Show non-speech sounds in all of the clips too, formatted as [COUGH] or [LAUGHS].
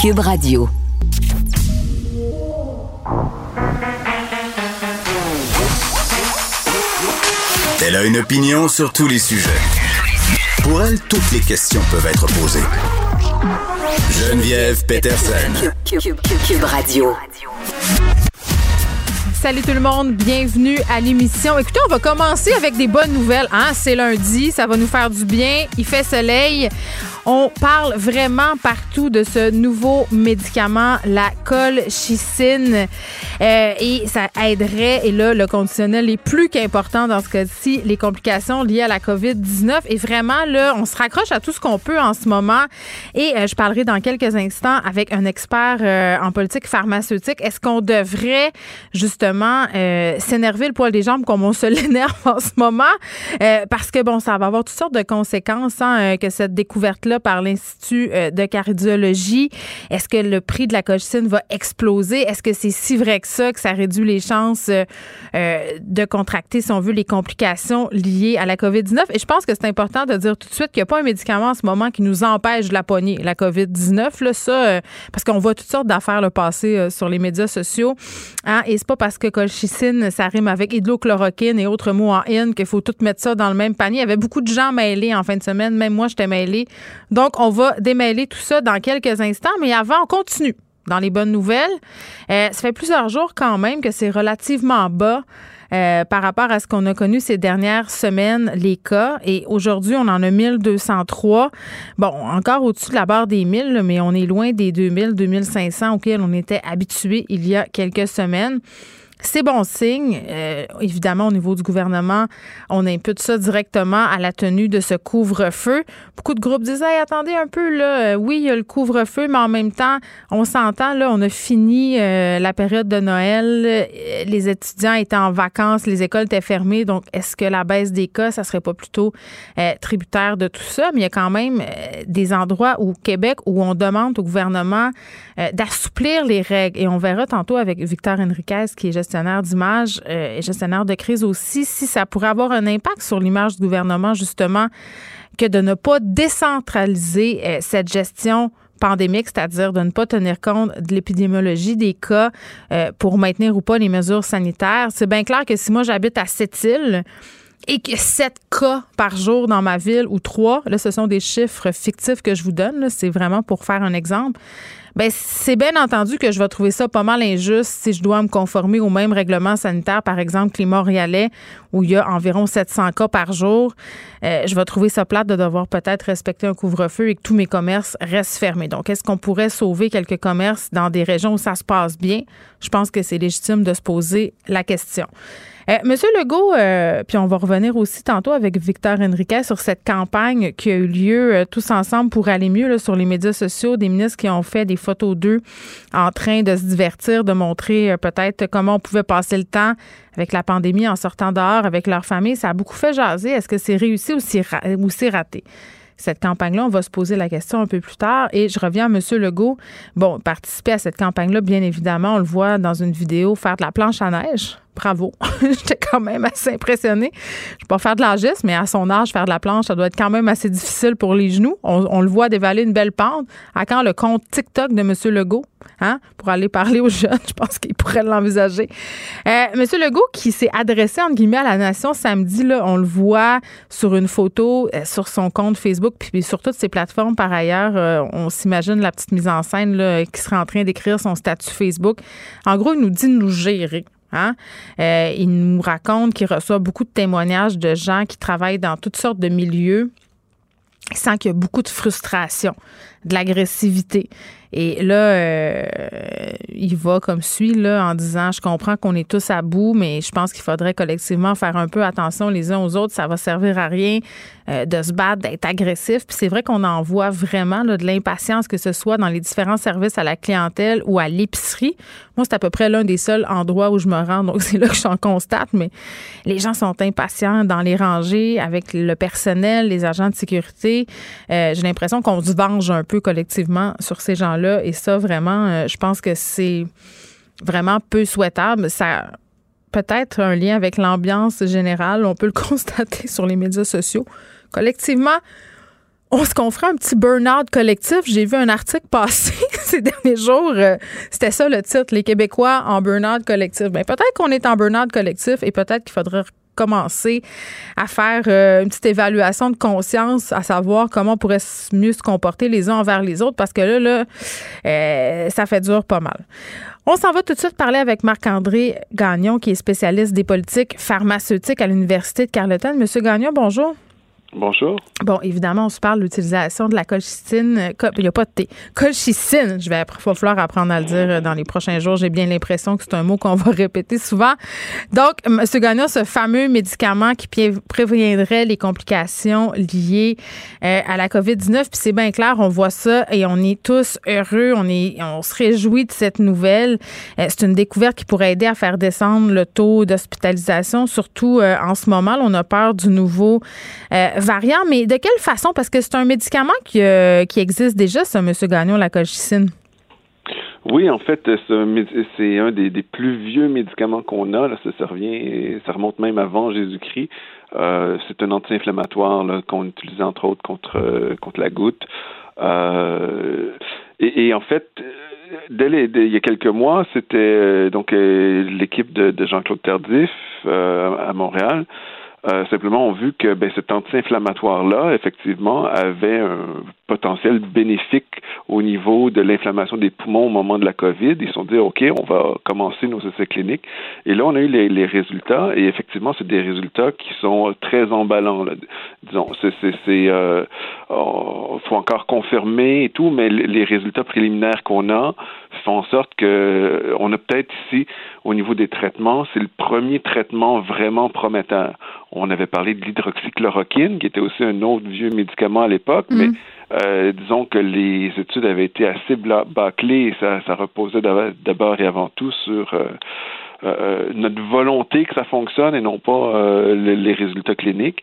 Cube Radio. Elle a une opinion sur tous les sujets. Pour elle, toutes les questions peuvent être posées. Geneviève Peterson. Cube, Radio. Salut tout le monde, bienvenue à l'émission. Écoutez, on va commencer avec des bonnes nouvelles. Hein? C'est lundi, ça va nous faire du bien. Il fait soleil. On parle vraiment partout de ce nouveau médicament, la colchicine, euh, et ça aiderait, et là, le conditionnel est plus qu'important dans ce cas-ci, les complications liées à la COVID-19. Et vraiment, là, on se raccroche à tout ce qu'on peut en ce moment. Et euh, je parlerai dans quelques instants avec un expert euh, en politique pharmaceutique. Est-ce qu'on devrait justement s'énerver le poil des jambes comme on se [LAUGHS] l'énerve en ce moment? parce que, bon, ça va avoir toutes sortes de conséquences hein, que cette découverte-là par l'Institut euh, de cardiologie. Est-ce que le prix de la colchicine va exploser? Est-ce que c'est si vrai que ça, que ça réduit les chances euh, euh, de contracter, si on veut, les complications liées à la COVID-19? Et je pense que c'est important de dire tout de suite qu'il n'y a pas un médicament en ce moment qui nous empêche de la pogner, la COVID-19. Là, ça, parce qu'on voit toutes sortes d'affaires le passer sur les médias sociaux. Hein? Et c'est pas parce que colchicine, ça rime avec hydrochloroquine et autres mots en in qu'il faut tout mettre ça dans le même panier. Il y avait beaucoup de gens mêlés en fin de semaine. Même moi, j'étais mêlée donc, on va démêler tout ça dans quelques instants, mais avant, on continue dans les bonnes nouvelles. Euh, ça fait plusieurs jours quand même que c'est relativement bas. Euh, par rapport à ce qu'on a connu ces dernières semaines, les cas. Et aujourd'hui, on en a 1203. Bon, encore au-dessus de la barre des 1000, mais on est loin des 2000, 2500 auxquels on était habitué il y a quelques semaines. C'est bon signe. Euh, évidemment, au niveau du gouvernement, on impute ça directement à la tenue de ce couvre-feu. Beaucoup de groupes disaient attendez un peu, là, euh, oui, il y a le couvre-feu, mais en même temps, on s'entend, là, on a fini euh, la période de Noël. Les étudiants étaient en vacances, les écoles étaient fermées. Donc, est-ce que la baisse des cas, ça serait pas plutôt tributaire de tout ça? Mais il y a quand même des endroits au Québec où on demande au gouvernement d'assouplir les règles. Et on verra tantôt avec Victor Henriquez, qui est gestionnaire d'image euh, et gestionnaire de crise aussi, si ça pourrait avoir un impact sur l'image du gouvernement, justement, que de ne pas décentraliser euh, cette gestion pandémique, c'est-à-dire de ne pas tenir compte de l'épidémiologie des cas euh, pour maintenir ou pas les mesures sanitaires. C'est bien clair que si moi j'habite à Sept-Îles, et que 7 cas par jour dans ma ville ou 3, là, ce sont des chiffres fictifs que je vous donne, c'est vraiment pour faire un exemple. Ben c'est bien entendu que je vais trouver ça pas mal injuste si je dois me conformer au même règlement sanitaire, par exemple, que les Montréalais, où il y a environ 700 cas par jour. Euh, je vais trouver ça plate de devoir peut-être respecter un couvre-feu et que tous mes commerces restent fermés. Donc, est-ce qu'on pourrait sauver quelques commerces dans des régions où ça se passe bien? Je pense que c'est légitime de se poser la question. Euh, Monsieur Legault, euh, puis on va revenir aussi tantôt avec Victor Henriquet sur cette campagne qui a eu lieu euh, tous ensemble pour aller mieux sur les médias sociaux, des ministres qui ont fait des photos d'eux en train de se divertir, de montrer peut-être comment on pouvait passer le temps avec la pandémie en sortant dehors avec leur famille. Ça a beaucoup fait jaser. Est-ce que c'est réussi ou c'est raté? cette campagne-là. On va se poser la question un peu plus tard. Et je reviens à M. Legault. Bon, participer à cette campagne-là, bien évidemment, on le voit dans une vidéo faire de la planche à neige bravo. [LAUGHS] J'étais quand même assez impressionnée. Je peux pas faire de l'âgisme, mais à son âge, faire de la planche, ça doit être quand même assez difficile pour les genoux. On, le voit dévaler une belle pente. À quand le compte TikTok de M. Legault, hein, pour aller parler aux jeunes, [LAUGHS] je pense qu'il pourrait l'envisager. Euh, M. Legault qui s'est adressé, entre guillemets, à la nation samedi, là, on le voit sur une photo euh, sur son compte Facebook, puis sur toutes ses plateformes par ailleurs. Euh, on s'imagine la petite mise en scène là, qui serait en train d'écrire son statut Facebook. En gros, il nous dit de nous gérer. Hein? Euh, il nous raconte qu'il reçoit beaucoup de témoignages de gens qui travaillent dans toutes sortes de milieux. Il sent qu'il y a beaucoup de frustration, de l'agressivité. Et là, euh, il va comme suit là, en disant Je comprends qu'on est tous à bout, mais je pense qu'il faudrait collectivement faire un peu attention les uns aux autres. Ça va servir à rien euh, de se battre, d'être agressif. Puis c'est vrai qu'on en voit vraiment là, de l'impatience, que ce soit dans les différents services à la clientèle ou à l'épicerie. Moi, c'est à peu près l'un des seuls endroits où je me rends, donc [LAUGHS] c'est là que j'en constate. Mais les gens sont impatients dans les rangées avec le personnel, les agents de sécurité. Euh, j'ai l'impression qu'on se venge un peu collectivement sur ces gens-là et ça, vraiment, euh, je pense que c'est vraiment peu souhaitable. Ça peut-être un lien avec l'ambiance générale. On peut le [LAUGHS] constater sur les médias sociaux. Collectivement, on se confronte un petit burn-out collectif. J'ai vu un article [LAUGHS] passer [LAUGHS] ces derniers jours, euh, c'était ça le titre, les Québécois en burn-out collectif. Ben, peut-être qu'on est en burn-out collectif et peut-être qu'il faudrait commencer à faire euh, une petite évaluation de conscience, à savoir comment on pourrait mieux se comporter les uns envers les autres, parce que là, là euh, ça fait dur pas mal. On s'en va tout de suite parler avec Marc-André Gagnon, qui est spécialiste des politiques pharmaceutiques à l'Université de Carleton. Monsieur Gagnon, bonjour. Bonjour. Bon, évidemment, on se parle de l'utilisation de la colchicine. Il n'y a pas de thé. Colchicine, je vais falloir apprendre à le dire euh, dans les prochains jours. J'ai bien l'impression que c'est un mot qu'on va [LAUGHS] répéter souvent. Donc, M. Gagnon, ce fameux médicament qui préviendrait les complications liées euh, à la COVID-19, puis c'est bien clair, on voit ça et on est tous heureux, on, est, on se réjouit de cette nouvelle. Euh, c'est une découverte qui pourrait aider à faire descendre le taux d'hospitalisation, surtout en ce moment. on a peur du nouveau variant, mais de quelle façon? Parce que c'est un médicament qui, euh, existe déjà, ça, M. Gagnon, la colchicine. Oui, en fait, c'est un des, plus vieux médicaments qu'on a. Ça, revient, ça remonte même avant Jésus-Christ. Euh, c'est un anti-inflammatoire qu'on utilise entre autres contre euh, la goutte. et, en fait, dès, il y a quelques mois, c'était donc l'équipe de, de Jean-Claude Tardif à Montréal simplement ont vu que ben, cet anti-inflammatoire-là, effectivement, avait un potentiel bénéfique au niveau de l'inflammation des poumons au moment de la COVID. Ils se sont dit, OK, on va commencer nos essais cliniques. Et là, on a eu les, résultats, et effectivement, c'est des résultats qui sont très emballants. Disons, c'est, c'est, euh, oh, faut encore confirmer et tout, mais les résultats préliminaires qu'on a font en sorte que on a peut-être ici, au niveau des traitements, c'est le premier traitement vraiment prometteur. On avait parlé de l'hydroxychloroquine, qui était aussi un autre vieux médicament à l'époque, mais mm. Euh, disons que les études avaient été assez bâclées et ça, ça reposait d'abord et avant tout sur euh, euh, notre volonté que ça fonctionne et non pas les résultats cliniques.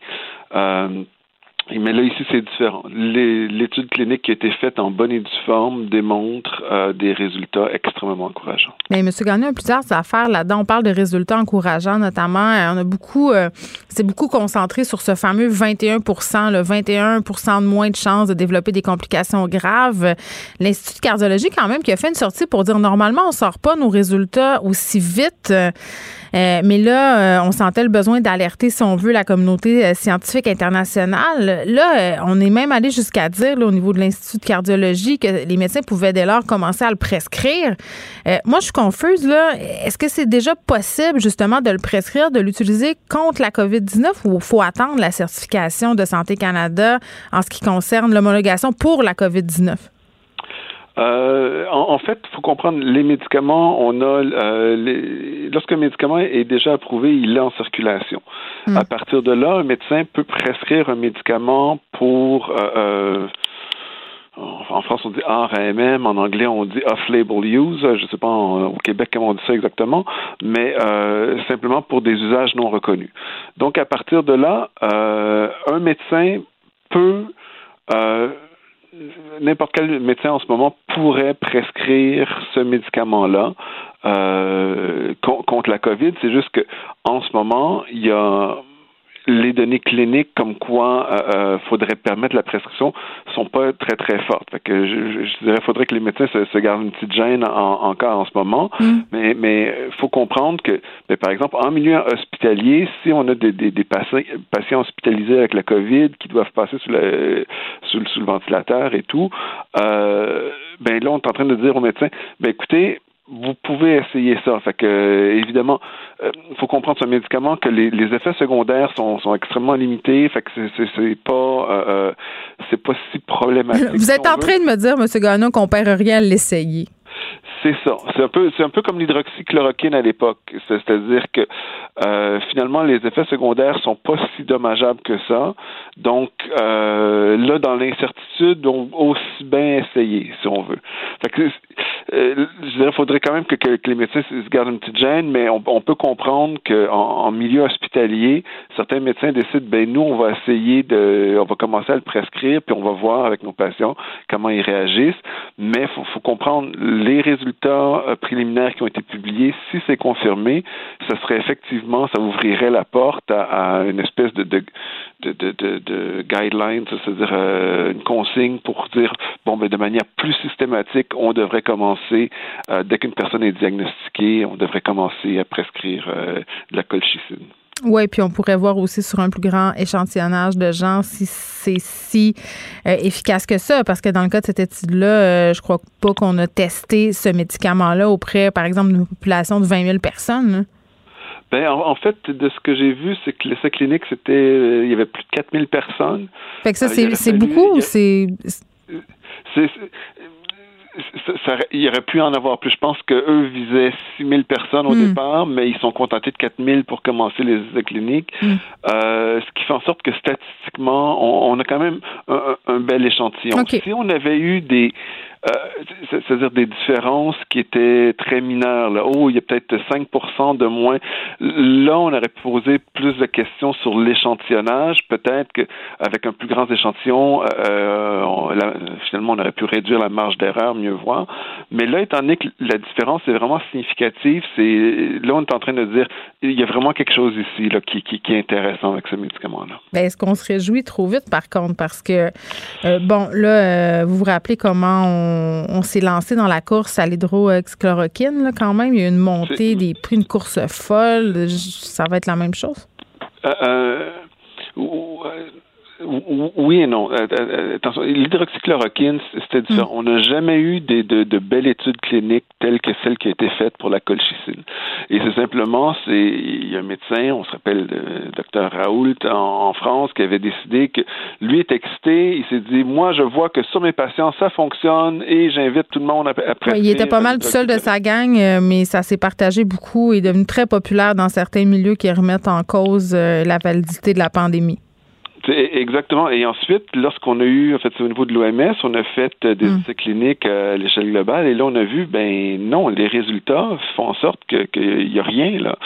Mais là, ici, c'est différent. L'étude clinique qui a été faite en bonne et due forme démontre euh, des résultats extrêmement encourageants. Mais M. Gagnon plusieurs affaires là-dedans. On parle de résultats encourageants, notamment. Euh, on a beaucoup, euh, c'est beaucoup concentré sur ce fameux 21 le 21% de moins de chances de développer des complications graves. L'Institut de cardiologie, quand même, qui a fait une sortie pour dire normalement, on sort pas nos résultats aussi vite. Euh, mais là, euh, on sentait le besoin d'alerter, si on veut, la communauté euh, scientifique internationale. Là, on est même allé jusqu'à dire, au niveau de l'Institut de cardiologie, que les médecins pouvaient dès lors commencer à le prescrire. moi, je suis confuse, là. Est-ce que c'est déjà possible, justement, de le prescrire, de l'utiliser contre la COVID-19 ou faut attendre la certification de Santé Canada en ce qui concerne l'homologation pour la COVID-19? Euh, en, fait, il faut comprendre les médicaments. On a euh, les, lorsqu'un médicament est déjà approuvé, il est en circulation. Hmm. À partir de là, un médecin peut prescrire un médicament pour euh, en France, on dit RAMM, en anglais, on dit off-label use. Je ne sais pas au Québec comment on dit ça exactement, mais simplement pour des usages non reconnus. Donc, à partir de là, un médecin peut n'importe quel médecin en ce moment pourrait prescrire ce médicament-là euh, contre la COVID. C'est juste que en ce moment, il y a les données cliniques comme quoi euh, euh, faudrait permettre la prescription sont pas très très fortes. Fait que je, je dirais faudrait que les médecins se, gardent une petite gêne encore en ce moment. Mm. Mais mais faut comprendre que mais par exemple en milieu hospitalier, si on a des, des, des patients, patients hospitalisés avec la COVID qui doivent passer sous, le, sous, le ventilateur et tout, euh, ben là on est en train de dire aux médecins, ben écoutez vous pouvez essayer ça. Fait que euh, évidemment, il euh, faut comprendre ce médicament que les, effets secondaires sont, sont, extrêmement limités. Fait que c'est pas euh, c'est pas si problématique. Vous êtes en train de me dire, M. Gagnon, qu'on perd rien à l'essayer. C'est ça. C'est un peu, c'est un peu comme l'hydroxychloroquine à l'époque. C'est-à-dire que euh, finalement, les effets secondaires sont pas si dommageables que ça. Donc euh, là, dans l'incertitude, on aussi bien essayer, si on veut. Fait que euh, je dirais, faudrait quand même que, les médecins se gardent une petite gêne, mais on, on peut comprendre qu'en en, milieu hospitalier, certains médecins décident, ben nous, on va essayer de, on va commencer à le prescrire, puis on va voir avec nos patients comment ils réagissent. Mais faut, faut comprendre les résultats euh, préliminaires qui ont été publiés. Si c'est confirmé, ça serait effectivement, ça ouvrirait la porte à, une espèce de, de, de, de, de guidelines, c'est-à-dire euh, une consigne pour dire bon, ben de manière plus systématique, on devrait commencer euh, dès qu'une personne est diagnostiquée, on devrait commencer à prescrire de la colchicine. Oui, puis on pourrait voir aussi sur un plus grand échantillonnage de gens si c'est si efficace que ça, parce que dans le cas de cette étude-là, je crois pas qu'on a testé ce médicament-là auprès, par exemple, d'une population de 20 000 personnes. Ben, en, fait, de ce que j'ai vu, c'est que l'essai clinique, c'était, euh, il y avait plus de 4000 personnes. Fait que ça, euh, c'est beaucoup ou c'est... il aurait pu en avoir plus. Je pense qu'eux visaient 6000 personnes au hmm. départ, mais ils sont contentés de 4000 pour commencer les essais cliniques. Hmm. Euh, ce qui fait en sorte que statistiquement, on, a quand même un, bel échantillon. Si on avait eu des, euh, c'est-à-dire des différences qui étaient très mineures. Là. Oh, il y a peut-être 5% de moins. Là, on aurait poser plus de questions sur l'échantillonnage. Peut-être qu'avec un plus grand échantillon, euh, finalement, on aurait pu réduire la marge d'erreur, mieux voir. Mais là, étant donné que la différence est vraiment significative, c'est là, on est en train de dire il y a vraiment quelque chose ici là, qui, qui, est intéressant avec ce médicament-là. Ben, est-ce qu'on se réjouit trop vite, par contre? Parce que, euh, bon, là, vous vous rappelez comment on on, s'est lancé dans la course à l'hydroxychloroquine, quand même. Il y a eu une montée des prix, une course folle. Ça va être la même chose? Euh, euh, oui et non. Euh, euh, attention, l'hydroxychloroquine, c'était différent. Mm. On n'a jamais eu des, de, de, belles études cliniques telles que celle qui a été faite pour la colchicine. Et c'est simplement, c'est il y a un médecin, on se rappelle le docteur Raoult en, France, qui avait décidé que lui est excité. Il s'est dit, moi, je vois que sur mes patients, ça fonctionne et j'invite tout le monde à, à Il était pas mal tout seul de sa gang, euh, mais ça s'est partagé beaucoup et est devenu très populaire dans certains milieux qui remettent en cause la validité de la pandémie. Exactement. Et ensuite, lorsqu'on a eu, en fait, au niveau de l'OMS, on a fait euh, des mm. essais cliniques à l'échelle globale et là, on a vu, ben non, les résultats font en sorte qu'il n'y a rien là.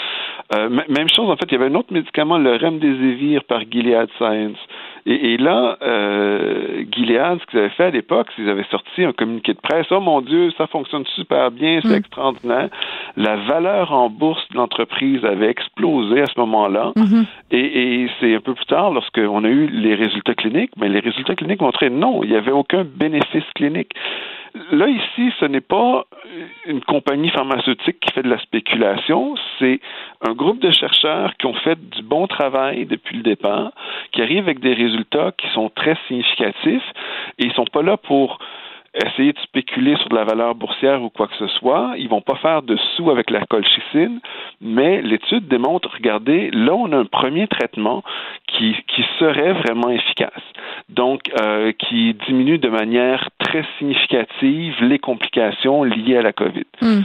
Euh, même chose, en fait, il y avait un autre médicament, le Remdesivir par Gilead Science. Et, là, euh, Gilead, ce qu'ils avaient fait à l'époque, c'est qu'ils avaient sorti un communiqué de presse. Oh mon Dieu, ça fonctionne super bien, c'est mm. extraordinaire. La valeur en bourse de l'entreprise avait explosé à ce moment-là. Mm-hmm. Et, et c'est un peu plus tard, lorsqu'on a eu les résultats cliniques, mais les résultats cliniques montraient non, il n'y avait aucun bénéfice clinique. Là, ici, ce n'est pas une compagnie pharmaceutique qui fait de la spéculation, c'est un groupe de chercheurs qui ont fait du bon travail depuis le départ, qui arrivent avec des résultats qui sont très significatifs et ils ne sont pas là pour essayer de spéculer sur de la valeur boursière ou quoi que ce soit. Ils vont pas faire de sous avec la colchicine, mais l'étude démontre, regardez, là, on a un premier traitement qui, qui serait vraiment efficace. Donc, euh, qui diminue de manière très significative les complications liées à la COVID. Hmm.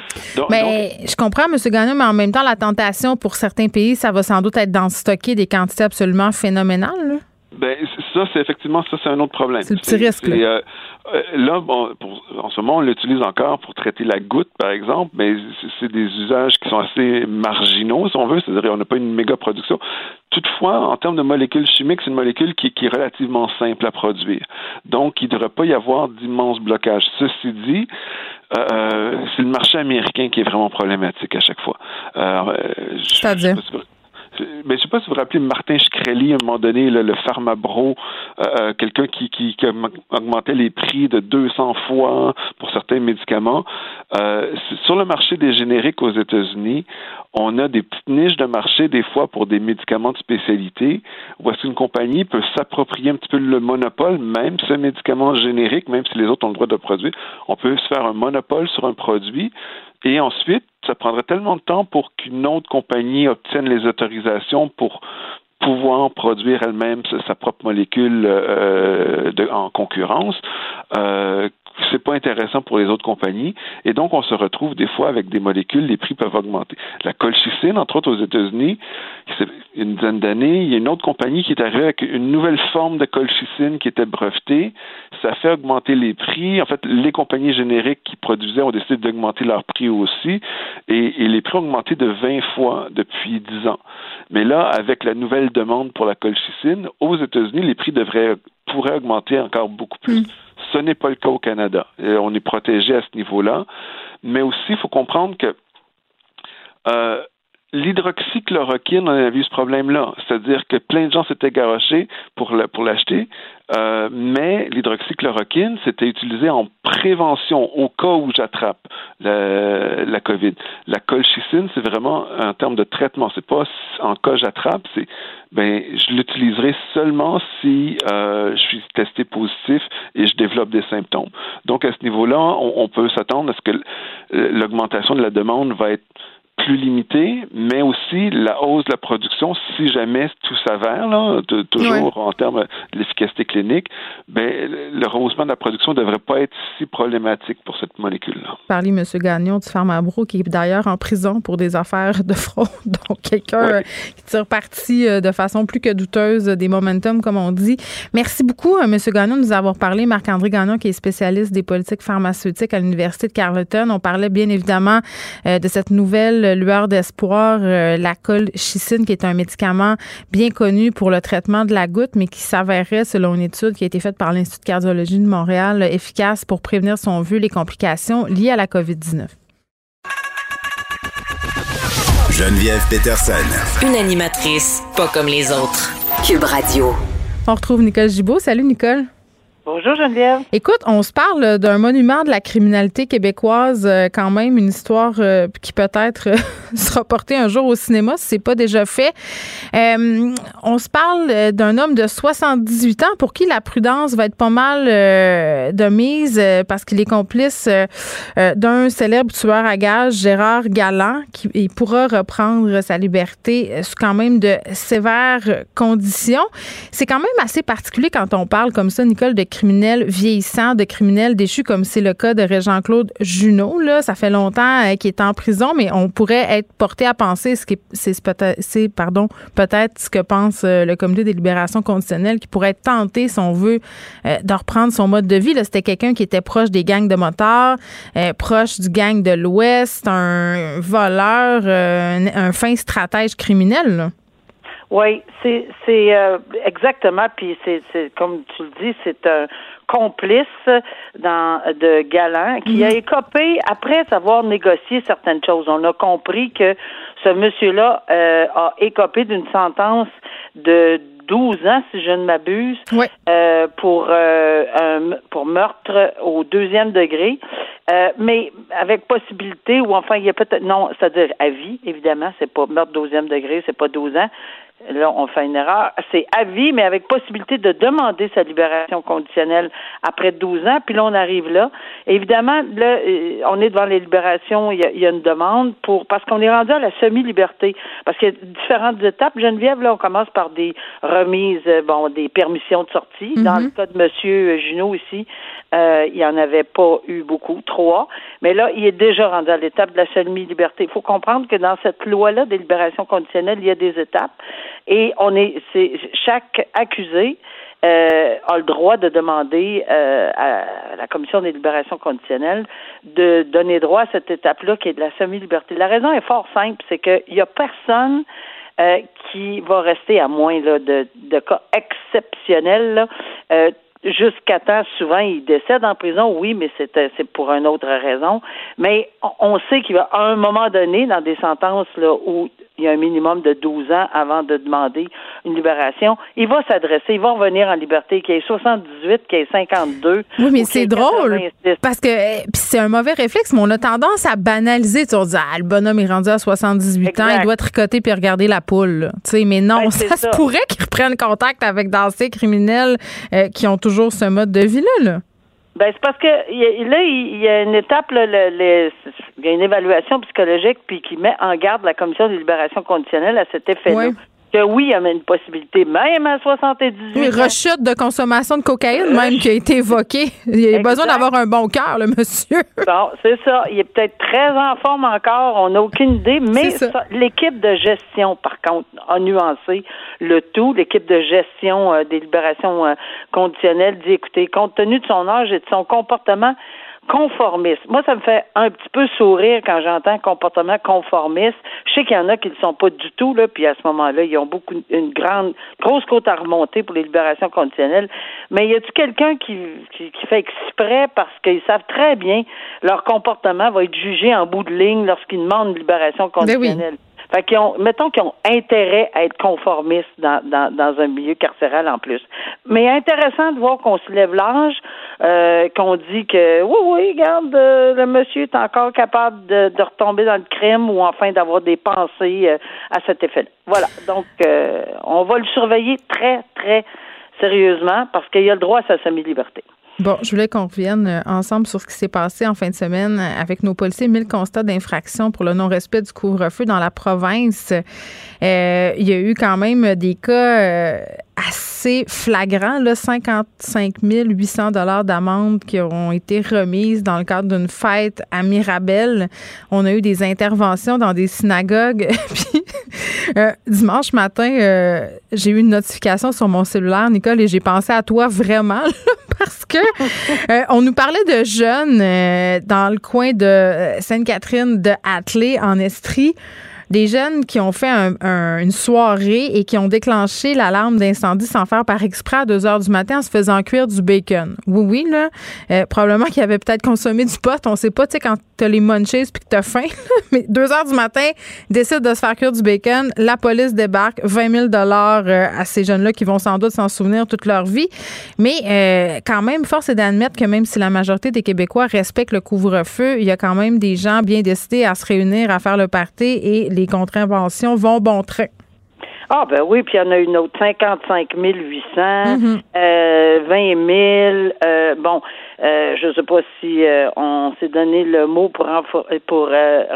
mais je comprends, M. Gagnon, mais en même temps, la tentation pour certains pays, ça va sans doute être d'en stocker des quantités absolument phénoménales. Là. Ben, ça, c'est effectivement, ça, c'est un autre problème. C'est le petit risque. Là, euh, là bon, pour, en ce moment, on l'utilise encore pour traiter la goutte, par exemple, mais c'est des usages qui sont assez marginaux, si on veut, c'est-à-dire on n'a pas une méga production. Toutefois, en termes de molécules chimiques, c'est une molécule qui, qui, est relativement simple à produire. Donc, il ne devrait pas y avoir d'immenses blocages. Ceci dit, euh, c'est le marché américain qui est vraiment problématique à chaque fois. Euh, C'est-à-dire? Mais je sais pas si vous vous rappelez Martin Shkreli, à un moment donné, le pharmabro, euh, euh, quelqu'un qui, qui, qui, augmentait les prix de 200 fois pour certains médicaments. Euh, sur le marché des génériques aux États-Unis, on a des petites niches de marché des fois pour des médicaments de spécialité où est-ce qu'une compagnie peut s'approprier un petit peu le monopole, même ce médicament générique, même si les autres ont le droit de produire, on peut se faire un monopole sur un produit et ensuite, ça prendrait tellement de temps pour qu'une autre compagnie obtienne les autorisations pour pouvoir produire elle-même sa propre molécule euh, en concurrence. Euh, c'est pas intéressant pour les autres compagnies. Et donc, on se retrouve des fois avec des molécules, les prix peuvent augmenter. La colchicine, entre autres aux États-Unis, une dizaine d'années, il y a une autre compagnie qui est arrivée avec une nouvelle forme de colchicine qui était brevetée. Ça fait augmenter les prix. En fait, les compagnies génériques qui produisaient ont décidé d'augmenter leurs prix aussi. Et, les prix ont augmenté de 20 fois depuis 10 ans. Mais là, avec la nouvelle demande pour la colchicine, aux États-Unis, les prix devraient pourraient augmenter encore beaucoup plus. Mm. Ce n'est pas le cas au Canada. on est protégé à ce niveau-là. Mais aussi, il faut comprendre que euh, l'hydroxychloroquine, on a vu ce problème-là. C'est-à-dire que plein de gens s'étaient garochés pour l'acheter, euh, mais l'hydroxychloroquine, c'était utilisé en prévention au cas où j'attrape la, COVID. La colchicine, c'est vraiment un terme de traitement. C'est pas en cas j'attrape, c'est ben je l'utiliserai seulement si euh, je suis testé positif et je développe des symptômes. Donc à ce niveau-là, on peut s'attendre à ce que l'augmentation de la demande va être plus limité, mais aussi la hausse de la production, si jamais tout s'avère, là, toujours en termes de l'efficacité clinique, ben, le rehaussement de la production ne devrait pas être si problématique pour cette molécule-là. Parlez, M. Gagnon du Pharmabro, qui est d'ailleurs en prison pour des affaires de fraude. [LAUGHS] Donc, quelqu'un euh, qui tire parti euh, de façon plus que douteuse des momentum, comme on dit. Merci beaucoup, euh, M. Gagnon, de nous avoir parlé. Marc-André Gagnon, qui est spécialiste des politiques pharmaceutiques à l'Université de Carleton. On parlait bien évidemment de cette nouvelle lueur d'espoir, euh, la colchicine, qui est un médicament bien connu pour le traitement de la goutte, mais qui s'avérait, selon une étude qui a été faite par l'Institut de cardiologie de Montréal, efficace pour prévenir, son vu, les complications liées à la COVID-19. Geneviève Peterson. Une animatrice pas comme les autres. Cube Radio. On retrouve Nicole Gibault. Salut, Nicole. Bonjour Geneviève. Écoute, on se parle d'un monument de la criminalité québécoise, euh, quand même, une histoire euh, qui peut-être euh, [LAUGHS] sera portée un jour au cinéma si c'est pas déjà fait. on se parle d'un homme de 78 ans pour qui la prudence va être pas mal de mise parce qu'il est complice d'un célèbre tueur à gages, Gérard Galland, qui pourra reprendre sa liberté sous quand même de sévères conditions. C'est quand même assez particulier quand on parle comme ça, Nicole, de criminels vieillissants, de criminels déchus, comme c'est le cas de Régent-Claude Junot. Là. Ça fait longtemps euh, qu'il est en prison, mais on pourrait être porté à penser, ce qui c'est peut-être, pardon, peut-être ce que pense euh, le comité des libérations conditionnelles, qui pourrait être tenté, si on veut, euh, de reprendre son mode de vie. C'était quelqu'un qui était proche des gangs de motards, proche du gang de l'Ouest, un voleur, un, fin stratège criminel. Oui, c'est c'est euh, exactement. Puis c'est c'est comme tu le dis, c'est un complice dans de Galant qui a mhm. écopé après avoir négocié certaines choses. On a compris que ce monsieur-là euh, a écopé d'une sentence de 12 ans, si je ne m'abuse, euh, pour euh, un, pour meurtre au deuxième degré, euh, mais avec possibilité ou enfin il y a peut-être non, c'est-à-dire à vie, évidemment, c'est pas meurtre deuxième degré, c'est pas 12 ans, là, on fait une erreur. C'est à vie, mais avec possibilité de demander sa libération conditionnelle après 12 ans. Puis là, on arrive là. évidemment, là, euh, on est devant les libérations. Il y a, une demande pour parce qu'on est rendu à la semi-liberté. Parce qu'il y a différentes étapes. Geneviève, là, on commence par des remises, euh, bon, des permissions de sortie. Dans mhm. le cas de Monsieur Junot ici, euh, il n'y en avait pas eu beaucoup, trois. Mais là, il est déjà rendu à l'étape de la semi-liberté. Il faut comprendre que dans cette loi-là des libérations conditionnelles, il y a des étapes. Et on est, c'est chaque accusé euh, a le droit de demander euh, à la commission des libérations conditionnelles de donner droit à cette étape-là qui est de la semi-liberté. La raison est fort simple, c'est qu'il n'y a personne euh, qui va rester à moins là, de, de cas exceptionnels. Là, jusqu'à temps, souvent, il décède en prison, oui, mais c'est c'est pour une autre raison. Mais on sait qu'il va, à un moment donné, dans des sentences là, où il y a un minimum de 12 ans avant de demander une libération. Il va s'adresser, il va revenir en liberté, qu'il ait 78, qu'il ait 52. Oui, mais c'est drôle. Parce que eh, c'est un mauvais réflexe, mais on a tendance à banaliser. Tu vas dire, ah, le bonhomme est rendu à 78 ans, il doit tricoter puis regarder la poule. Tu sais, mais non, ben, ça, se pourrait qu'il reprenne contact avec d'anciens criminels euh, qui ont toujours ce mode de vie-là. Là. Ben c'est parce que là il y a une étape là, le, il y a une évaluation psychologique puis qui met en garde la commission de libération conditionnelle à cet effet-là. Que oui, il y avait une possibilité, même à 78 oui, rechute de consommation de cocaïne, même, qui a été évoquée. Il a besoin d'avoir un bon cœur, le monsieur. Bon, c'est ça. Il est peut-être très en forme encore, on n'a aucune idée, mais l'équipe de gestion, par contre, a nuancé le tout. L'équipe de gestion euh, des libérations euh, conditionnelles dit, écoutez, compte tenu de son âge et de son comportement, conformiste. Moi, ça me fait un petit peu sourire quand j'entends comportement conformiste. Je sais qu'il y en a qui ne le sont pas du tout, là, puis à ce moment-là, ils ont beaucoup une grande grosse côte à remonter pour les libérations conditionnelles. Mais y a-t-il quelqu'un qui, qui, fait exprès parce qu'ils savent très bien leur comportement va être jugé en bout de ligne lorsqu'ils demandent une libération ben conditionnelle? Fait qu'ils ont, mettons qu'ils ont intérêt à être conformistes dans, dans, dans, un milieu carcéral en plus. Mais intéressant de voir qu'on se lève l'âge, euh, qu'on dit que oui, oui, regarde, euh, le monsieur est encore capable de, de, retomber dans le crime ou enfin d'avoir des pensées euh, à cet effet-là. Voilà. Donc, on va le surveiller très, très sérieusement parce qu'il a le droit à sa semi-liberté. Bon, je voulais qu'on revienne euh, ensemble sur ce qui s'est passé en fin de semaine avec nos policiers. Mille constats d'infraction pour le non-respect du couvre-feu dans la province. Euh, il y a eu quand même des cas euh, assez flagrants, là, 55 800 dollars d'amende qui ont été remises dans le cadre d'une fête à Mirabel. On a eu des interventions dans des synagogues. [LAUGHS] Puis dimanche matin, j'ai eu une notification sur mon cellulaire, Nicole, et j'ai pensé à toi vraiment [LAUGHS] parce que euh, on nous parlait de jeunes euh, dans le coin de euh, Sainte-Catherine de Athlée en Estrie des jeunes qui ont fait une soirée et qui ont déclenché l'alarme d'incendie sans faire par exprès à 2 heures du matin en se faisant cuire du bacon. Oui, oui, là. Euh, probablement qu'ils avaient peut-être consommé du pot. On sait pas, tu sais, quand t'as les munchies puis que t'as faim. [LAUGHS] Mais 2 heures du matin, décide de se faire cuire du bacon. La police débarque. 20 000 euh, à ces jeunes-là qui vont sans doute s'en souvenir toute leur vie. Mais euh, quand même, force est d'admettre que même si la majorité des Québécois respectent le couvre-feu, il y a quand même des gens bien décidés à se réunir, à faire le party et les contraventions vont bon train. Ah ben oui, puis il y en a une autre 55 800, 20 000. Euh, bon, euh, je ne sais pas si euh, on s'est donné le mot pour pour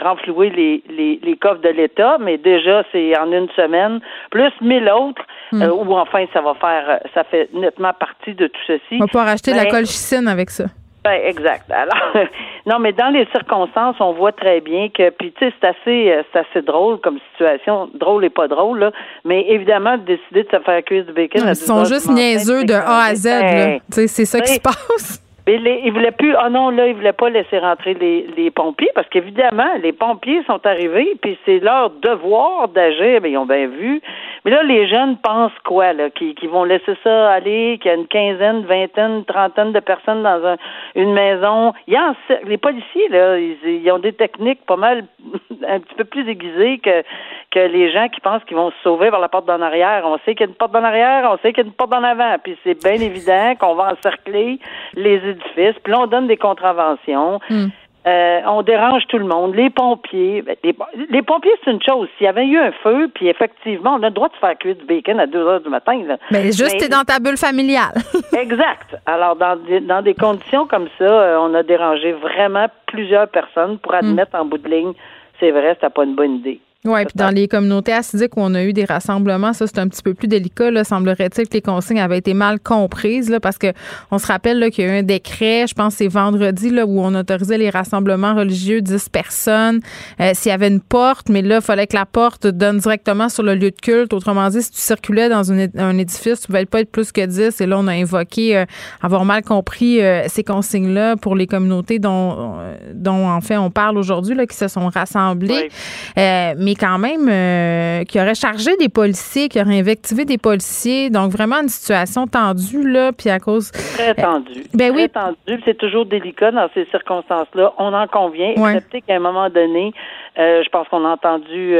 renflouer les, les, les coffres de l'État, mais déjà c'est en une semaine, plus 1000 autres, mm. ou enfin ça va faire, ça fait nettement partie de tout ceci. On va pouvoir acheter de la colchicine avec ça. Ben, exact. Alors, [LAUGHS] non, mais dans les circonstances, on voit très bien que, puis tu sais, c'est assez, euh, c'est assez drôle comme situation, drôle et pas drôle là. Mais évidemment, de décider de se faire cuire du bacon. Ils sont juste niaiseux de A à Z. là. Tu sais, c'est ça qui se passe. Les, ils voulaient plus. Oh non, là, ils voulaient pas laisser rentrer les, les pompiers parce qu'évidemment, les pompiers sont arrivés, puis c'est leur devoir d'agir. Mais ils ont bien vu. Mais là, les jeunes pensent quoi, là? Qui, qui vont laisser ça aller, qu'il y a une quinzaine, vingtaine, trentaine de personnes dans un, une maison? Il y a les policiers, là, ils, ils, ont des techniques pas mal [LAUGHS] un petit peu plus aiguisées que, que les gens qui pensent qu'ils vont se sauver par la porte d'en arrière. On sait qu'il y a une porte d'en arrière, on sait qu'il y a une porte d'en avant. Puis c'est bien [LAUGHS] évident qu'on va encercler les édifices. Puis là, on donne des contraventions. Hmm. Euh, on dérange tout le monde. Les pompiers, ben, les, pompiers, c'est une chose. S'il y avait eu un feu, puis effectivement, on a le droit de faire cuire du bacon à 2 heures du matin. Là. Mais juste, t'es dans ta bulle familiale. [LAUGHS] exact. Alors, dans, dans des conditions comme ça, euh, on a dérangé vraiment plusieurs personnes pour admettre en bout de ligne, c'est vrai, c'était pas une bonne idée. Oui, puis dans les communautés assidiques où on a eu des rassemblements, ça, c'est un petit peu plus délicat. Là. Semblerait-il que les consignes avaient été mal comprises là, parce que on se rappelle qu'il y a eu un décret, je pense c'est vendredi, là, où on autorisait les rassemblements religieux, 10 personnes. Euh, s'il y avait une porte, mais là, il fallait que la porte donne directement sur le lieu de culte. Autrement dit, si tu circulais dans un édifice, tu ne pouvais pas être plus que 10. Et là, on a invoqué euh, avoir mal compris euh, ces consignes-là pour les communautés dont, dont, en fait, on parle aujourd'hui, là, qui se sont rassemblées. mais quand même euh, qui aurait chargé des policiers, qui aurait invectivé des policiers. Donc vraiment une situation tendue là, puis à cause très tendue. ben très oui. tendue, c'est toujours délicat dans ces circonstances-là. On en convient, excepté qu'à un moment donné, euh, je pense qu'on a entendu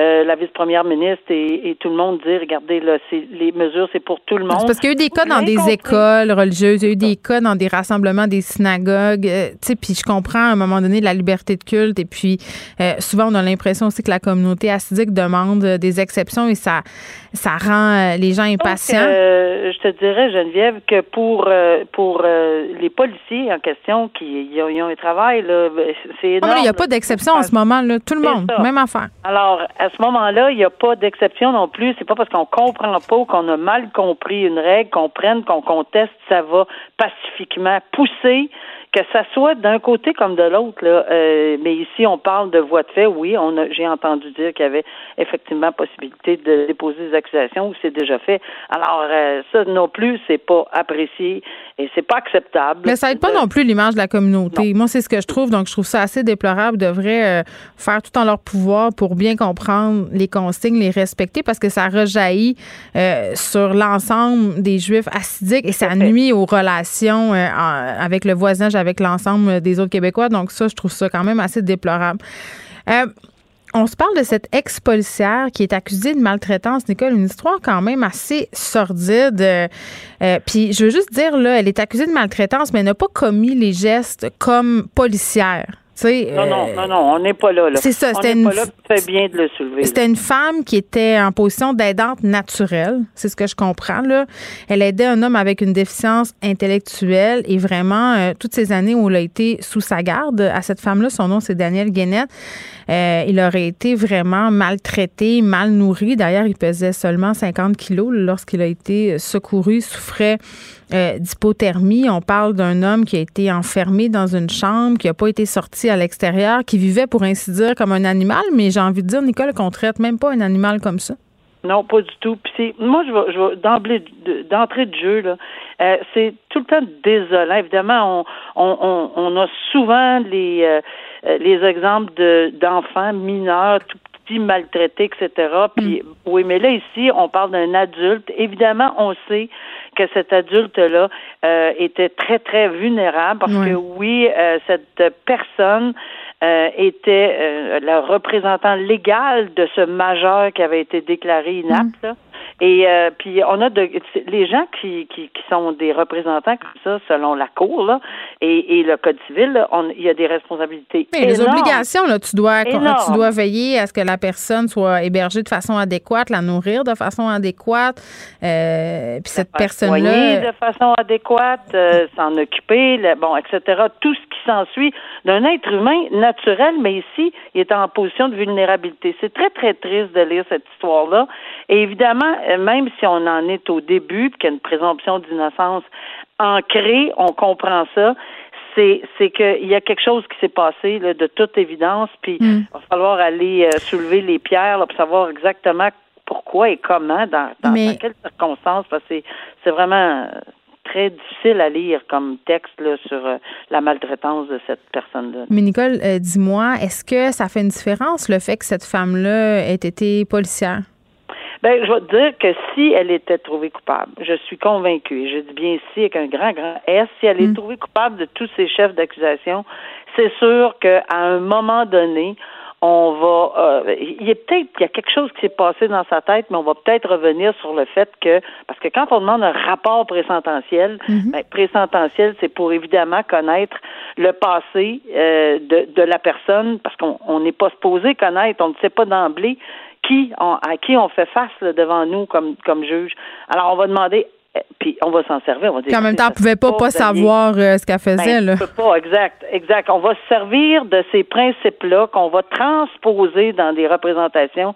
euh, la vice-première ministre et, tout le monde dire, regardez là, les mesures, c'est pour tout le monde. Parce qu'il y a eu des cas dans des écoles religieuses, il y a eu des cas dans des rassemblements, des synagogues. tu sais, puis je comprends à un moment donné la liberté de culte et puis souvent on a l'impression aussi que la communauté acidique demande des exceptions et ça, ça rend les gens impatients. je te dirais, Geneviève, que pour, pour les policiers en question qui ils ont, un travail, c'est énorme. il n'y a pas d'exception en ce moment. Là. Tout le monde, même affaire. Alors, à ce moment-là, il n'y a pas d'exception non plus. C'est pas parce qu'on comprend pas ou qu'on a mal compris une règle qu'on prenne, qu'on conteste, ça va pacifiquement pousser que ça soit d'un côté comme de l'autre, là, euh, mais ici on parle de voie de fait, oui, on a, j'ai entendu dire qu'il y avait effectivement possibilité de déposer des accusations ou c'est déjà fait. Alors euh, ça non plus, c'est pas apprécié et c'est pas acceptable. Mais ça aide pas non plus l'image de la communauté. Moi, c'est ce que je trouve, donc je trouve ça assez déplorable. devraient euh, faire tout en leur pouvoir pour bien comprendre les consignes, les respecter, parce que ça rejaillit sur l'ensemble des Juifs acidiques et ça nuit aux relations avec le voisinage avec l'ensemble des autres Québécois. Donc ça, je trouve ça quand même assez déplorable. Euh, on se parle de cette ex-policière qui est accusée de maltraitance, Nicole, une histoire quand même assez sordide. Euh, euh, puis je veux juste dire, là, elle est accusée de maltraitance, mais elle n'a pas commis les gestes comme policière non, non, euh, non, non, on n'est pas là. là. C'est ça, c'était une. Pas là, bien de le soulever. C'était une femme qui était en position d'aidante naturelle, c'est ce que je comprends. Là. Elle aidait un homme avec une déficience intellectuelle et vraiment, euh, toutes ces années où elle a été sous sa garde, à cette femme-là, son nom c'est Daniel Guénette, euh, il aurait été vraiment maltraité, mal nourri. D'ailleurs, il pesait seulement 50 kilos lorsqu'il a été secouru, souffrait euh, d'hypothermie. On parle d'un homme qui a été enfermé dans une chambre, qui n'a pas été sorti à l'extérieur, qui vivait, pour ainsi dire, comme un animal. Mais j'ai envie de dire, Nicole, qu'on traite même pas un animal comme ça. Non, pas du tout. Puis moi, je vais, je vais d'emblée, d'entrée de jeu là, euh, c'est tout le temps désolant. Évidemment, on, a souvent les euh, les exemples de d'enfants mineurs tout petits maltraités, etc. Puis mm. oui, mais là ici, on parle d'un adulte. Évidemment, on sait que cet adulte-là euh, était très, très vulnérable parce que oui, euh, cette personne euh, était euh, le représentant légal de ce majeur qui avait été déclaré inapte. Mm. Et euh, puis on a de, les gens qui, qui, qui, sont des représentants comme ça selon la cour là, et, et le code civil, on, il y a des responsabilités. Mais les obligations là, tu dois tu dois veiller à ce que la personne soit hébergée de façon adéquate, la nourrir de façon adéquate, euh, puis cette personne là de façon adéquate, euh, s'en occuper, bon, etc. Tout ce qui s'ensuit d'un être humain naturel, mais ici il est en position de vulnérabilité. C'est très très triste de lire cette histoire là. Et évidemment euh, même si on en est au début, qu'il y a une présomption d'innocence ancrée, on comprend ça. C'est, c'est qu'il y a quelque chose qui s'est passé là, de toute évidence, puis mm. il va falloir aller euh, soulever les pierres pour savoir exactement pourquoi et comment, dans, dans, quelles circonstances, parce que c'est, vraiment euh, très difficile à lire comme texte là, sur la maltraitance de cette personne-là. Mais Nicole, dis-moi, est-ce que ça fait une différence le fait que cette femme-là ait été policière? Ben, je vais te dire que si elle était trouvée coupable, je suis convaincue, et je dis bien si avec un grand, grand S, si elle est mm. trouvée coupable de tous ces chefs d'accusation, c'est sûr qu'à un moment donné, on va euh, il y a peut-être il y a quelque chose qui s'est passé dans sa tête, mais on va peut-être revenir sur le fait que parce que quand on demande un rapport présententiel, mm ben, présententiel, c'est pour évidemment connaître le passé euh, de, de la personne, parce qu'on n'est pas supposé connaître, on ne sait pas d'emblée qui on, à qui on fait face devant nous comme, comme juge. Alors, on va demander eh, puis on va s'en servir. On va dire, en même temps, on ne pouvait pas, pas savoir euh, ce qu'elle faisait. Ben, là. pas, exact, exact. On va se servir de ces principes-là qu'on va transposer dans des représentations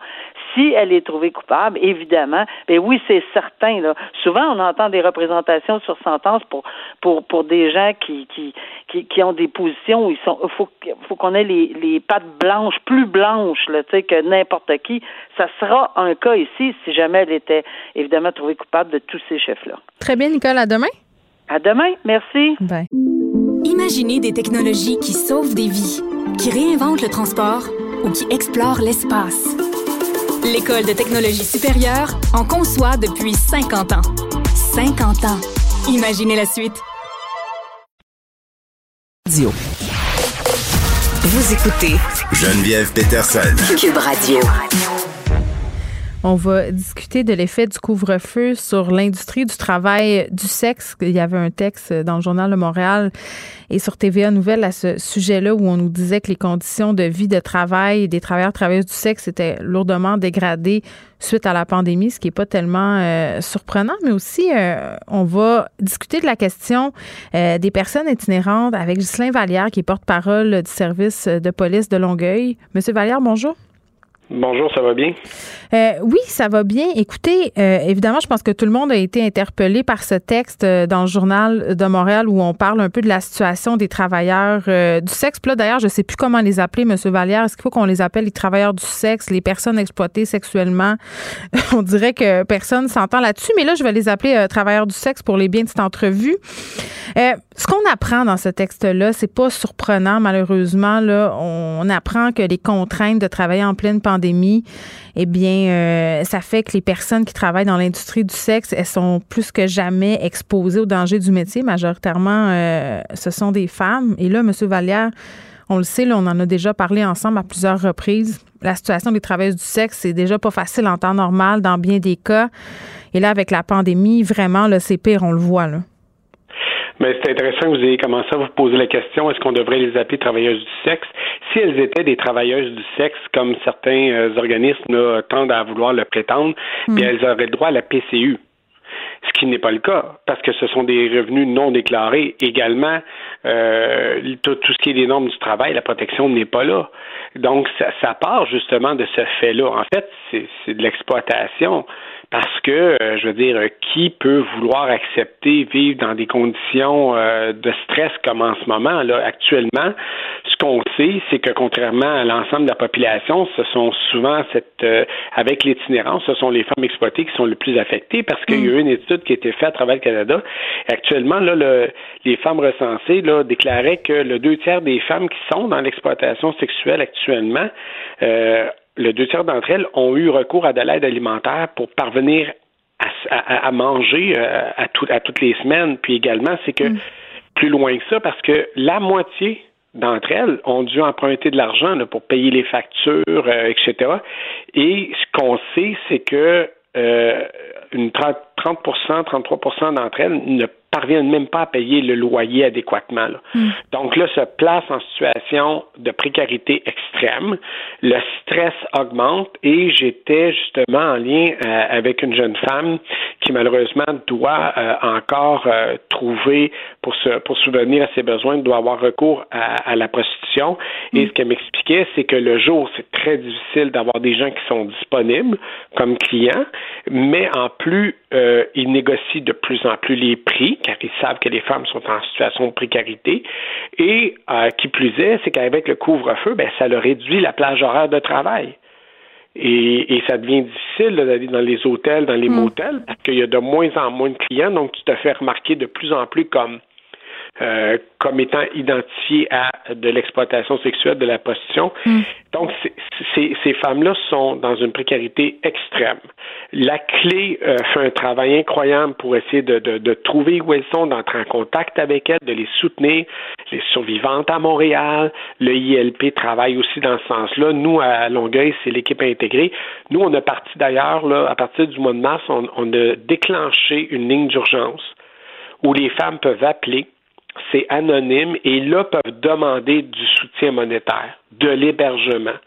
si elle est trouvée coupable, évidemment, ben oui, c'est certain. Là. Souvent, on entend des représentations sur sentence pour pour pour des gens qui qui qui, qui ont des positions où ils sont. Faut faut qu'on ait les, les pattes blanches, plus blanches, là, tu sais, que n'importe qui. Ça sera un cas ici si jamais elle était évidemment trouvée coupable de tous ces chefs-là. Très bien, Nicole. À demain. À demain. Merci. Bye. Imaginez des technologies qui sauvent des vies, qui réinventent le transport ou qui explorent l'espace. L'École de technologie supérieure en conçoit depuis 50 ans. 50 ans. Imaginez la suite. Vous écoutez Geneviève Peterson. Cube Radio. On va discuter de l'effet du couvre-feu sur l'industrie du travail du sexe. Il y avait un texte dans le journal de Montréal et sur TVA Nouvelle à ce sujet-là où on nous disait que les conditions de vie, de travail des travailleurs travailleuses du sexe étaient lourdement dégradées suite à la pandémie, ce qui n'est pas tellement euh, surprenant, mais aussi euh, on va discuter de la question euh, des personnes itinérantes avec Ghislain Vallière, qui est porte-parole du service de police de Longueuil. Monsieur Vallière, bonjour. Bonjour, ça va bien? Euh, oui, ça va bien. Écoutez, euh, évidemment, je pense que tout le monde a été interpellé par ce texte euh, dans le journal de Montréal où on parle un peu de la situation des travailleurs du sexe. Puis là, d'ailleurs, je ne sais plus comment les appeler, Monsieur Vallière. Est-ce qu'il faut qu'on les appelle les travailleurs du sexe, les personnes exploitées sexuellement? [LAUGHS] on dirait que personne s'entend là-dessus, mais là, je vais les appeler travailleurs du sexe pour les biens de cette entrevue. ce qu'on apprend dans ce texte-là, c'est pas surprenant, malheureusement. On apprend que les contraintes de travailler en pleine pandémie pandémie, eh bien, euh, ça fait que les personnes qui travaillent dans l'industrie du sexe, elles sont plus que jamais exposées aux dangers du métier. Majoritairement, euh, ce sont des femmes. Et là, M. Vallière, on le sait, on en a déjà parlé ensemble à plusieurs reprises. La situation des travailleuses du sexe, c'est déjà pas facile en temps normal dans bien des cas. Et là, avec la pandémie, vraiment, c'est pire, on le voit. Là. Mais c'est intéressant que vous ayez commencé à vous poser la question est-ce qu'on devrait les appeler travailleuses du sexe? Si elles étaient des travailleuses du sexe, comme certains euh, organismes tendent à vouloir le prétendre, hmm. bien elles auraient le droit à la PCU ce qui n'est pas le cas, parce que ce sont des revenus non déclarés. Également, euh, tout, tout, ce qui est des normes du travail, la protection n'est pas là. Donc, ça, ça part justement de ce fait-là. En fait, c'est de l'exploitation parce que, euh, je veux dire, qui peut vouloir accepter vivre dans des conditions euh, de stress comme en ce moment là actuellement? Ce qu'on sait, c'est que contrairement à l'ensemble de la population, ce sont souvent cette, euh, avec l'itinérance, ce sont les femmes exploitées qui sont les plus affectées parce qu'il y a eu une étude qui a été faite à travers le Canada. actuellement, là, le, les femmes recensées là déclaraient que le deux tiers des femmes qui sont dans l'exploitation sexuelle actuellement euh, le deux tiers d'entre elles ont eu recours à de l'aide alimentaire pour parvenir à, manger euh, à, à, toutes les semaines. Puis également, c'est que mm. plus loin que ça, parce que la moitié d'entre elles ont dû emprunter de l'argent pour payer les factures, euh, etc. Et ce qu'on sait, c'est que euh, une 30, 30 33% d'entre elles ne parviennent même pas à payer le loyer adéquatement. Hmm. Donc là, se place en situation de précarité extrême. Le stress augmente et j'étais justement en lien euh, avec une jeune femme qui malheureusement doit euh, encore euh, trouver pour se pour subvenir à ses besoins, doit avoir recours à, la prostitution. Et hmm. ce qu'elle m'expliquait, c'est que le jour, c'est très difficile d'avoir des gens qui sont disponibles comme clients, mais en plus, ils négocient de plus en plus les prix car ils savent que les femmes sont en situation de précarité. Et euh, qui plus est, c'est qu'avec le couvre-feu, ben, ça leur réduit la plage horaire de travail. Et, ça devient difficile d'aller dans les hôtels, dans les hmm. motels, parce qu'il y a de moins en moins de clients, donc tu te fais remarquer de plus en plus comme euh, comme étant identifié à de l'exploitation sexuelle, de la prostitution. Hmm. Donc, ces femmes-là sont dans une précarité extrême. La clé euh, fait un travail incroyable pour essayer de, de, de trouver où elles sont, d'entrer en contact avec elles, de les soutenir. Les survivantes à Montréal, le ILP travaille aussi dans ce sens-là. Nous, à Longueuil, c'est l'équipe intégrée. Nous, on a parti d'ailleurs, là, à partir du mois de mars, on, on a déclenché une ligne d'urgence où les femmes peuvent appeler c'est anonyme et là peuvent demander du soutien monétaire, de l'hébergement.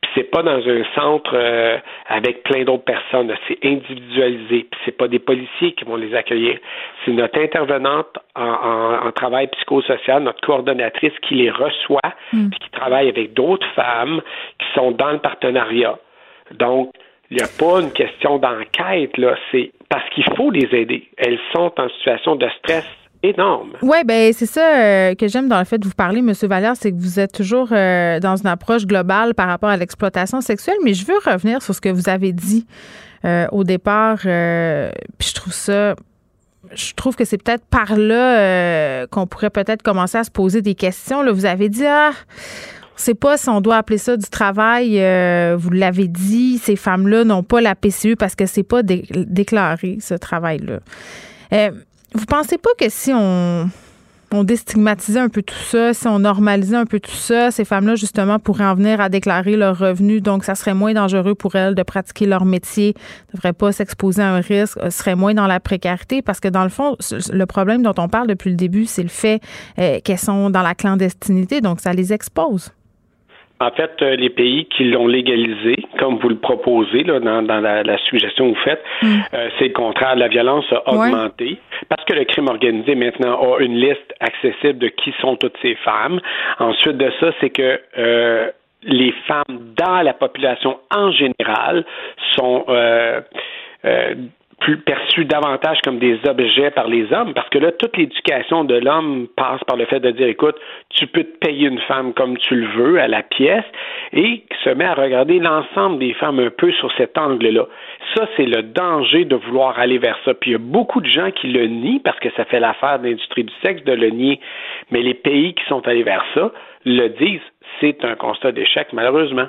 Puis c'est pas dans un centre euh, avec plein d'autres personnes, c'est individualisé. Puis c'est pas des policiers qui vont les accueillir, c'est notre intervenante en, travail psychosocial, notre coordonnatrice qui les reçoit, mm. puis qui travaille avec d'autres femmes qui sont dans le partenariat. Donc il n'y a pas une question d'enquête, là, c'est parce qu'il faut les aider. Elles sont en situation de stress Oui, ben c'est ça euh, que j'aime dans le fait de vous parler, M. Valère, c'est que vous êtes toujours euh, dans une approche globale par rapport à l'exploitation sexuelle, mais je veux revenir sur ce que vous avez dit euh, au départ, puis je trouve ça je trouve que c'est peut-être par là qu'on pourrait peut-être commencer à se poser des questions. Là, vous avez dit, ah, on ne sait pas si on doit appeler ça du travail. vous l'avez dit, ces femmes-là n'ont pas la PCU parce que c'est pas déclaré, ce travail-là. Vous pensez pas que si on, on déstigmatisait un peu tout ça, si on normalisait un peu tout ça, ces femmes-là, justement, pourraient en venir à déclarer leurs revenus. Donc, ça serait moins dangereux pour elles de pratiquer leur métier, ne devraient pas s'exposer à un risque, euh, seraient moins dans la précarité? Parce que, dans le fond, le problème dont on parle depuis le début, c'est le fait euh, qu'elles sont dans la clandestinité. Donc, ça les expose. En fait, euh, les pays qui l'ont légalisé, comme vous le proposez là, dans, la, suggestion que vous faites, mm. euh, c'est le contraire. La violence a augmenté parce que le crime organisé maintenant a une liste accessible de qui sont toutes ces femmes. Ensuite de ça, c'est que euh, les femmes dans la population en général sont plus perçus davantage comme des objets par les hommes, parce que là, toute l'éducation de l'homme passe par le fait de dire, écoute, tu peux te payer une femme comme tu le veux à la pièce, et se met à regarder l'ensemble des femmes un peu sur cet angle-là. Ça, c'est le danger de vouloir aller vers ça. Puis il y a beaucoup de gens qui le nient, parce que ça fait l'affaire de l'industrie du sexe de le nier, mais les pays qui sont allés vers ça le disent, c'est un constat d'échec, malheureusement.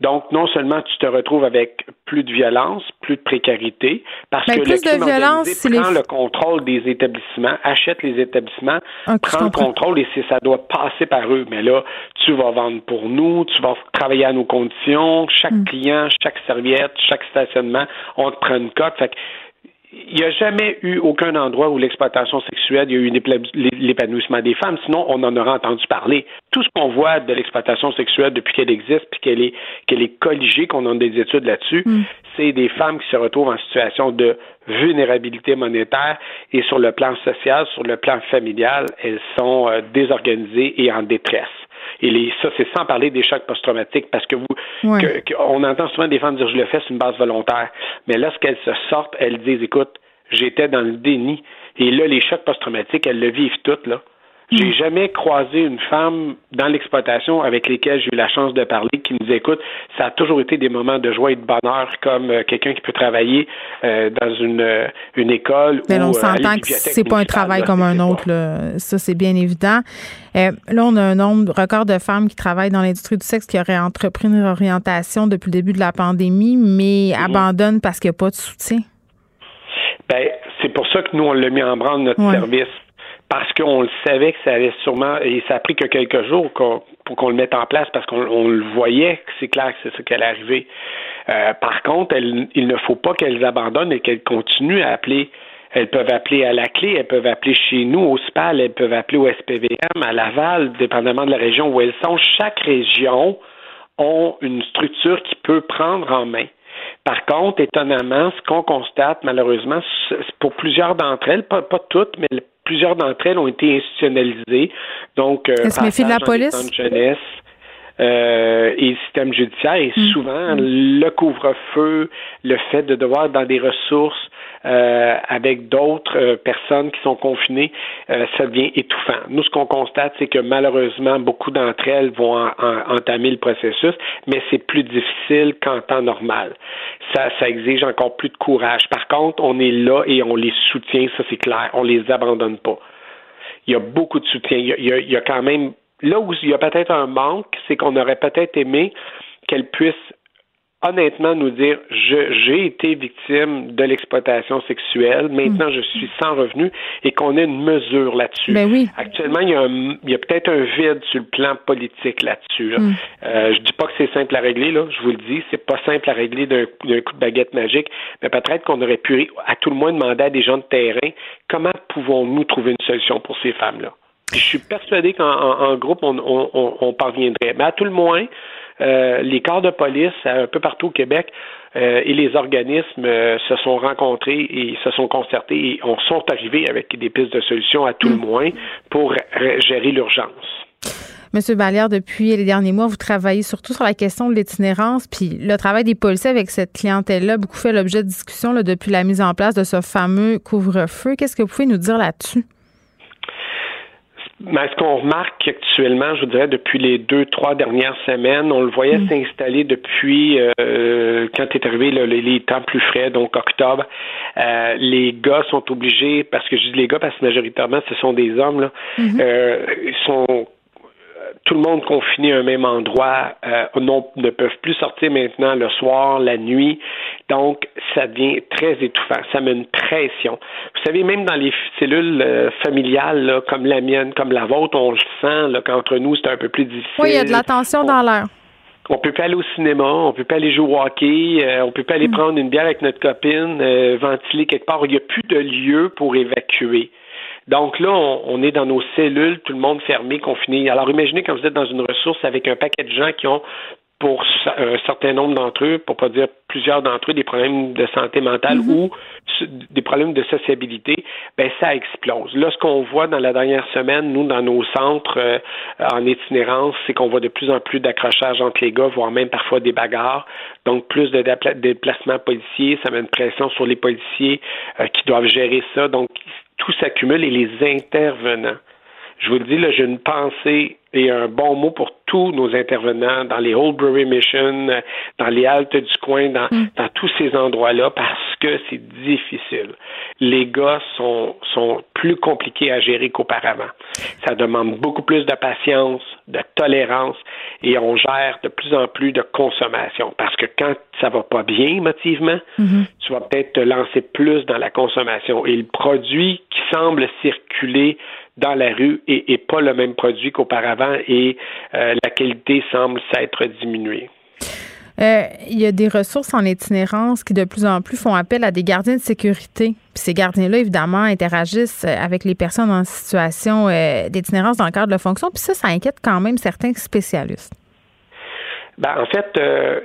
Donc, non seulement tu te retrouves avec plus de violence, plus de précarité, parce ben, que le crime de prend le contrôle des établissements, achète les établissements, ah, prend le contrôle et ça doit passer par eux. Mais là, tu vas vendre pour nous, tu vas travailler à nos conditions, chaque hmm. client, chaque serviette, chaque stationnement, on te prend une cote. Fait il n'y a jamais eu aucun endroit où l'exploitation sexuelle, il y a eu l'épanouissement des femmes, sinon on en aurait entendu parler. Tout ce qu'on voit de l'exploitation sexuelle depuis qu'elle existe, puis qu'elle est, qu'elle est colligée, qu'on a des études là-dessus, mm. c'est des femmes qui se retrouvent en situation de vulnérabilité monétaire et sur le plan social, sur le plan familial, elles sont euh, désorganisées et en détresse. Et les, ça, c'est sans parler des chocs post-traumatiques, parce que vous, on entend souvent des femmes dire je le fais, c'est une base volontaire. Mais lorsqu'elles se sortent, elles disent écoute, j'étais dans le déni. Et là, les chocs post-traumatiques, elles le vivent toutes, là. J'ai jamais croisé une femme dans l'exploitation avec lesquelles j'ai eu la chance de parler qui nous écoute. Ça a toujours été des moments de joie et de bonheur, comme euh, quelqu'un qui peut travailler euh, dans une, euh, une école. Mais on s'entend que c'est pas un travail comme un autre. Là. Ça, c'est bien évident. là, on a un nombre record de femmes qui travaillent dans l'industrie du sexe qui auraient entrepris une orientation depuis le début de la pandémie, mais mm-hmm. abandonnent parce qu'il n'y a pas de soutien. Ben, c'est pour ça que nous, on l'a mis en branle notre service parce qu'on le savait que ça allait sûrement, et ça a pris que quelques jours pour qu'on le mette en place parce qu'on le voyait c'est clair que c'est qui allait arriver. Euh, par contre, il ne faut pas qu'elles abandonnent et qu'elles continuent à appeler. Elles peuvent appeler à la clé, elles peuvent appeler chez nous au SPAL, elles peuvent appeler au SPVM, à Laval, dépendamment de la région où elles sont. Chaque région a une structure qui peut prendre en main. Par contre, étonnamment, ce qu'on constate, malheureusement, pour plusieurs d'entre elles, pas, pas toutes, mais plusieurs d'entre elles ont été institutionnalisées. Donc, euh, de la police? jeunesse, euh, et le système judiciaire. Et mm. souvent, le couvre-feu, le fait de devoir dans des ressources euh, avec d'autres euh, personnes qui sont confinées, euh, ça devient étouffant. Nous, ce qu'on constate, c'est que malheureusement, beaucoup d'entre elles vont entamer le processus, mais c'est plus difficile qu'en temps normal. Ça, ça exige encore plus de courage. Par contre, on est là et on les soutient, ça c'est clair. On les abandonne pas. Il y a beaucoup de soutien. Il y a, il y a quand même là où il y a peut-être un manque, c'est qu'on aurait peut-être aimé qu'elles puissent honnêtement nous dire j'ai été victime de l'exploitation sexuelle, maintenant je suis sans revenu et qu'on ait une mesure là-dessus. Ben oui. Actuellement, il y a, il a peut-être un vide sur le plan politique là-dessus. Là. Mm. Euh, je dis pas que c'est simple à régler, là, je vous le dis, c'est pas simple à régler d'un coup de baguette magique, mais peut-être qu'on aurait pu à tout le moins demander à des gens de terrain comment pouvons-nous trouver une solution pour ces femmes-là? Je suis persuadé qu'en groupe, on, parviendrait. Mais à tout le moins, euh, les corps de police un peu partout au Québec euh, et les organismes euh, se sont rencontrés et se sont concertés et on sont arrivés avec des pistes de solutions à tout le moins pour gérer l'urgence. Monsieur Vallière, depuis les derniers mois, vous travaillez surtout sur la question de l'itinérance, puis le travail des policiers avec cette clientèle-là, beaucoup fait l'objet de discussions depuis la mise en place de ce fameux couvre-feu. Qu'est-ce que vous pouvez nous dire là-dessus? Mais ce qu'on remarque actuellement, je vous dirais, depuis les deux, trois dernières semaines, on le voyait mm. s'installer depuis euh, quand est arrivé les, temps plus frais, donc octobre. Euh, les gars sont obligés, parce que je dis les gars parce que majoritairement ce sont des hommes, là, mm-hmm. euh, sont tout le monde confiné à un même endroit, euh, ne peuvent plus sortir maintenant le soir, la nuit. Donc, ça devient très étouffant. Ça met une pression. Vous savez, même dans les cellules euh, familiales, comme la mienne, comme la vôtre, on le sent qu'entre nous, c'est un peu plus difficile. Oui, il y a de la tension dans l'air. On peut pas aller au cinéma, on peut pas aller jouer au hockey, euh, on peut pas aller mm. prendre une bière avec notre copine, euh, ventiler quelque part. Il n'y a plus de lieu pour évacuer. Donc là, on, est dans nos cellules, tout le monde fermé, confiné. Alors imaginez quand vous êtes dans une ressource avec un paquet de gens qui ont pour un certain nombre d'entre eux, pour pas dire plusieurs d'entre eux, des problèmes de santé mentale mm-hmm. ou des problèmes de sociabilité, ben ça explose. Là, ce qu'on voit dans la dernière semaine, nous, dans nos centres euh, en itinérance, c'est qu'on voit de plus en plus d'accrochages entre les gars, voire même parfois des bagarres. Donc, plus de déplacements policiers, ça met une pression sur les policiers euh, qui doivent gérer ça. Donc, tout s'accumule et les intervenants. Je vous le dis, là, j'ai une pensée et un bon mot pour tous nos intervenants dans les Oldbury Mission, dans les haltes du coin, dans, mm. dans tous ces endroits-là, parce que c'est difficile. Les gars sont, sont plus compliqués à gérer qu'auparavant. Ça demande beaucoup plus de patience, de tolérance, et on gère de plus en plus de consommation. Parce que quand ça va pas bien émotivement, mm-hmm. tu vas peut-être te lancer plus dans la consommation. Et le produit qui semble circuler dans la rue et, pas le même produit qu'auparavant et euh, la qualité semble s'être diminuée. Euh, il y a des ressources en itinérance qui de plus en plus font appel à des gardiens de sécurité. Puis ces gardiens-là, évidemment, interagissent avec les personnes en situation euh, d'itinérance dans le cadre de la fonction. Puis ça, ça inquiète quand même certains spécialistes. Ben, en fait, euh,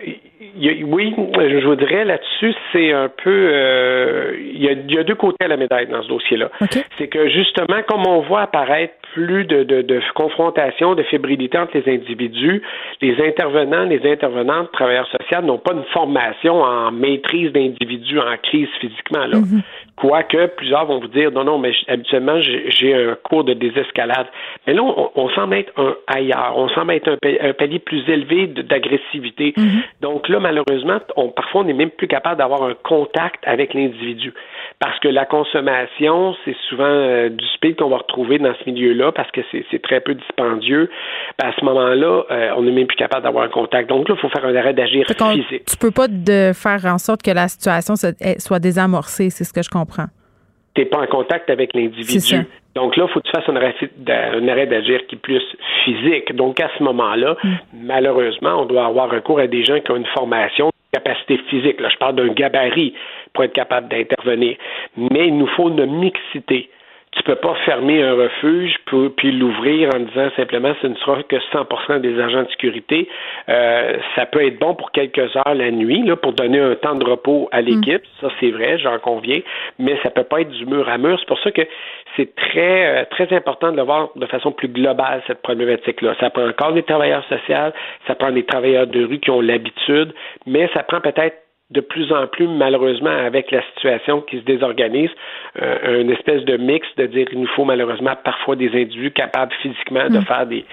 oui, je vous dirais là-dessus, c'est un peu. Euh, il, y a, y, a, deux côtés à la médaille dans ce dossier-là. C'est que justement, comme on voit apparaître plus de, de, de, confrontation, de fébrilité entre les individus, les intervenants, les intervenantes, travailleurs sociaux n'ont pas une formation en maîtrise d'individus en crise physiquement. Là. Mm-hmm. Quoique plusieurs vont vous dire non, non, mais habituellement, j'ai un cours de désescalade. Mais là, on, semble être un ailleurs. On semble être un, palier plus élevé d'agressivité. Mm-hmm. Donc là, malheureusement, on, parfois, on n'est même plus capable d'avoir un contact avec l'individu. Parce que la consommation, c'est souvent euh, du speed qu'on va retrouver dans ce milieu-là parce que c'est très peu dispendieux. Ben, à ce moment-là, euh, on n'est même plus capable d'avoir un contact. Donc là, il faut faire un arrêt d'agir physique. Tu peux pas de faire en sorte que la situation soit désamorcée, c'est ce que je comprends tu n'es pas en contact avec l'individu. Donc là, il faut que tu fasses un arrêt, d'agir qui est plus physique. Donc à ce moment-là, mm. malheureusement, on doit avoir recours à des gens qui ont une formation, une capacité physique. Là, je parle d'un gabarit pour être capable d'intervenir. Mais il nous faut une mixité tu peux pas fermer un refuge puis l'ouvrir en disant simplement ce ne sera que 100% des agents de sécurité. Euh, ça peut être bon pour quelques heures la nuit là, pour donner un temps de repos à l'équipe. Mm. Ça c'est vrai, j'en conviens, mais ça peut pas être du mur à mur. C'est pour ça que c'est très euh, très important de le voir de façon plus globale cette problématique-là. Ça prend encore des travailleurs sociaux, ça prend des travailleurs de rue qui ont l'habitude, mais ça prend peut-être de plus en plus, malheureusement, avec la situation qui se désorganise, euh, une espèce de mix de dire qu'il nous faut malheureusement parfois des individus capables physiquement de mm. faire des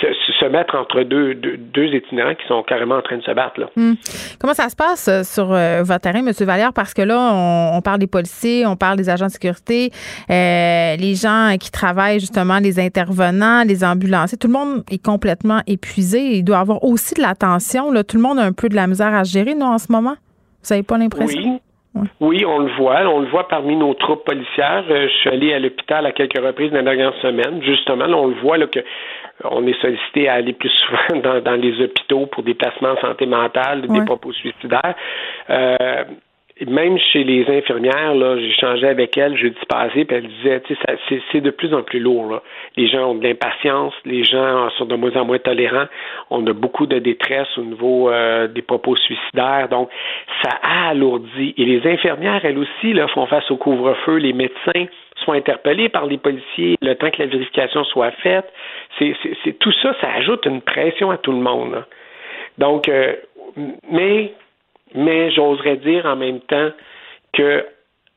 se, mettre entre deux, deux, itinérants qui sont carrément en train de se battre. Là. Mm. Comment ça se passe euh, sur euh, votre terrain, M. Vallière? Parce que là, on, parle des policiers, on parle des agents de sécurité, les gens qui travaillent justement, les intervenants, les ambulanciers, tout le monde est complètement épuisé. Il doit avoir aussi de l'attention. Tout le monde a un peu de la misère à gérer, nous, en ce moment? Vous n'avez pas l'impression? Oui. Oui, on le voit. On le voit parmi nos troupes policières. Euh, je suis allé à l'hôpital à quelques reprises dans la dernière semaine. Justement, on le voit là, que on est sollicité à aller plus [LAUGHS] souvent dans, les hôpitaux pour des placements en santé mentale, des propos suicidaires. Euh, même chez les infirmières, là, changé avec elles jeudi passé, puis elle disait, tu sais, c'est de plus en plus lourd. Là. Les gens ont de l'impatience, les gens sont de moins en moins tolérants, on a beaucoup de détresse au niveau euh, des propos suicidaires, donc ça a alourdi. Et les infirmières, elles aussi, là, font face au couvre-feu, les médecins sont interpellés par les policiers, le temps que la vérification soit faite. C'est tout ça, ça ajoute une pression à tout le monde. Donc, euh, mais mais j'oserais dire en même temps que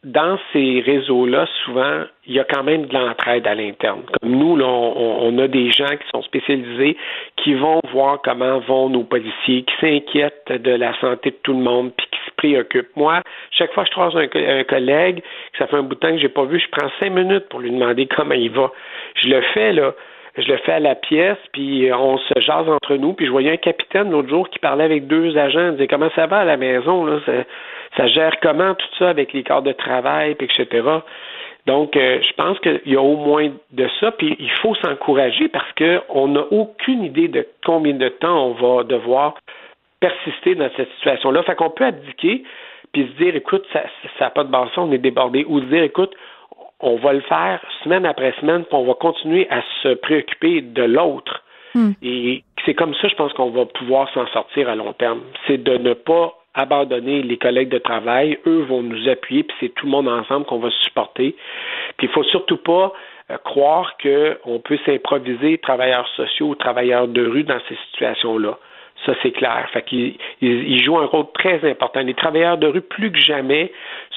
dans ces réseaux-là, souvent, il y a quand même de l'entraide à l'interne. Comme nous, là, on, a des gens qui sont spécialisés, qui vont voir comment vont nos policiers, qui s'inquiètent de la santé de tout le monde, puis qui se préoccupent. Moi, chaque fois que je croise un, collègue, que ça fait un bout de temps que j'ai pas vu, je prends cinq minutes pour lui demander comment il va. Je le fais, là, je le fais à la pièce, puis on se jase entre nous. Puis je voyais un capitaine l'autre jour qui parlait avec deux agents, il disait comment ça va à la maison, là, ça, gère comment tout ça avec les corps de travail, puis etc. Donc, euh, je pense qu'il y a au moins de ça, puis il faut s'encourager parce qu'on n'a aucune idée de combien de temps on va devoir persister dans cette situation-là. Fait qu'on peut abdiquer, puis se dire, écoute, ça n'a pas de bon on est débordé, ou se dire, écoute, on va le faire semaine après semaine, puis on va continuer à se préoccuper de l'autre. Hmm. Et c'est comme ça, je pense qu'on va pouvoir s'en sortir à long terme. C'est de ne pas abandonner les collègues de travail. Eux vont nous appuyer, puis c'est tout le monde ensemble qu'on va supporter. Puis il faut surtout pas euh, croire qu'on peut s'improviser travailleurs sociaux ou travailleurs de rue dans ces situations-là. Ça, c'est clair. Fait qu'ils ils jouent un rôle très important. Les travailleurs de rue, plus que jamais,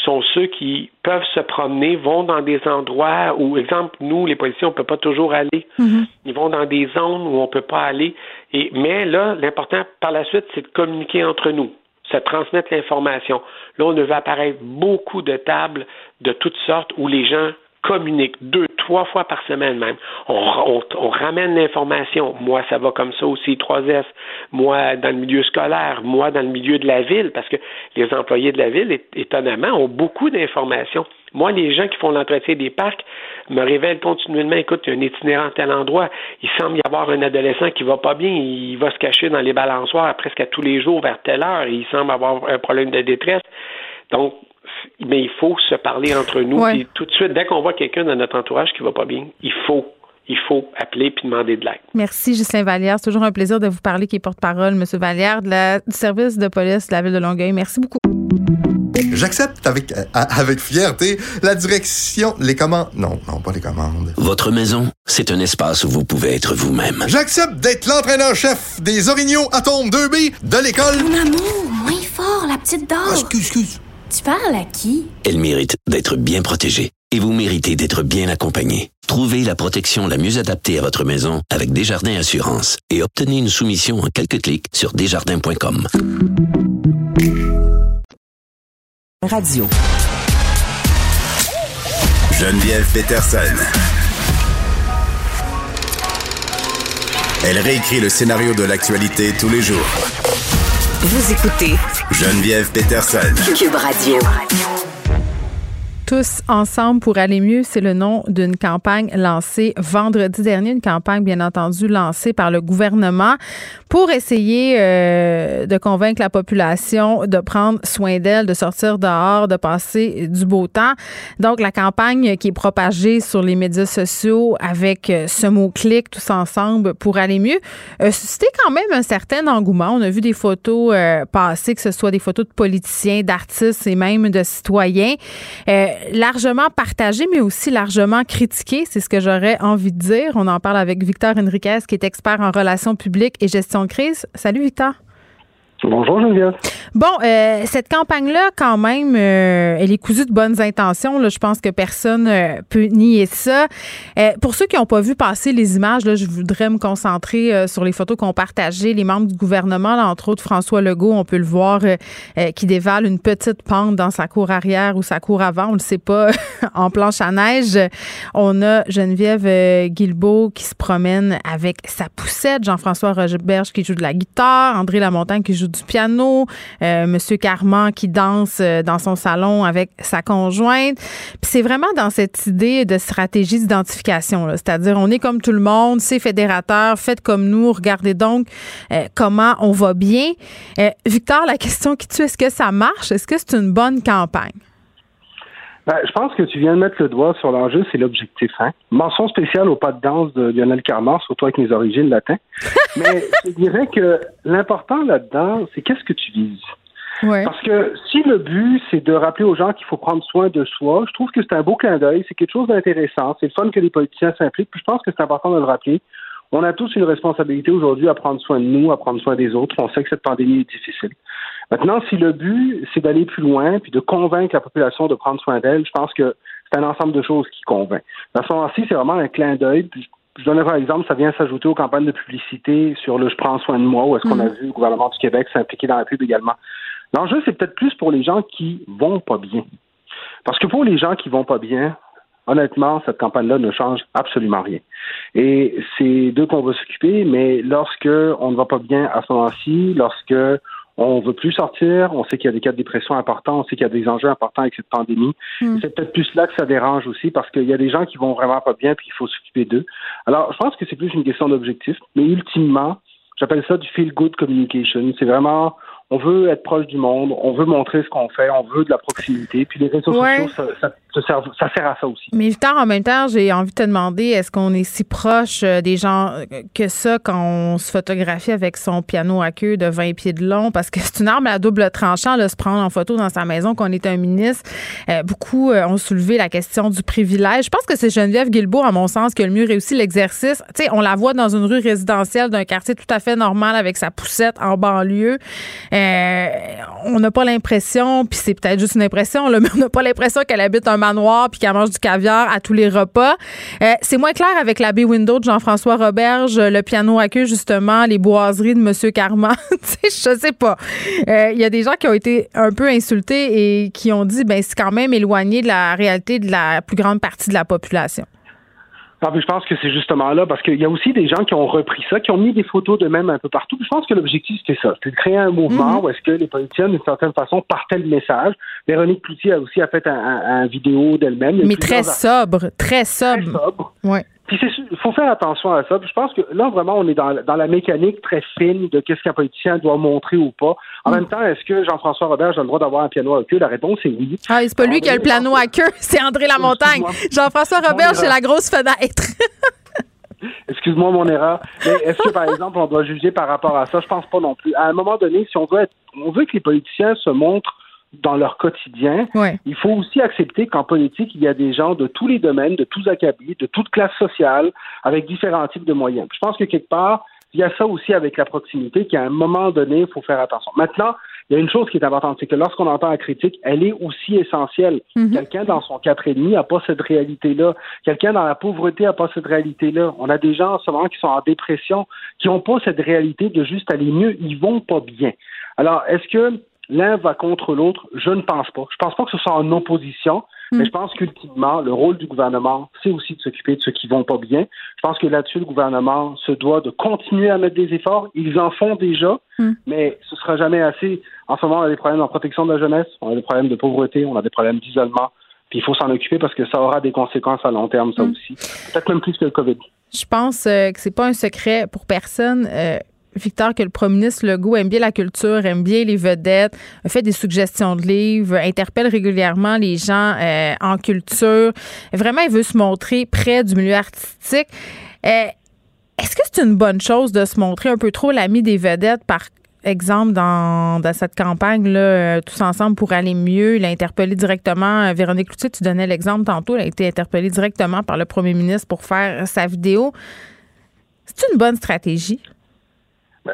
sont ceux qui peuvent se promener, vont dans des endroits où, exemple, nous, les policiers, on ne peut pas toujours aller. Mm-hmm. Ils vont dans des zones où on ne peut pas aller. Et, mais là, l'important par la suite, c'est de communiquer entre nous, se transmettre l'information. Là, on ne va apparaître beaucoup de tables de toutes sortes où les gens communique deux, trois fois par semaine même. On, ramène l'information. Moi, ça va comme ça aussi, 3S. Moi, dans le milieu scolaire. Moi, dans le milieu de la ville, parce que les employés de la ville, étonnamment, ont beaucoup d'informations. Moi, les gens qui font l'entretien des parcs me révèlent continuellement, écoute, il y a un itinérant à tel endroit, il semble y avoir un adolescent qui va pas bien, il va se cacher dans les balançoires presque à tous les jours vers telle heure, il semble avoir un problème de détresse. Donc, mais il faut se parler entre nous. Et tout de suite, dès qu'on voit quelqu'un dans notre entourage qui va pas bien, il faut il faut appeler puis demander de l'aide. Merci, Ghislain Vallière. C'est toujours un plaisir de vous parler, qui est porte-parole, M. Vallière, de la, du service de police de la ville de Longueuil. Merci beaucoup. J'accepte avec, euh, avec fierté la direction, les commandes. Non, non, pas les commandes. Votre maison, c'est un espace où vous pouvez être vous-même. J'accepte d'être l'entraîneur-chef des Orignaux Atomes 2B de l'école. Mon amour, moins fort, la petite dame. Ah, excuse, excuse. Tu parles à qui? Elle mérite d'être bien protégée et vous méritez d'être bien accompagné. Trouvez la protection la mieux adaptée à votre maison avec Desjardins Assurance et obtenez une soumission en quelques clics sur desjardins.com. Radio. Geneviève Peterson. Elle réécrit le scénario de l'actualité tous les jours vous écoutez Geneviève Peterson. Tous ensemble pour aller mieux, c'est le nom d'une campagne lancée vendredi dernier, une campagne bien entendu lancée par le gouvernement pour essayer euh, de convaincre la population de prendre soin d'elle, de sortir dehors, de passer du beau temps. Donc la campagne qui est propagée sur les médias sociaux avec euh, ce mot-clic tous ensemble pour aller mieux, euh, c'était quand même un certain engouement. On a vu des photos euh, passer, que ce soit des photos de politiciens, d'artistes et même de citoyens largement partagé, mais aussi largement critiqué. C'est ce que j'aurais envie de dire. On en parle avec Victor Henriquez, qui est expert en relations publiques et gestion de crise. Salut, Victor. Bonjour Geneviève. Bon, euh, cette campagne-là, quand même, euh, elle est cousue de bonnes intentions. Là. Je pense que personne euh, peut nier ça. pour ceux qui n'ont pas vu passer les images, là, je voudrais me concentrer sur les photos qu'ont partagées les membres du gouvernement, là, entre autres François Legault. On peut le voir qui dévale une petite pente dans sa cour arrière ou sa cour avant, on ne le sait pas, [LAUGHS] en planche à neige. On a Geneviève Guilbeault qui se promène avec sa poussette, Jean-François Rogerberge qui joue de la guitare, André Lamontagne qui joue du piano, euh, Monsieur Carman qui danse euh, dans son salon avec sa conjointe. Puis c'est vraiment dans cette idée de stratégie d'identification, c'est-à-dire on est comme tout le monde, c'est fédérateur, faites comme nous, regardez donc euh, comment on va bien. Victor, la question qui tue, est-ce que ça marche? Est-ce que c'est une bonne campagne? Ben, je pense que tu viens de mettre le doigt sur l'enjeu, c'est l'objectif. Hein? Mention spéciale au pas de danse de Lionel Carman, surtout avec mes origines latines. [LAUGHS] Mais je dirais que l'important là-dedans, c'est qu'est-ce que tu vises? Parce que si le but, c'est de rappeler aux gens qu'il faut prendre soin de soi, je trouve que c'est un beau clin d'œil, c'est quelque chose d'intéressant, c'est le fun que les politiciens s'impliquent, puis je pense que c'est important de le rappeler. On a tous une responsabilité aujourd'hui à prendre soin de nous, à prendre soin des autres. On sait que cette pandémie est difficile. Maintenant, si le but, c'est d'aller plus loin, puis de convaincre la population de prendre soin d'elle, je pense que c'est un ensemble de choses qui convainc. Dans ce moment-ci, c'est vraiment un clin d'œil. Je donnerai un exemple, ça vient s'ajouter aux campagnes de publicité sur le je prends soin de moi, ou est-ce qu'on a mm. vu le gouvernement du Québec s'impliquer dans la pub également. L'enjeu, c'est peut-être plus pour les gens qui vont pas bien. Parce que pour les gens qui vont pas bien, honnêtement, cette campagne-là ne change absolument rien. Et c'est d'eux qu'on va s'occuper, mais lorsque on ne va pas bien à ce moment-ci, lorsque on veut plus sortir, on sait qu'il y a des cas de dépression importants, on sait qu'il y a des enjeux importants avec cette pandémie. Hmm. C'est peut-être plus là que ça dérange aussi parce qu'il y a des gens qui vont vraiment pas bien puis il faut s'occuper d'eux. Alors, je pense que c'est plus une question d'objectif, mais ultimement, j'appelle ça du feel good communication. C'est vraiment on veut être proche du monde, on veut montrer ce qu'on fait, on veut de la proximité. Puis les réseaux Ouais. sociaux, ça, ça, ça sert, à ça aussi. Mais Victor, en même temps, j'ai envie de te demander, est-ce qu'on est si proche euh, des gens euh, que ça quand on se photographie avec son piano à queue de 20 pieds de long? Parce que c'est une arme à double tranchant, se prendre en photo dans sa maison qu'on est un ministre. Euh, beaucoup ont soulevé la question du privilège. Je pense que c'est Geneviève Guilbeault, à mon sens, qui a le mieux réussi l'exercice. Tu sais, on la voit dans une rue résidentielle d'un quartier tout à fait normal avec sa poussette en banlieue. On n'a pas l'impression, puis c'est peut-être juste une impression, [LAUGHS] mais on n'a pas l'impression qu'elle habite un manoir puis qu'elle mange du caviar à tous les repas. Euh, c'est moins clair avec la baie window de Jean-François Roberge, le piano à queue, justement, les boiseries de M. Carman. [LAUGHS] Je sais pas. Euh, Il y a des gens qui ont été un peu insultés et qui ont dit, ben c'est quand même éloigné de la réalité de la plus grande partie de la population. Puis je pense que c'est justement là, parce qu'il y a aussi des gens qui ont repris ça, qui ont mis des photos d'eux-mêmes un peu partout. Puis je pense que l'objectif, c'était ça. C'était de créer un mouvement Mhm. où est-ce que les politiciens, d'une certaine façon, partaient le message. Véronique Cloutier a aussi a fait un, un- un vidéo d'elle-même. A Mais très sobre, très sobre. sobre. Ouais. Puis il faut faire attention à ça. Puis je pense que là, vraiment, on est dans, dans la mécanique très fine de qu'est-ce qu'un politicien doit montrer ou pas. En même temps, est-ce que Jean-François Robert a le droit d'avoir un piano à queue? La réponse est oui. Ah, c'est pas lui qui a le piano à queue, [LAUGHS] c'est André Lamontagne. Jean-François Robert, c'est la grosse fenêtre. [LAUGHS] Excuse-moi mon erreur. Mais est-ce que, par exemple, on doit juger par rapport à ça? Je pense pas non plus. À un moment donné, si on veut être, on veut que les politiciens se montrent dans leur quotidien, Ouais. il faut aussi accepter qu'en politique, il y a des gens de tous les domaines, de tous acabits, de toutes classes sociales, avec différents types de moyens. Je pense que quelque part, il y a ça aussi avec la proximité, qu'à un moment donné, il faut faire attention. Maintenant, il y a une chose qui est importante, c'est que lorsqu'on entend la critique, elle est aussi essentielle. Mhm. Quelqu'un dans son quatre et demi n'a pas cette réalité-là. Quelqu'un dans la pauvreté n'a pas cette réalité-là. On a des gens en ce moment qui sont en dépression, qui n'ont pas cette réalité de juste aller mieux. Ils vont pas bien. Alors, est-ce que l'un va contre l'autre? Je ne pense pas. Je pense pas que ce soit en opposition, mais je pense qu'ultimement, le rôle du gouvernement, c'est aussi de s'occuper de ceux qui vont pas bien. Je pense que là-dessus, le gouvernement se doit de continuer à mettre des efforts. Ils en font déjà, Mm. mais ce sera jamais assez. En ce moment, on a des problèmes en protection de la jeunesse, on a des problèmes de pauvreté, on a des problèmes d'isolement. Puis il faut s'en occuper parce que ça aura des conséquences à long terme, ça aussi. Peut-être même plus que le COVID. Je pense euh, que c'est pas un secret pour personne. euh, Victor, que le premier ministre Legault aime bien la culture, aime bien les vedettes, a fait des suggestions de livres, interpelle régulièrement les gens euh, en culture. Vraiment, il veut se montrer près du milieu artistique. Euh, Est-ce que c'est une bonne chose de se montrer un peu trop l'ami des vedettes par exemple dans, cette campagne là euh, tous ensemble pour aller mieux? Il a interpellé directement euh, Véronique Cloutier tu donnais l'exemple tantôt elle a été interpellée directement par le premier ministre pour faire sa vidéo c'est une bonne stratégie?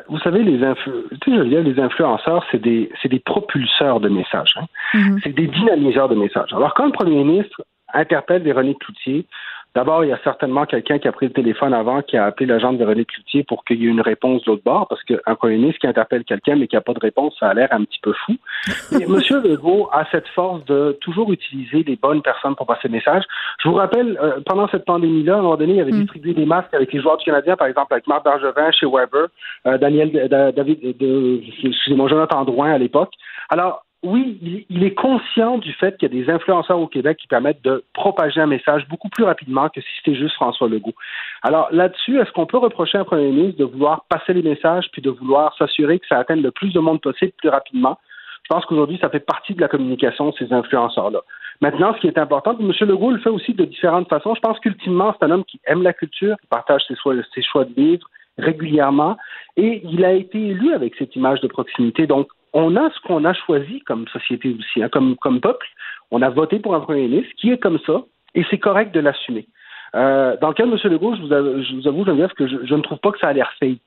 Vous savez, les influ... tu sais, Geneviève, les influenceurs, c'est des, c'est des propulseurs de messages. hein. Mhm. C'est des dynamiseurs de messages. Alors, quand le premier ministre interpelle Véronique Cloutier, d'abord, il y a certainement quelqu'un qui a pris le téléphone avant, qui a appelé l'agent de Véronique Cloutier pour qu'il y ait une réponse de l'autre bord, parce qu'un premier ministre qui interpelle quelqu'un mais qui n'a pas de réponse, ça a l'air un petit peu fou. [LAUGHS] Mais M. Legault a cette force de toujours utiliser les bonnes personnes pour passer le message. Je vous rappelle, euh, pendant cette pandémie-là, à un moment donné, il avait distribué des masques avec les joueurs du Canadien, par exemple, avec Marc Bergevin chez Weber, euh, Daniel, de- David, de, excusez-moi, Jonathan Drouin à l'époque. Alors, oui, il, est conscient du fait qu'il y a des influenceurs au Québec qui permettent de propager un message beaucoup plus rapidement que si c'était juste François Legault. Alors là-dessus, est-ce qu'on peut reprocher à un premier ministre de vouloir passer les messages puis de vouloir s'assurer que ça atteigne le plus de monde possible plus rapidement? Je pense qu'aujourd'hui, ça fait partie de la communication, ces influenceurs-là. Maintenant, ce qui est important, M. Legault le fait aussi de différentes façons. Je pense qu'ultimement, c'est un homme qui aime la culture, qui partage ses choix, ses choix de livres régulièrement, et il a été élu avec cette image de proximité. Donc, on a ce qu'on a choisi comme société aussi, hein, comme, comme peuple. On a voté pour un premier ministre qui est comme ça, et c'est correct de l'assumer. Euh, dans le cas de M. Legault, je vous, avoue, je vous avoue, Geneviève, que je, je ne trouve pas que ça a l'air fake.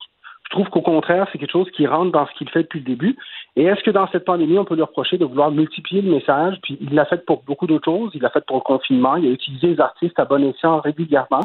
Je trouve qu'au contraire, c'est quelque chose qui rentre dans ce qu'il fait depuis le début. Et est-ce que dans cette pandémie, on peut lui reprocher de vouloir multiplier le message? Puis il l'a fait pour beaucoup d'autres choses. Il l'a fait pour le confinement. Il a utilisé les artistes à bon escient régulièrement.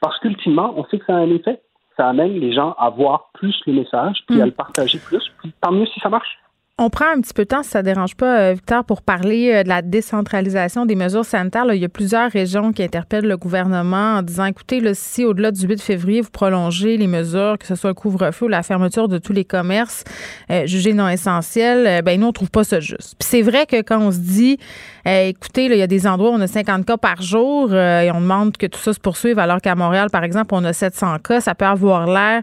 Parce qu'ultimement, on sait que ça a un effet. Ça amène les gens à voir plus les messages, puis à le partager plus. Puis tant mieux si ça marche. On prend un petit peu de temps, si ça ne dérange pas, euh, Victor, pour parler euh, de la décentralisation des mesures sanitaires. il y a plusieurs régions qui interpellent le gouvernement en disant, écoutez, si au-delà du 8 février, vous prolongez les mesures, que ce soit le couvre-feu ou la fermeture de tous les commerces euh, jugés non essentiels, ben nous, on trouve pas ça juste. Puis c'est vrai que quand on se dit, écoutez, il y a des endroits où on a 50 cas par jour et on demande que tout ça se poursuive, alors qu'à Montréal, par exemple, on a 700 cas, ça peut avoir l'air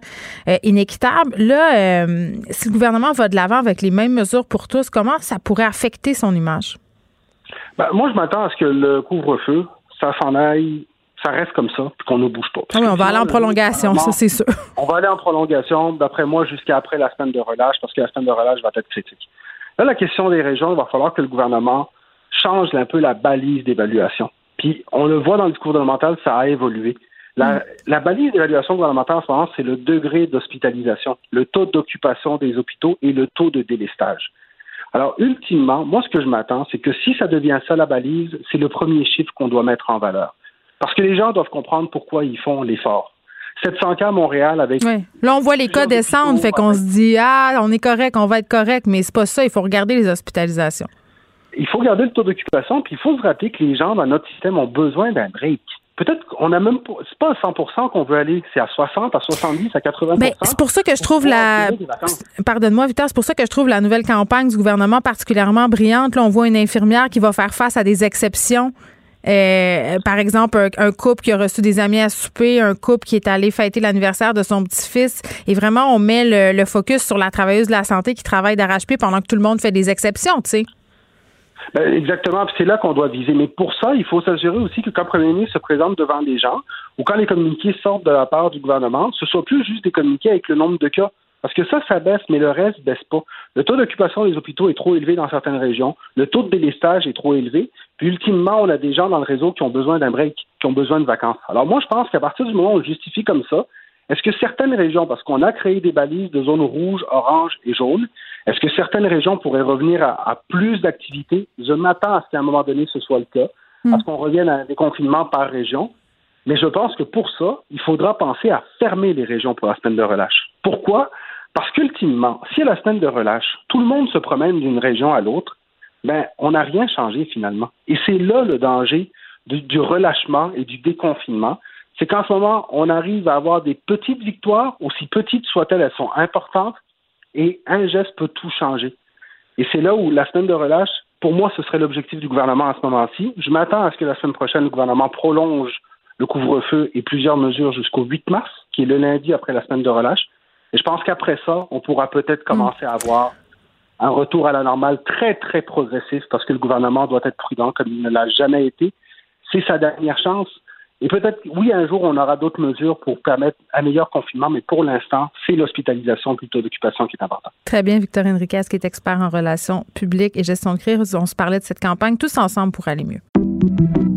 inéquitable. Là, si le gouvernement va de l'avant avec les mêmes mesures pour tous, comment ça pourrait affecter son image? Ben, moi, je m'attends à ce que le couvre-feu, ça s'en aille, ça reste comme ça, puis qu'on ne bouge pas. Ah oui, on va aller en prolongation, ça c'est sûr. On va aller en prolongation, d'après moi, jusqu'à après la semaine de relâche, parce que la semaine de relâche va être critique. Là, la question des régions, il va falloir que le gouvernement change un peu la balise d'évaluation. Puis, on le voit dans le discours gouvernemental, ça a évolué. La, mm. la balise d'évaluation gouvernementale en ce moment, c'est le degré d'hospitalisation, le taux d'occupation des hôpitaux et le taux de délestage. Alors, ultimement, moi, ce que je m'attends, c'est que si ça devient ça la balise, c'est le premier chiffre qu'on doit mettre en valeur. Parce que les gens doivent comprendre pourquoi ils font l'effort. 700 cas à Montréal avec. Oui. Là, on voit les cas descendre, fait qu'on se dit, ah, on est correct, on va être correct, mais c'est pas ça, il faut regarder les hospitalisations. Il faut regarder le taux d'occupation, puis il faut se rappeler que les gens dans notre système ont besoin d'un break peut-être qu'on a même c'est pas à 100% qu'on veut aller, c'est à 60, à 70, à 80% ben, c'est pour ça que je trouve la Pardonne-moi Victor, c'est pour ça que je trouve la nouvelle campagne du gouvernement particulièrement brillante. Là, on voit une infirmière qui va faire face à des exceptions. Euh, par exemple, un, couple qui a reçu des amis à souper, un couple qui est allé fêter l'anniversaire de son petit-fils. Et vraiment, on met le, le, focus sur la travailleuse de la santé qui travaille d'arrache-pied pendant que tout le monde fait des exceptions, tu sais. Ben, exactement, c'est là qu'on doit viser. Mais pour ça, il faut s'assurer aussi que quand le premier ministre se présente devant des gens ou quand les communiqués sortent de la part du gouvernement, ce soit plus juste des communiqués avec le nombre de cas. Parce que ça, ça baisse, mais le reste baisse pas. Le taux d'occupation des hôpitaux est trop élevé dans certaines régions. Le taux de délestage est trop élevé. Puis, ultimement, on a des gens dans le réseau qui ont besoin d'un break, qui ont besoin de vacances. Alors, moi, je pense qu'à partir du moment où on justifie comme ça, est-ce que certaines régions, parce qu'on a créé des balises de zones rouges, oranges et jaunes, est-ce que certaines régions pourraient revenir à, plus d'activités? Je m'attends à ce qu'à un moment donné, ce soit le cas, à hmm. ce qu'on revienne à des confinements par région. Mais je pense que pour ça, il faudra penser à fermer les régions pour la semaine de relâche. Pourquoi? Parce qu'ultimement, si à la semaine de relâche, tout le monde se promène d'une région à l'autre, ben, on n'a rien changé finalement. Et c'est là le danger du relâchement et du déconfinement c'est qu'en ce moment, on arrive à avoir des petites victoires, aussi petites soient-elles, elles sont importantes, et un geste peut tout changer. Et c'est là où la semaine de relâche, pour moi, ce serait l'objectif du gouvernement à ce moment-ci. Je m'attends à ce que la semaine prochaine, le gouvernement prolonge le couvre-feu et plusieurs mesures jusqu'au 8 mars, qui est le lundi après la semaine de relâche. Et je pense qu'après ça, on pourra peut-être commencer à avoir un retour à la normale très, très progressif, parce que le gouvernement doit être prudent comme il ne l'a jamais été. C'est sa dernière chance. Et peut-être, oui, un jour, on aura d'autres mesures pour permettre un meilleur confinement, mais pour l'instant, c'est l'hospitalisation plutôt d'occupation qui est importante. Très bien, Victor Enriquez, qui est expert en relations publiques et gestion de crise. On se parlait de cette campagne tous ensemble pour aller mieux.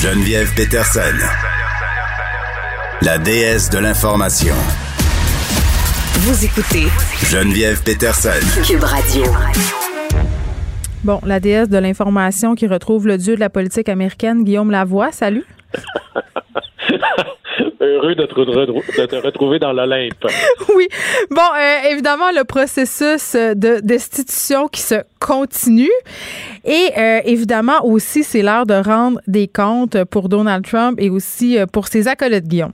Geneviève Peterson, la déesse de l'information. Vous écoutez Geneviève Peterson, Cube Radio. Bon, la déesse de l'information qui retrouve le dieu de la politique américaine, Guillaume Lavoie. Salut. [LAUGHS] Heureux de te, retrouver dans l'Olympe. [LAUGHS] Oui. Bon, euh, évidemment, le processus de destitution qui se continue. Et euh, évidemment, aussi, c'est l'heure de rendre des comptes pour Donald Trump et aussi euh, pour ses acolytes, Guillaume.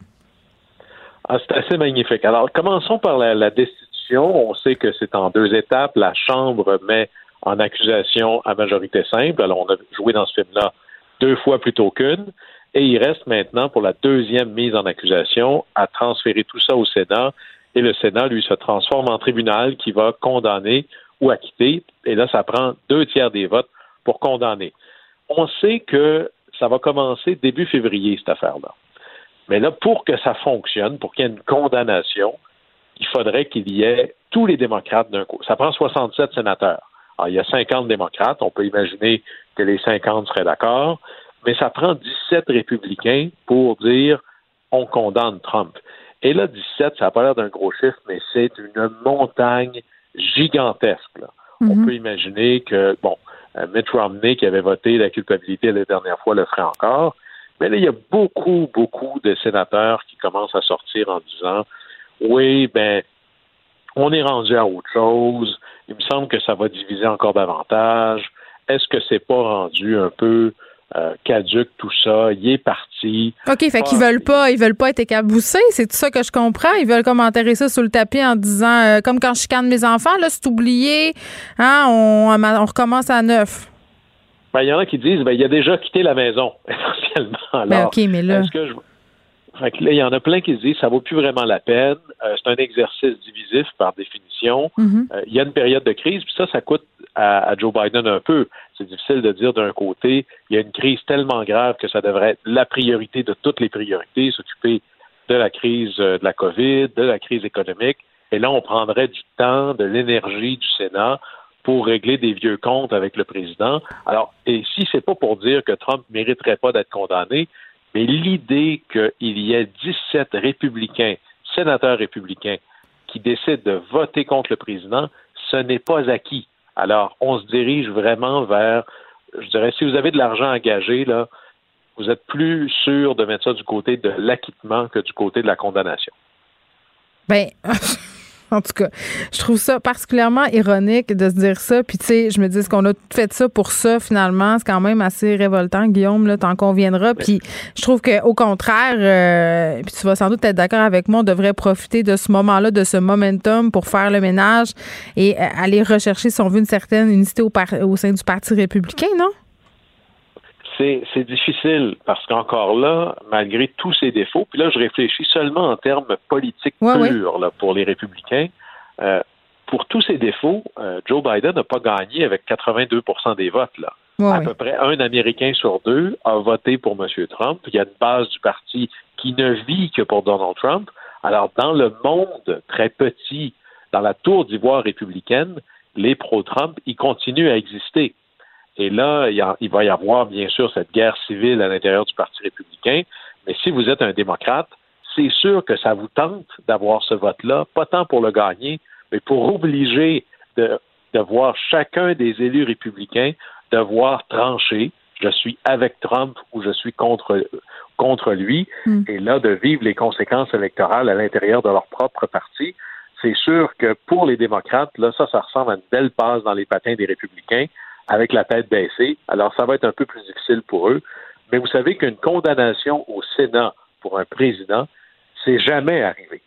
Ah, c'est assez magnifique. Alors, commençons par la, la destitution. On sait que c'est en deux étapes. La Chambre met en accusation à majorité simple. Alors, on a joué dans ce film-là deux fois plutôt qu'une. Et il reste maintenant pour la deuxième mise en accusation à transférer tout ça au Sénat. Et le Sénat, lui, se transforme en tribunal qui va condamner ou acquitter. Et là, ça prend deux tiers des votes pour condamner. On sait que ça va commencer début février, cette affaire-là. Mais là, pour que ça fonctionne, pour qu'il y ait une condamnation, il faudrait qu'il y ait tous les démocrates d'un coup. Ça prend 67 sénateurs. Alors, il y a 50 démocrates. On peut imaginer que les 50 seraient d'accord. Mais ça prend 17 républicains pour dire on condamne Trump. Et là, 17, ça n'a pas l'air d'un gros chiffre, mais c'est une montagne gigantesque. On peut imaginer que, bon, euh, Mitt Romney, qui avait voté la culpabilité la dernière fois, le ferait encore. Mais là, il y a beaucoup, beaucoup de sénateurs qui commencent à sortir en disant Oui, ben, on est rendu à autre chose. Il me semble que ça va diviser encore davantage. Est-ce que c'est pas rendu un peu euh, caduque tout ça? Il est parti. OK, fait qu'ils veulent pas, ils veulent pas être écaboussés, c'est tout ça que je comprends. Ils veulent comme enterrer ça sous le tapis en disant euh, comme quand je chicane mes enfants, là, c'est oublié, hein, on, on recommence à neuf. Ben, il y en a qui disent ben, il a déjà quitté la maison, [LAUGHS] essentiellement. Alors, Ben, OK, mais là. est-ce que je- il y en a plein qui se disent ça vaut plus vraiment la peine. Euh, c'est un exercice divisif par définition. Mhm. Euh, il y a une période de crise, puis ça, ça coûte à, à Joe Biden un peu. C'est difficile de dire d'un côté, il y a une crise tellement grave que ça devrait être la priorité de toutes les priorités, s'occuper de la crise euh, de la COVID, de la crise économique. Et là, on prendrait du temps, de l'énergie du Sénat pour régler des vieux comptes avec le président. Alors, et si c'est pas pour dire que Trump mériterait pas d'être condamné, mais l'idée qu'il y ait 17 républicains, sénateurs républicains, qui décident de voter contre le président, ce n'est pas acquis. Alors, on se dirige vraiment vers, je dirais, si vous avez de l'argent engagé, là, vous êtes plus sûr de mettre ça du côté de l'acquittement que du côté de la condamnation. Ben, [LAUGHS] en tout cas, je trouve ça particulièrement ironique de se dire ça. Puis, tu sais, je me dis qu'on a fait ça pour ça, finalement? C'est quand même assez révoltant, Guillaume, là, t'en conviendras. Puis, je trouve qu'au contraire, euh, puis tu vas sans doute être d'accord avec moi, on devrait profiter de ce moment-là, de ce momentum pour faire le ménage et euh, aller rechercher, si on veut, une certaine unité au, par- au sein du Parti républicain, non? C'est difficile parce qu'encore là, malgré tous ses défauts, puis là, je réfléchis seulement en termes politiques Ouais, purs là, pour les républicains. euh, pour tous ses défauts, euh, Joe Biden n'a pas gagné avec 82% des votes. Là. Ouais, à peu près un Américain sur deux a voté pour M. Trump. Il y a une base du parti qui ne vit que pour Donald Trump. Alors, dans le monde très petit, dans la tour d'ivoire républicaine, les pro-Trump, ils continuent à exister. Et là, il, y a- il va y avoir, bien sûr, cette guerre civile à l'intérieur du Parti républicain. Mais si vous êtes un démocrate, c'est sûr que ça vous tente d'avoir ce vote-là, pas tant pour le gagner, mais pour obliger de, de voir chacun des élus républicains devoir trancher. Je suis avec Trump ou je suis contre, contre lui. Et là, de vivre les conséquences électorales à l'intérieur de leur propre parti. C'est sûr que pour les démocrates, là, ça, ça ressemble à une belle passe dans les patins des républicains avec la tête baissée. Alors, ça va être un peu plus difficile pour eux. Mais vous savez qu'une condamnation au Sénat pour un président, c'est jamais arrivé.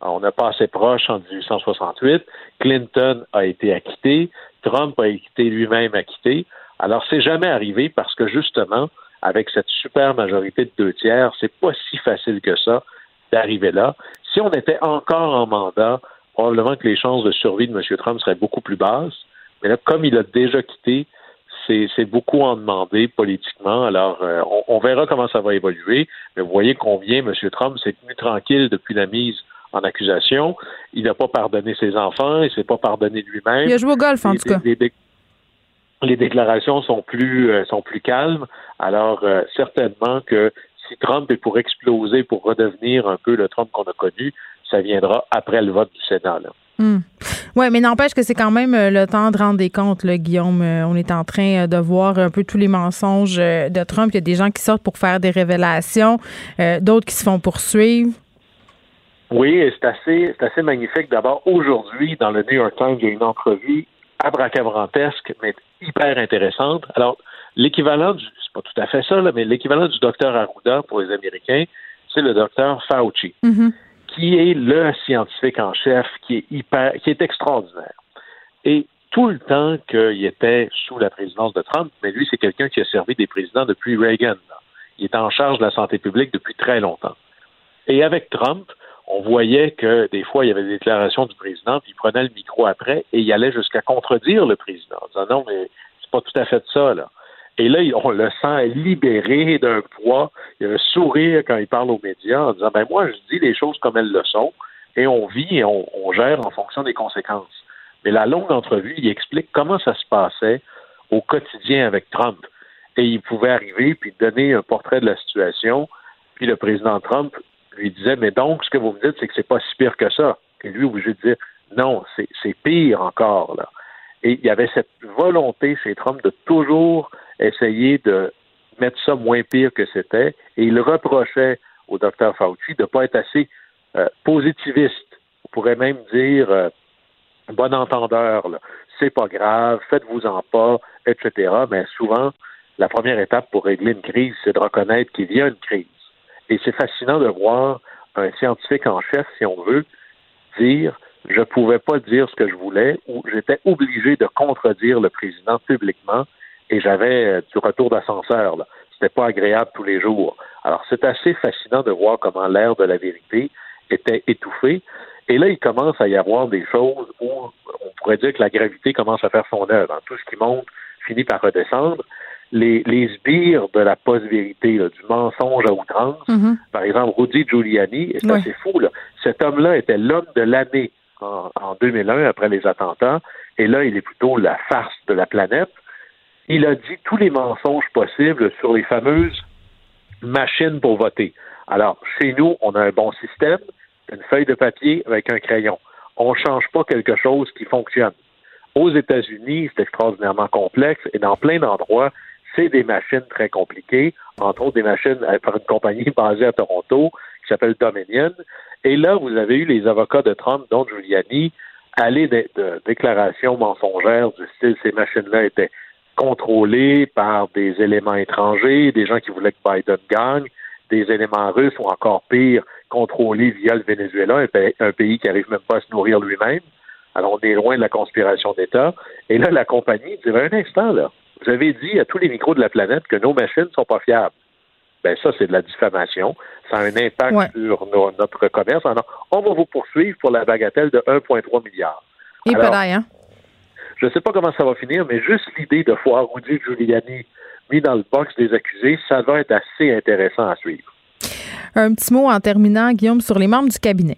On a passé proche en 1868. Clinton a été acquitté. Trump a été lui-même acquitté. Alors, c'est jamais arrivé parce que justement, avec cette super majorité de deux tiers, c'est pas si facile que ça d'arriver là. Si on était encore en mandat, probablement que les chances de survie de M. Trump seraient beaucoup plus basses. Mais là, comme il a déjà quitté, c'est beaucoup en demandé politiquement. Alors, euh, on, on verra comment ça va évoluer. Mais vous voyez combien M. Trump s'est tenu tranquille depuis la mise en accusation. Il n'a pas pardonné ses enfants, il s'est pas pardonné lui-même. Il a joué au golf, en Les- tout cas. les- les- les déclarations sont plus euh, sont plus calmes. Alors euh, certainement que si Trump est pour exploser, pour redevenir un peu le Trump qu'on a connu, ça viendra après le vote du Sénat. Là. Hmm. Oui, mais n'empêche que c'est quand même euh, le temps de rendre des comptes, là, Guillaume. Euh, on est en train euh, de voir un peu tous les mensonges de Trump. Il y a des gens qui sortent pour faire des révélations, euh, d'autres qui se font poursuivre. Oui, c'est assez, assez magnifique. D'abord, aujourd'hui, dans le New York Times, il y a une entrevue abracadabrantesque, mais hyper intéressante. Alors, l'équivalent du, c'est pas tout à fait ça, là, mais l'équivalent du docteur Arruda pour les Américains, c'est le docteur Fauci. Qui est le scientifique en chef, qui est hyper, qui est extraordinaire. Et tout le temps qu'il était sous la présidence de Trump, mais lui, c'est quelqu'un qui a servi des présidents depuis Reagan. Il est en charge de la santé publique depuis très longtemps. Et avec Trump, on voyait que des fois, il y avait des déclarations du président, puis il prenait le micro après et il allait jusqu'à contredire le président, en disant non, mais c'est pas tout à fait ça, là. Et là, on le sent libéré d'un poids. Il a un sourire quand il parle aux médias en disant ben moi, je dis les choses comme elles le sont. et on vit et on, gère en fonction des conséquences. Mais la longue entrevue, il explique comment ça se passait au quotidien avec Trump. Et il pouvait arriver puis donner un portrait de la situation. Puis le président Trump lui disait, mais donc, ce que vous me dites, c'est que c'est pas si pire que ça. Et lui, obligé de dire, non, c'est pire encore, là. Et il y avait cette volonté chez Trump de toujours essayer de mettre ça moins pire que c'était. Et il reprochait au docteur Fauci de ne pas être assez euh, positiviste. On pourrait même dire euh, bon entendeur. C'est pas grave, faites-vous-en pas, etc. Mais souvent, la première étape pour régler une crise, c'est de reconnaître qu'il y a une crise. Et c'est fascinant de voir un scientifique en chef, si on veut, dire je ne pouvais pas dire ce que je voulais ou j'étais obligé de contredire le président publiquement et j'avais euh, du retour d'ascenseur. Ce n'était pas agréable tous les jours. Alors, c'est assez fascinant de voir comment l'air de la vérité était étouffé. Et là, il commence à y avoir des choses où on pourrait dire que la gravité commence à faire son œuvre. Tout ce qui monte finit par redescendre. Les, les sbires de la post-vérité, du mensonge à outrance, Mm-hmm. par exemple, Rudy Giuliani, et c'est assez fou, là. cet homme-là était l'homme de l'année en, en 2001 après les attentats, et là, il est plutôt la farce de la planète. Il a dit tous les mensonges possibles sur les fameuses machines pour voter. Alors, chez nous, on a un bon système, une feuille de papier avec un crayon. On ne change pas quelque chose qui fonctionne. Aux États-Unis, c'est extraordinairement complexe et dans plein d'endroits, c'est des machines très compliquées, entre autres des machines par une compagnie basée à Toronto qui s'appelle Dominion. Et là, vous avez eu les avocats de Trump, dont Giuliani, aller de, déclarations mensongères du style ces machines-là étaient contrôlées par des éléments étrangers, des gens qui voulaient que Biden gagne, des éléments russes ou encore pire, contrôlés via le Venezuela, un pays, qui n'arrive même pas à se nourrir lui-même. Alors, on est loin de la conspiration d'État. Et là, la compagnie dirait un instant, là, vous avez dit à tous les micros de la planète que nos machines sont pas fiables. Ben ça, c'est de la diffamation. Ça a un impact Ouais. sur nos- notre commerce. Alors, on va vous poursuivre pour la bagatelle de 1,3 milliard. Et Alors, pédale, hein? je ne sais pas comment ça va finir, mais juste l'idée de voir Rudy Giuliani mis dans le box des accusés, ça va être assez intéressant à suivre. Un petit mot en terminant, Guillaume, sur les membres du cabinet.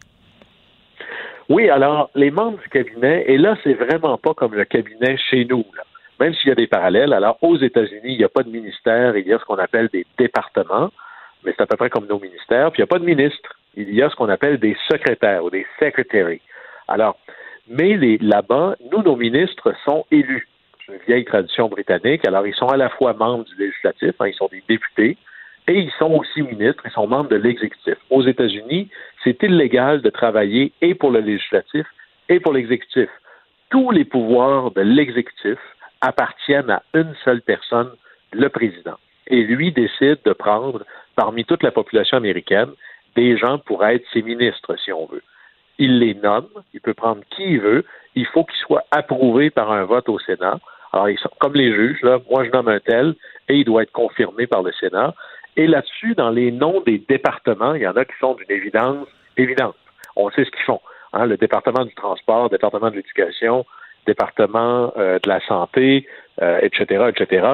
Oui, alors, les membres du cabinet, et là, c'est vraiment pas comme le cabinet chez nous, là. Même s'il y a des parallèles. Alors, aux États-Unis, il n'y a pas de ministère, il y a ce qu'on appelle des départements, mais c'est à peu près comme nos ministères, puis il n'y a pas de ministre, il y a ce qu'on appelle des secrétaires ou des secretaries. Alors, mais là-bas, nous, nos ministres sont élus. C'est une vieille tradition britannique. Alors, ils sont à la fois membres du législatif, hein, ils sont des députés, et ils sont aussi ministres, ils sont membres de l'exécutif. Aux États-Unis, c'est illégal de travailler et pour le législatif et pour l'exécutif. Tous les pouvoirs de l'exécutif appartiennent à une seule personne, le président. Et lui décide de prendre, parmi toute la population américaine, des gens pour être ses ministres, si on veut. Il les nomme, il peut prendre qui il veut, il faut qu'il soit approuvé par un vote au Sénat. Alors, ils sont comme les juges, là, moi je nomme un tel et il doit être confirmé par le Sénat. Et là-dessus, dans les noms des départements, il y en a qui sont d'une évidence évidente. On sait ce qu'ils font. Hein, le département du transport, le département de l'éducation, département euh, de la santé, euh, etc., etc.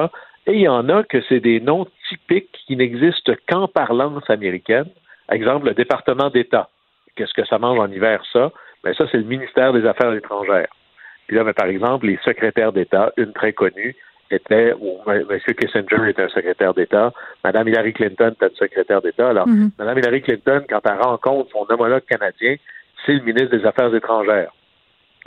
Et il y en a que c'est des noms typiques qui n'existent qu'en parlance américaine. Exemple, le département d'État. Qu'est-ce que ça mange en hiver, ça? Ben, ça, c'est le ministère des Affaires étrangères. Puis là, ben, par exemple, les secrétaires d'État, une très connue, était, ou M. Kissinger était un secrétaire d'État, Mme Hillary Clinton était une secrétaire d'État. Alors. Mme Hillary Clinton, quand elle rencontre son homologue canadien, c'est le ministre des Affaires étrangères.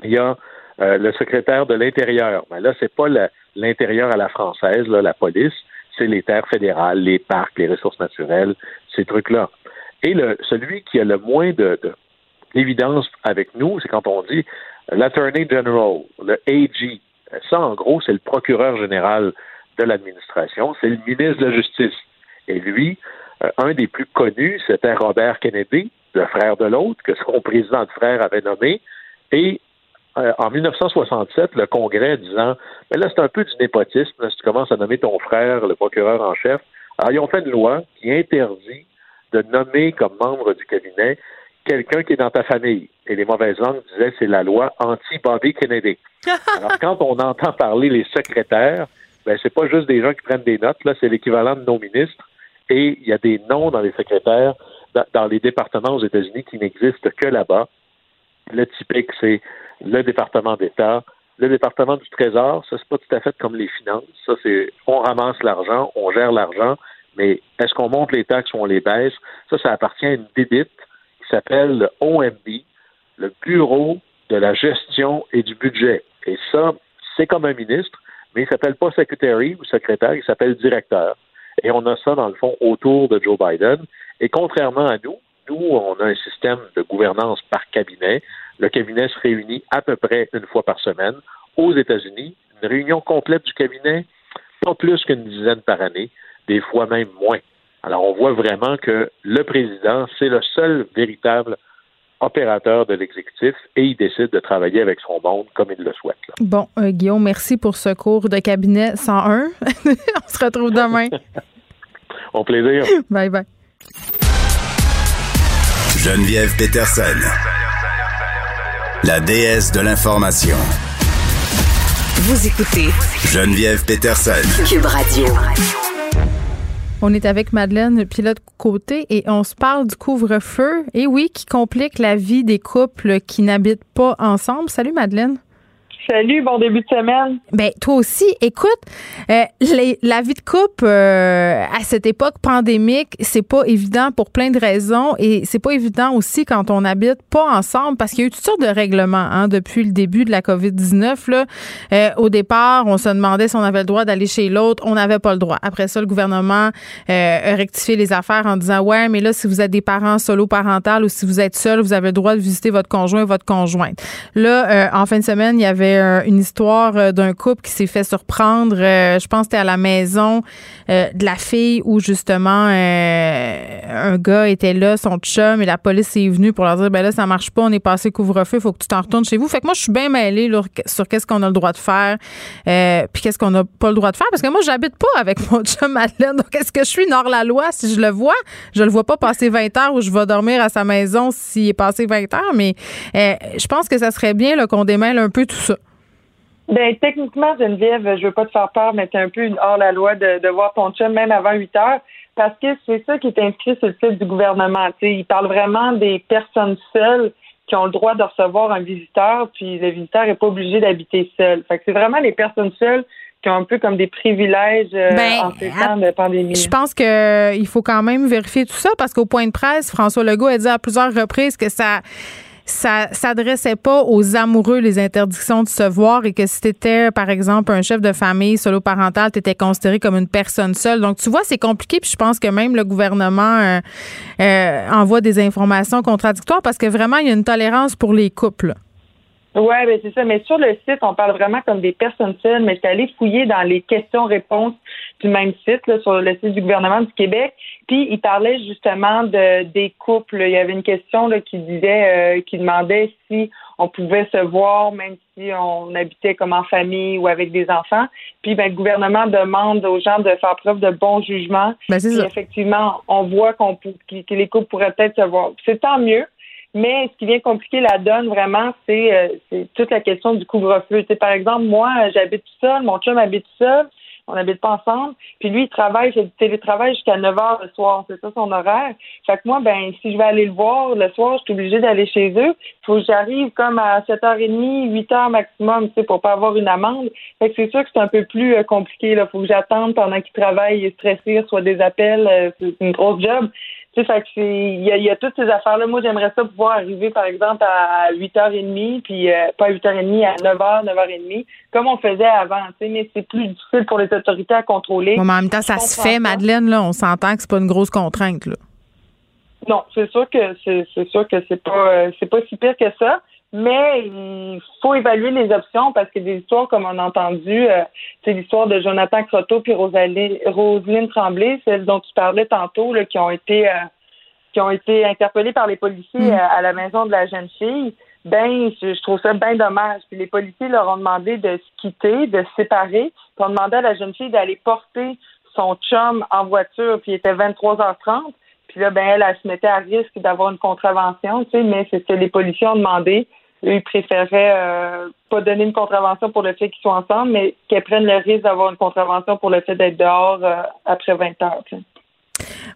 Il y a euh, le secrétaire de l'Intérieur. Mais là, c'est pas l'intérieur à la française, là, la police, c'est les terres fédérales, les parcs, les ressources naturelles, ces trucs-là. Et le, celui qui a le moins de, de- avec nous, c'est quand on dit l'Attorney General, le AG. Ça, en gros, c'est le procureur général de l'administration, c'est le ministre de la Justice. Et lui, euh, un des plus connus, c'était Robert Kennedy, le frère de l'autre, que son [LAUGHS] président de frère avait nommé. Et euh, en 1967, le Congrès disant Mais là, c'est un peu du népotisme, là, si tu commences à nommer ton frère, le procureur en chef. Alors, ils ont fait une loi qui interdit de nommer comme membre du cabinet quelqu'un qui est dans ta famille. Et les mauvaises langues disaient c'est la loi anti-Bobby Kennedy. [LAUGHS] Alors, quand on entend parler les secrétaires, ben, c'est pas juste des gens qui prennent des notes, là, c'est l'équivalent de nos ministres. Et il y a des noms dans les secrétaires, dans, dans les départements aux États-Unis qui n'existent que là-bas. Le typique, c'est le département d'État, le département du Trésor, ça, c'est pas tout à fait comme les finances. Ça, c'est on ramasse l'argent, on gère l'argent, mais est-ce qu'on monte les taxes ou on les baisse? Ça, ça appartient à une débite qui s'appelle le OMB, le Bureau de la gestion et du budget. Et ça, c'est comme un ministre, mais il s'appelle pas secretary ou secrétaire, il s'appelle directeur. Et on a ça, dans le fond, autour de Joe Biden. Et contrairement à nous, nous, on a un système de gouvernance par cabinet. Le cabinet se réunit à peu près une fois par semaine. Aux États-Unis, une réunion complète du cabinet, pas plus qu'une dizaine par année, des fois même moins. Alors, on voit vraiment que le président, c'est le seul véritable opérateur de l'exécutif et il décide de travailler avec son monde comme il le souhaite. Bon, euh, Guillaume, merci pour ce cours de cabinet 101. [LAUGHS] On se retrouve demain. [LAUGHS] Au plaisir. Bye bye. Geneviève Peterson, la déesse de l'information. Vous écoutez Geneviève Peterson. Cube Radio. On est avec Madeleine Pilote Côté et on se parle du couvre-feu. Et oui, qui complique la vie des couples qui n'habitent pas ensemble. Salut Madeleine. Salut, bon début de semaine. Ben toi aussi, écoute, euh, la vie de couple euh, à cette époque pandémique, c'est pas évident pour plein de raisons et c'est pas évident aussi quand on habite pas ensemble parce qu'il y a eu toutes sortes de règlements hein, depuis le début de la Covid-19 là. Euh, au départ, on se demandait si on avait le droit d'aller chez l'autre, on n'avait pas le droit. Après ça, le gouvernement a rectifié les affaires en disant ouais, mais là si vous êtes des parents solo parentales ou si vous êtes seul, vous avez le droit de visiter votre conjoint votre conjointe. Là en fin de semaine, il y avait une histoire euh, d'un couple qui s'est fait surprendre. Euh, je pense que c'était à la maison euh, de la fille où justement un gars était là, son chum, et la police est venue pour leur dire ben là, ça marche pas, on est passé couvre-feu, faut que tu t'en retournes chez vous. Fait que moi, je suis bien mêlée sur qu'est-ce qu'on a le droit de faire, puis qu'est-ce qu'on n'a pas le droit de faire. Parce que moi, j'habite pas avec mon [LAUGHS] chum Madeleine. Donc, est-ce que je suis hors la loi si je le vois? Je le vois pas passer 20 heures ou je vais dormir à sa maison s'il est passé 20 heures, mais je pense que ça serait bien qu'on démêle un peu tout ça. Ben techniquement, Geneviève, je veux pas te faire peur, mais c'est un peu une hors la loi de, de voir ton chum même avant 8 heures, parce que c'est ça qui est inscrit sur le site du gouvernement. sais, il parle vraiment des personnes seules qui ont le droit de recevoir un visiteur, puis le visiteur est pas obligé d'habiter seul. Fait que c'est vraiment les personnes seules qui ont un peu comme des privilèges euh, ben, en ces temps de pandémie. Je pense qu'il euh, faut quand même vérifier tout ça parce qu'au point de presse, François Legault a dit à plusieurs reprises que ça ça s'adressait pas aux amoureux les interdictions de se voir et que si tu par exemple, un chef de famille solo parental, tu étais considéré comme une personne seule. Donc, tu vois, c'est compliqué. Puis je pense que même le gouvernement euh, euh, envoie des informations contradictoires parce que vraiment, il y a une tolérance pour les couples. Oui, ben c'est ça. Mais sur le site, on parle vraiment comme des personnes seules, mais c'est allé fouiller dans les questions-réponses du même site, sur le site du gouvernement du Québec. Puis il parlait justement de des couples. Il y avait une question là, qui disait, euh, qui demandait si on pouvait se voir même si on habitait comme en famille ou avec des enfants. Puis ben, le gouvernement demande aux gens de faire preuve de bon jugement. Ben, c'est ça. effectivement, on voit qu'on que les couples pourraient peut-être se voir. C'est tant mieux. Mais ce qui vient compliquer la donne vraiment, c'est euh, toute la question du couvre-feu. Par exemple, moi, j'habite tout seul, mon chum habite tout seul on n'habite pas ensemble. Puis lui, il travaille, fait du télétravail jusqu'à 9 heures le soir. C'est ça son horaire. Fait que moi, ben, si je vais aller le voir le soir, je suis obligée d'aller chez eux. Il faut que j'arrive comme à 7h30, 8h maximum, tu sais, pour pas avoir une amende. Fait que c'est sûr que c'est un peu plus euh, compliqué, là. Faut que j'attende pendant qu'il travaille et stressé, soit des appels. Euh, c'est une grosse job fait que il y, a, toutes ces affaires-là. Moi, j'aimerais ça pouvoir arriver, par exemple, à 8h30, puis euh, pas à 8h30, à 9h, 9h30, comme on faisait avant, mais c'est plus difficile pour les autorités à contrôler. en même temps, ça se fait, Madeleine, là, on s'entend que c'est pas une grosse contrainte, là. Non, c'est sûr que c'est sûr que c'est pas euh, c'est pas si pire que ça mais il faut évaluer les options parce que des histoires comme on a entendu, euh, c'est l'histoire de Jonathan Croteau puis Roselyne Tremblay, celles dont tu parlais tantôt, là, qui ont été euh, qui ont été interpellées par les policiers mm. euh, à la maison de la jeune fille. Ben, je, trouve ça bien dommage. Puis les policiers leur ont demandé de se quitter, de se séparer. Puis ont demandé à la jeune fille d'aller porter son chum en voiture. Puis il était 23h30. Puis là, ben, elle, elle, se mettait à risque d'avoir une contravention, tu sais, mais c'est ce que les policiers ont demandé. Eux, ils préféraient euh, pas donner une contravention pour le fait qu'ils soient ensemble, mais qu'elles prennent le risque d'avoir une contravention pour le fait d'être dehors euh, après 20 heures.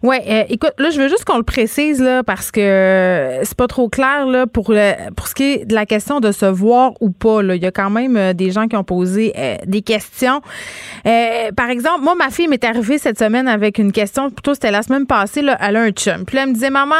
Oui, euh, écoute, là, je veux juste qu'on le précise, là, parce que euh, c'est pas trop clair, là, pour, le, pour ce qui est de la question de se voir ou pas, là. Il y a quand même euh, des gens qui ont posé des questions. par exemple, moi, ma fille m'est arrivée cette semaine avec une question, plutôt c'était la semaine passée, là, elle a un chum. Puis là, elle me disait, maman,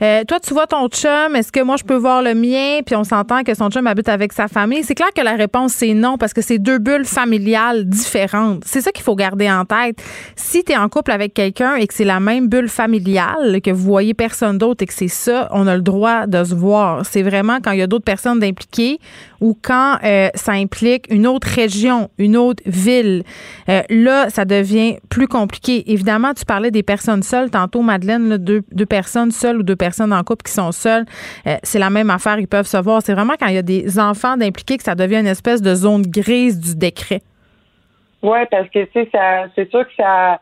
toi, tu vois ton chum, est-ce que moi, je peux voir le mien? Puis on s'entend que son chum habite avec sa famille. C'est clair que la réponse, c'est non, parce que c'est deux bulles familiales différentes. C'est ça qu'il faut garder en tête. Si tu es en couple avec quelqu'un et que c'est la même bulle familiale, que vous voyez personne d'autre et que c'est ça, on a le droit de se voir. C'est vraiment quand il y a d'autres personnes impliquées ou quand euh, ça implique une autre région, une autre ville. Euh, là, ça devient plus compliqué. Évidemment, tu parlais des personnes seules. Tantôt, Madeleine, deux, deux, personnes seules ou deux personnes en couple qui sont seules, euh, c'est la même affaire. Ils peuvent se voir. C'est vraiment quand il y a des enfants d'impliqués que ça devient une espèce de zone grise du décret. Oui, parce que, tu sais, c'est sûr que ça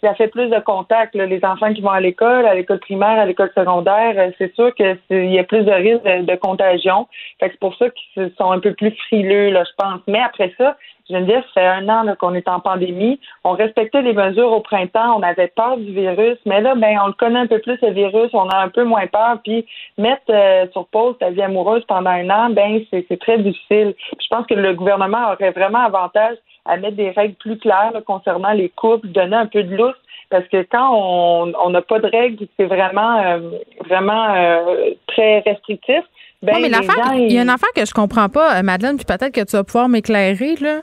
ça fait plus de contacts. Les enfants qui vont à l'école, à l'école primaire, à l'école secondaire, euh, c'est sûr qu'il y a plus de risques de, contagion. Fait c'est pour ça qu'ils sont un peu plus frileux, là, je pense. Mais après ça, je veux dire, ça fait un an qu'on est en pandémie. On respectait les mesures au printemps, on avait peur du virus, mais là, ben, on le connaît un peu plus le virus, on a un peu moins peur. Puis mettre euh, sur pause ta vie amoureuse pendant un an, ben c'est très difficile. je pense que le gouvernement aurait vraiment avantage à mettre des règles plus claires concernant les couples, donner un peu de lousse parce que quand on n'a pas de règles, c'est vraiment euh, vraiment euh, très restrictif. Ben, mais il y a une affaire que je comprends pas, euh, Madeleine, puis peut-être que tu vas pouvoir m'éclairer là.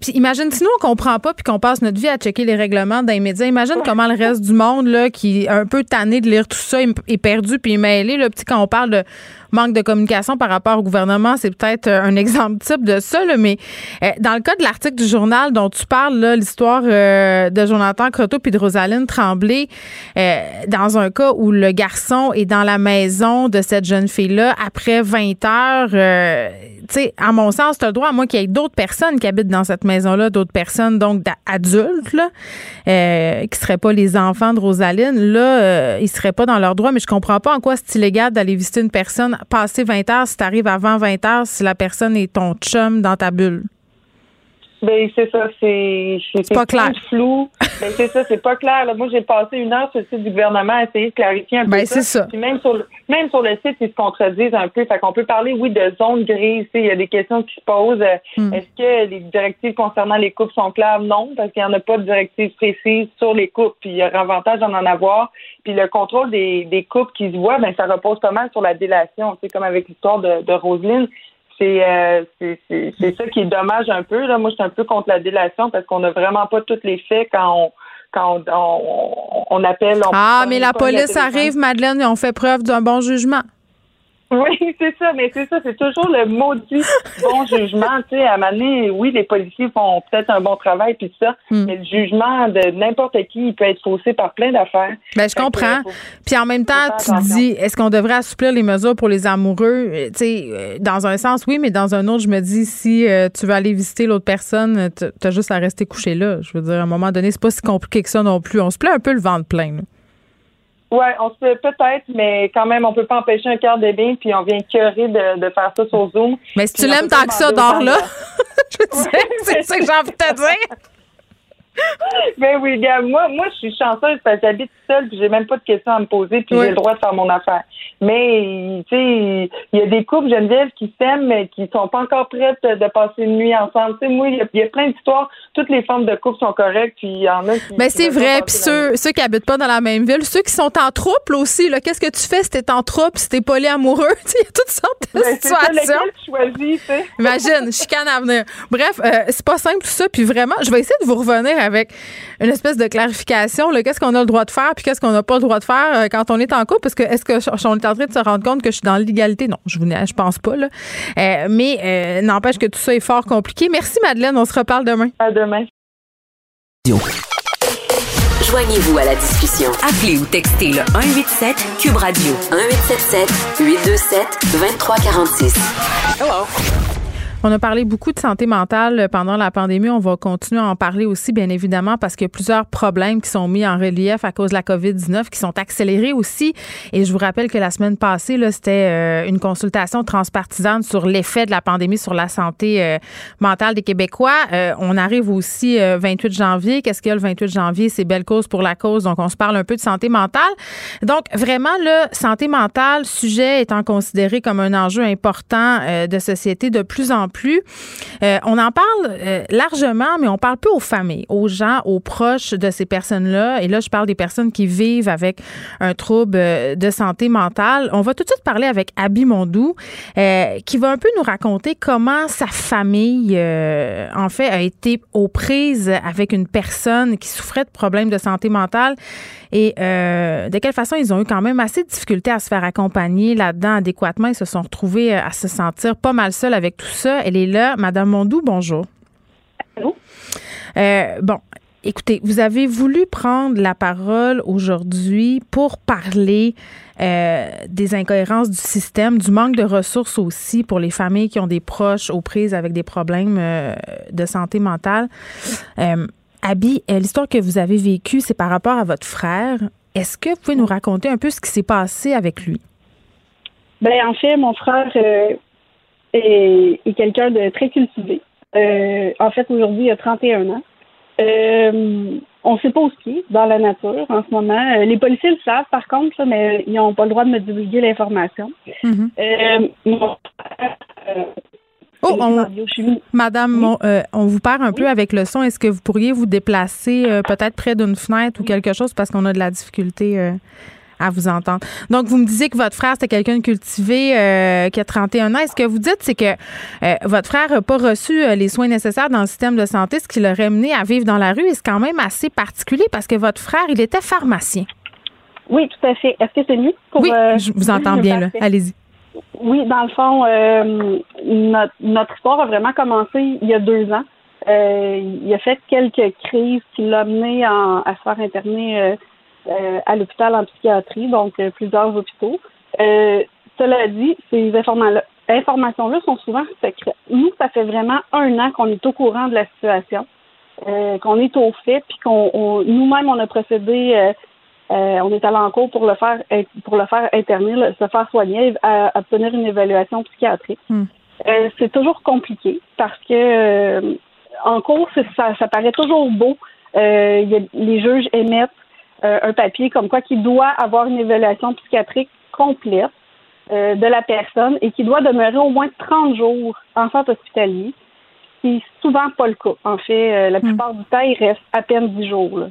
puis imagine si nous on comprend pas puis qu'on passe notre vie à checker les règlements dans les médias. Imagine comment le reste du monde là qui est un peu tanné de lire tout ça est perdu puis mêlé là, petit quand on parle de manque de communication par rapport au gouvernement, c'est peut-être euh, un [LAUGHS] exemple type de ça. mais euh, dans le cas de l'article du journal dont tu parles, l'histoire euh, de Jonathan Croteau puis de Rosaline Tremblay, dans un cas où le garçon est dans la maison de cette jeune fille-là après 20 heures, tu sais, à mon sens, tu as le droit, à moins qu'il y ait d'autres personnes qui habitent dans cette maison-là, d'autres personnes, donc adultes, là, qui ne seraient pas les enfants de Rosaline, là, ils seraient pas dans leur droit, mais je comprends pas en quoi c'est illégal d'aller visiter une personne passer 20 heures si tu arrives avant 20 heures si la personne est ton chum dans ta bulle? Ben, c'est ça, c'est. C'est pas clair. flou. ben, c'est ça, c'est pas clair. Moi, j'ai passé une heure sur le site du gouvernement à essayer de clarifier un peu. Ben, c'est ça. Puis même sur, le, même sur le site, ils se contredisent un peu. Fait qu'on peut parler, oui, de zone grise. Il y a des questions qui se posent. Hmm. Est-ce que les directives concernant les coupes sont claires? Non, parce qu'il n'y en a pas de directives précises sur les coupes. Puis il y a avantage d'en en avoir. Puis le contrôle des, des coupes qui se voient, ben, ça repose pas mal sur la délation. C'est comme avec l'histoire de, de Roselyne euh, c'est ça qui est dommage un peu. Là. Moi, je suis un peu contre la délation parce qu'on n'a vraiment pas tous les faits quand on quand on, on, appelle. ah, mais la police arrive, Madeleine, et on fait preuve d'un bon jugement. [LAUGHS] Oui, c'est ça, mais c'est ça, c'est toujours le maudit bon jugement. Tu sais, à un moment donné, oui, les policiers font peut-être un bon travail, puis ça, hmm. mais le jugement de n'importe qui, il peut être faussé par plein d'affaires. Ben, je comprends. puis en même temps, tu dis, est-ce qu'on devrait assouplir les mesures pour les amoureux? Euh, tu sais, euh, dans un sens, oui, mais dans un autre, je me dis, si euh, tu veux aller visiter l'autre personne, tu as juste à rester couché là. Je veux dire, à un moment donné, c'est pas si compliqué que ça non plus. On se plaît un peu le ventre plein. Oui, on se peut peut-être, mais quand même, on peut pas empêcher un cœur de bien, puis on vient cœurer de, de faire ça sur Zoom. Mais si tu l'aimes tant que ça, dors-là. [LAUGHS] Je c'est ça que j'ai envie de te dire. Ben oui, gars, moi, moi, je suis chanceuse parce que j'habite seule puis j'ai même pas de questions à me poser puis j'ai le droit de faire mon affaire. Mais, tu sais, il y a des couples, Geneviève, qui s'aiment mais qui sont pas encore prêtes de passer une nuit ensemble. Tu sais, moi, il y, a plein d'histoires. Toutes les formes de couple sont correctes puis il y en a qui. Ben, c'est vrai. Puis ceux, ceux qui habitent pas dans la même ville, ceux qui sont en trouble aussi, là, qu'est-ce que tu fais si t'es en trouble, si t'es polyamoureux? [LAUGHS] Il y a toutes sortes de ben, situations. tu choisis, tu sais? Imagine, chicane à venir. Bref, euh, c'est pas simple tout ça. Puis vraiment, je vais essayer de vous revenir avec une espèce de clarification. Qu'est-ce qu'on a le droit de faire puis qu'est-ce qu'on n'a pas le droit de faire euh, quand on est en couple? Parce que est-ce qu'on est en train de se rendre compte que je suis dans l'égalité? Non, je ne je pense pas. Là. Euh, mais euh, n'empêche que tout ça est fort compliqué. Merci Madeleine, on se reparle demain. À demain. Joignez-vous à la discussion. Appelez ou textez le 187 Cube Radio 1877 827 2346. Hello. On a parlé beaucoup de santé mentale pendant la pandémie. On va continuer à en parler aussi, bien évidemment, parce qu'il y a plusieurs problèmes qui sont mis en relief à cause de la COVID-19, qui sont accélérés aussi. Et je vous rappelle que la semaine passée, c'était euh, une consultation transpartisane sur l'effet de la pandémie sur la santé euh, mentale des Québécois. Euh, on arrive aussi 28 janvier. Qu'est-ce qu'il y a le 28 janvier? C'est belle cause pour la cause. Donc, on se parle un peu de santé mentale. Donc, vraiment, là, santé mentale, sujet étant considéré comme un enjeu important de société de plus en plus. Euh, on en parle euh, largement, mais on parle peu aux familles, aux gens, aux proches de ces personnes-là. Et là, je parle des personnes qui vivent avec un trouble euh, de santé mentale. On va tout de suite parler avec Abby Mondou, qui va un peu nous raconter comment sa famille, en fait, a été aux prises avec une personne qui souffrait de problèmes de santé mentale et de quelle façon ils ont eu quand même assez de difficultés à se faire accompagner là-dedans adéquatement. Ils se sont retrouvés à se sentir pas mal seuls avec tout ça. Elle est là. Madame Mondou, bonjour. Allô? Euh, bon, écoutez, vous avez voulu prendre la parole aujourd'hui pour parler euh, des incohérences du système, du manque de ressources aussi pour les familles qui ont des proches aux prises avec des problèmes euh, de santé mentale. Abby, l'histoire que vous avez vécue, c'est par rapport à votre frère. Est-ce que vous pouvez nous raconter un peu ce qui s'est passé avec lui? Ben en fait, mon frère est, quelqu'un de très cultivé. Euh, en fait, aujourd'hui, il a 31 ans. Euh, on ne sait pas où ce est dans la nature en ce moment. Euh, les policiers le savent, par contre, mais ils n'ont pas le droit de me divulguer l'information. Mm-hmm. Oh, Madame, on vous perd un peu avec le son. Est-ce que vous pourriez vous déplacer peut-être près d'une fenêtre ou quelque chose parce qu'on a de la difficulté à vous entendre. Donc, vous me disiez que votre frère, c'était quelqu'un de cultivé euh, qui a 31 ans. est ce que vous dites, c'est que euh, votre frère n'a pas reçu euh, les soins nécessaires dans le système de santé, ce qui l'aurait mené à vivre dans la rue. Et c'est quand même assez particulier parce que votre frère, il était pharmacien. Oui, tout à fait. Est-ce que c'est lui? oui, je vous entends bien, là. Allez-y. Oui, dans le fond, notre, histoire a vraiment commencé il y a deux ans. il a fait quelques crises qui l'ont mené à se faire interner euh, à l'hôpital en psychiatrie, donc euh, plusieurs hôpitaux. Euh, cela dit, ces informations-là sont souvent secrètes. Nous, ça fait vraiment un an qu'on est au courant de la situation, qu'on est au fait, puis qu'on nous-mêmes on a procédé, on est allé en cours pour le faire pour le faire interner, se faire soigner, à, obtenir une évaluation psychiatrique. Hmm. c'est toujours compliqué parce que en cours, ça, ça paraît toujours beau. les juges émettent euh, un papier comme quoi qu'il doit avoir une évaluation psychiatrique complète euh, de la personne et qui doit demeurer au moins 30 jours en centre hospitalier. C'est souvent pas le cas. En fait, euh, la hmm. plupart du temps, il reste à peine 10 jours.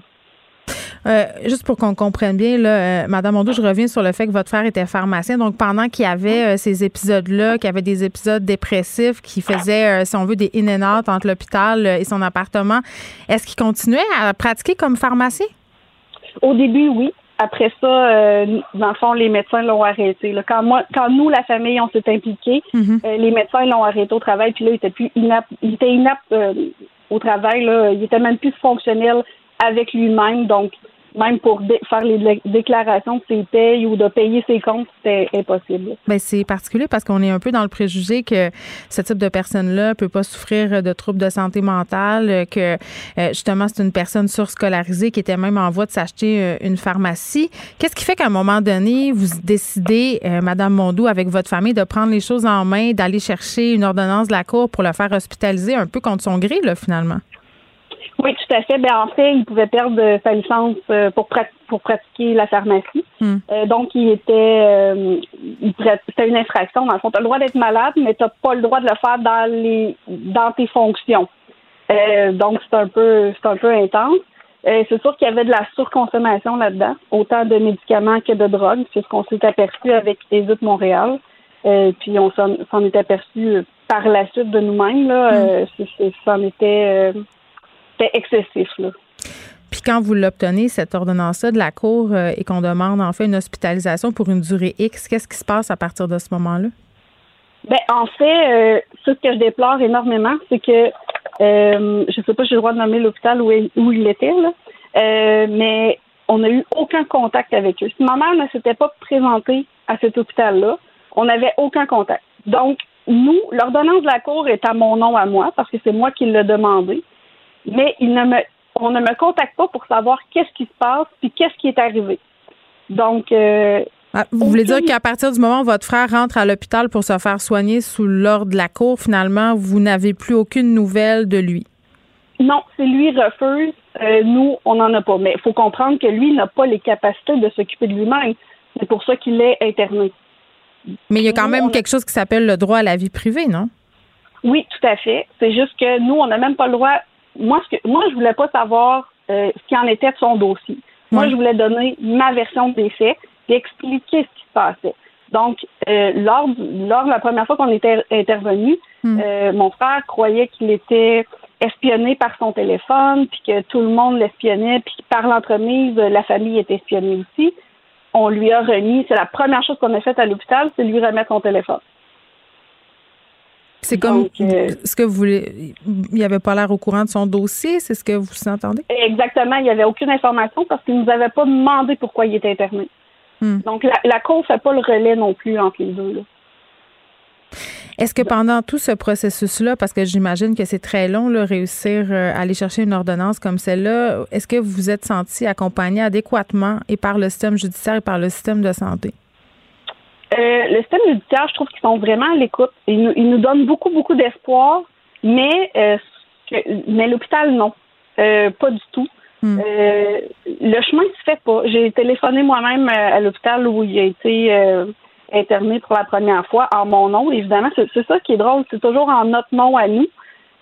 juste pour qu'on comprenne bien, là, Madame Mondou, je reviens sur le fait que votre frère était pharmacien. Donc, pendant qu'il y avait ces épisodes-là, qu'il y avait des épisodes dépressifs qui faisaient, si on veut, des in and out entre l'hôpital et son appartement, est-ce qu'il continuait à pratiquer comme pharmacien? Au début, oui. Après ça, euh, dans le fond, les médecins l'ont arrêté. Quand moi, quand nous, la famille, on s'est impliqués, mhm. euh, les médecins l'ont arrêté au travail, puis là, il était plus inapte, il était inapte euh, au travail, là, il était même plus fonctionnel avec lui-même. Donc, même pour faire les déclarations de ses payes ou de payer ses comptes, c'était impossible. Bien, c'est particulier parce qu'on est un peu dans le préjugé que ce type de personne-là peut pas souffrir de troubles de santé mentale, que euh, justement c'est une personne surscolarisée qui était même en voie de s'acheter euh, une pharmacie. Qu'est-ce qui fait qu'à un moment donné, vous décidez, euh, Madame Mondou, avec votre famille, de prendre les choses en main, d'aller chercher une ordonnance de la Cour pour le faire hospitaliser un peu contre son gré, là, finalement? Oui, tout à fait. Ben, en fait, il pouvait perdre sa licence euh, pour, pour pratiquer la pharmacie. Hmm. Euh, donc, il était, euh, c'était une infraction. Dans le fond, tu as le droit d'être malade, mais tu n'as pas le droit de le faire dans les, dans tes fonctions. donc, c'est un peu, c'est un peu intense. c'est sûr qu'il y avait de la surconsommation là-dedans, autant de médicaments que de drogues. C'est ce qu'on s'est aperçu avec les de Montréal. puis on s'en, est aperçu par la suite de nous-mêmes. Là, c'en était c'était excessif. Là. Puis quand vous l'obtenez, cette ordonnance-là de la Cour, euh, et qu'on demande en fait une hospitalisation pour une durée X, qu'est-ce qui se passe à partir de ce moment-là? Ben, en fait, euh, ce que je déplore énormément, c'est que euh, je ne sais pas si j'ai le droit de nommer l'hôpital où, où, il était, là, mais on n'a eu aucun contact avec eux. Si ma mère ne s'était pas présentée à cet hôpital-là, on n'avait aucun contact. Donc, nous, l'ordonnance de la Cour est à mon nom à moi parce que c'est moi qui l'ai demandé, mais il ne me, on ne me contacte pas pour savoir qu'est-ce qui se passe puis qu'est-ce qui est arrivé. Donc, euh, ah, vous voulez dire qu'à partir du moment où votre frère rentre à l'hôpital pour se faire soigner sous l'ordre de la Cour, finalement, vous n'avez plus aucune nouvelle de lui? Non, c'est lui refuse. Euh, nous, on n'en a pas. Mais il faut comprendre que lui n'a pas les capacités de s'occuper de lui-même. C'est pour ça qu'il est interné. Mais il y a quand même quelque chose qui s'appelle le droit à la vie privée, non? Oui, tout à fait. C'est juste que nous, on n'a même pas le droit. Moi, ce que, moi, je voulais pas savoir euh, ce qui en était de son dossier. Moi, je voulais donner ma version des faits et expliquer ce qui se passait. Donc, euh, lors, lors de la première fois qu'on était intervenu, hmm. mon frère croyait qu'il était espionné par son téléphone, puis que tout le monde l'espionnait, puis par l'entremise, la famille était espionnée aussi. On lui a remis, c'est la première chose qu'on a faite à l'hôpital, c'est lui remettre son téléphone. C'est comme euh, ce que vous voulez. Il n'y avait pas l'air au courant de son dossier, c'est ce que vous entendez? Exactement. Il n'y avait aucune information parce qu'il ne nous avait pas demandé pourquoi il était interné. Hmm. Donc, la, la Cour ne fait pas le relais non plus entre les deux. Là. Est-ce que pendant tout ce processus-là, parce que j'imagine que c'est très long, là, réussir euh, à aller chercher une ordonnance comme celle-là, est-ce que vous vous êtes senti accompagné adéquatement et par le système judiciaire et par le système de santé? Euh, le système judiciaire, je trouve qu'ils sont vraiment à l'écoute. Ils nous, ils nous donnent beaucoup, beaucoup d'espoir, mais, euh, mais l'hôpital, non. pas du tout. Hmm. le chemin se fait pas. J'ai téléphoné moi-même à l'hôpital où il a été interné pour la première fois en mon nom. Évidemment, c'est ça qui est drôle, c'est toujours en notre nom à nous.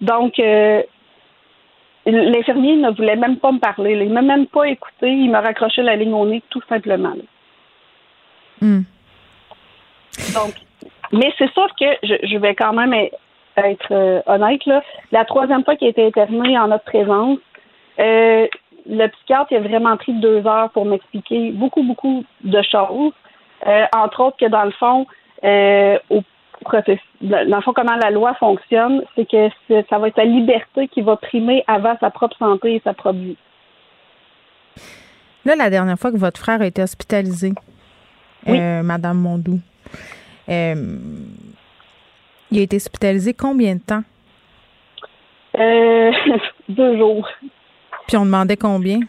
Donc, euh, l'infirmier ne voulait même pas me parler. Il ne m'a même pas écouté. Il m'a raccroché la ligne au nez, tout simplement. Hmm. Donc, mais c'est sûr que je, vais quand même être euh, honnête. Là. La troisième fois qu'il a été interné en notre présence, euh, le psychiatre a vraiment pris deux heures pour m'expliquer beaucoup, beaucoup de choses. Euh, entre autres que dans le fond, au dans le fond, comment la loi fonctionne, c'est que ça va être la liberté qui va primer avant sa propre santé et sa propre vie. Là, la dernière fois que votre frère a été hospitalisé, euh, Madame Mondou, il a été hospitalisé combien de temps? [LAUGHS] deux jours. Puis on demandait combien?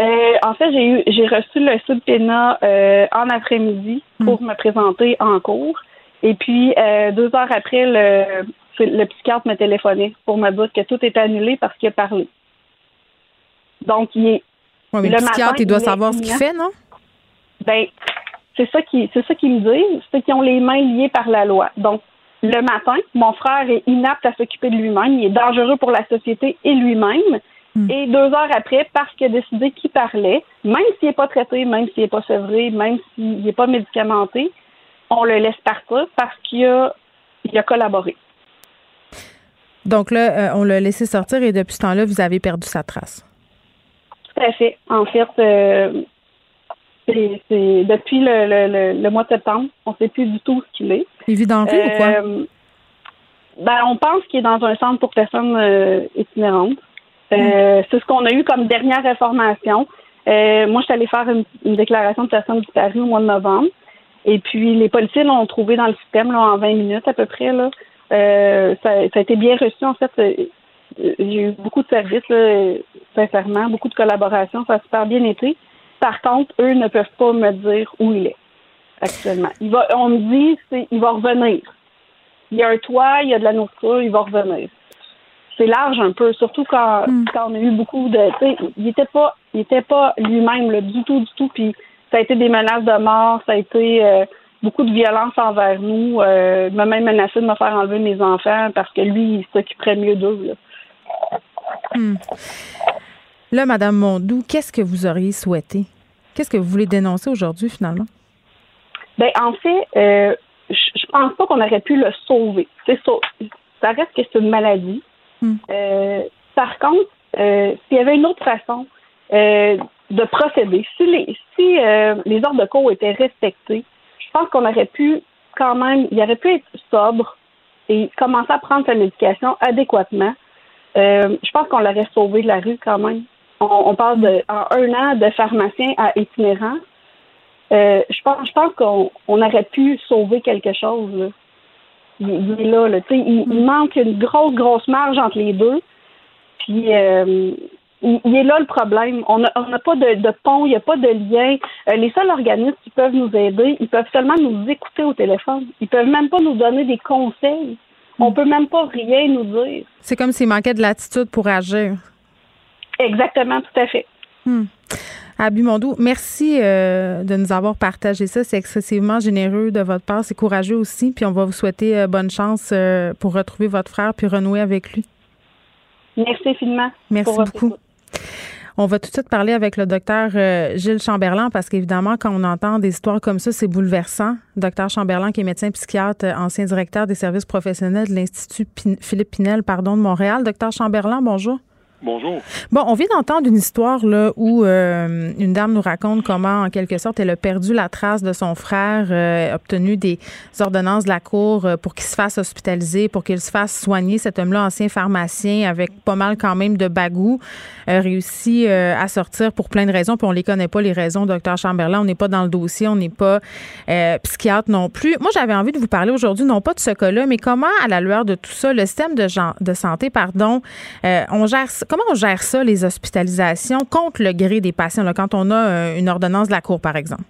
Euh, en fait, j'ai eu j'ai reçu le subpoena euh, en après-midi pour me présenter en cours. Et puis euh, deux heures après, le, le psychiatre m'a téléphoné pour me dire que tout est annulé parce qu'il a parlé. Donc il est. mais le, psychiatre, il doit savoir ce qu'il fait, non? Ben, c'est ça qui c'est ça qu'ils me disent, c'est qu'ils ont les mains liées par la loi. Donc le matin, mon frère est inapte à s'occuper de lui-même, il est dangereux pour la société et lui-même. Hmm. Et deux heures après, parce qu'il a décidé qu'il parlait, même s'il n'est pas traité, même s'il n'est pas sevré, même s'il n'est pas médicamenté, on le laisse partir parce qu'il a, il a collaboré. Donc là, euh, on l'a laissé sortir et depuis ce temps-là, vous avez perdu sa trace. Tout à fait. En fait, euh, c'est, depuis le, mois de septembre, on ne sait plus du tout ce qu'il est. Il vit dans le ou quoi? Euh, ben, on pense qu'il est dans un centre pour personnes itinérantes. Euh, c'est ce qu'on a eu comme dernière information. Euh, moi, je suis allée faire une, déclaration de personne disparue au mois de novembre. Et puis, les policiers l'ont trouvé dans le système là, en 20 minutes à peu près. Là. Euh, ça, a été bien reçu, en fait. J'ai eu beaucoup de services, là, sincèrement, beaucoup de collaboration. Ça a super bien été. Par contre, eux ne peuvent pas me dire où il est actuellement. Il va, on me dit, c'est, il va revenir. Il y a un toit, il y a de la nourriture, il va revenir c'est large un peu, surtout quand, hmm. quand on a eu beaucoup de. Il était pas, il était pas lui-même du tout, du tout. Puis ça a été des menaces de mort, ça a été euh, beaucoup de violence envers nous. Euh, m'a même menacé de me faire enlever mes enfants parce que lui, il s'occuperait mieux d'eux. Là. Là, Madame Mondou, qu'est-ce que vous auriez souhaité? Qu'est-ce que vous voulez dénoncer aujourd'hui, finalement? Ben, en fait, euh, je pense pas qu'on aurait pu le sauver. C'est ça. Ça reste que c'est une maladie. Hmm. Euh, par contre, euh, s'il y avait une autre façon euh, de procéder, si les si les ordres de cours étaient respectés, je pense qu'on aurait pu quand même, il aurait pu être sobre et commencer à prendre sa médication adéquatement. je pense qu'on l'aurait sauvé de la rue quand même. On, parle de en un an de pharmacien à itinérant. je pense, je pense qu'on on aurait pu sauver quelque chose. il, est là. là. Il, manque une grosse, grosse marge entre les deux. Puis euh, il, est là le problème. On n'a pas de, de pont, il n'y a pas de lien. Euh, les seuls organismes qui peuvent nous aider, ils peuvent seulement nous écouter au téléphone. Ils peuvent même pas nous donner des conseils. On peut même pas rien nous dire. C'est comme s'il manquait de l'attitude pour agir. Exactement, tout à fait. Hmm. Abby Mondou, merci euh, de nous avoir partagé ça. C'est excessivement généreux de votre part. C'est courageux aussi. Puis on va vous souhaiter euh, bonne chance euh, pour retrouver votre frère puis renouer avec lui. Merci infiniment. Merci beaucoup. écoute. On va tout de suite parler avec le docteur Gilles Chamberlain parce qu'évidemment, quand on entend des histoires comme ça, c'est bouleversant. Docteur Chamberlain, qui est médecin psychiatre, ancien directeur des services professionnels de l'Institut Philippe Pinel pardon, de Montréal. Docteur Chamberlain, bonjour. Bonjour. Bon, on vient d'entendre une histoire là où euh, une dame nous raconte comment, en quelque sorte, elle a perdu la trace de son frère, euh, obtenu des ordonnances de la cour euh, pour qu'il se fasse hospitaliser, pour qu'il se fasse soigner. Cet homme-là, ancien pharmacien, avec pas mal quand même de bagou, euh, réussi à sortir pour plein de raisons. Puis on les connaît pas les raisons, docteur Chamberlain. On n'est pas dans le dossier, on n'est pas psychiatre non plus. Moi, j'avais envie de vous parler aujourd'hui, non pas de ce cas-là, mais comment, à la lueur de tout ça, le système de, de santé, pardon, on gère comment on gère ça, les hospitalisations, contre le gré des patients, quand on a euh, une ordonnance de la Cour, par exemple?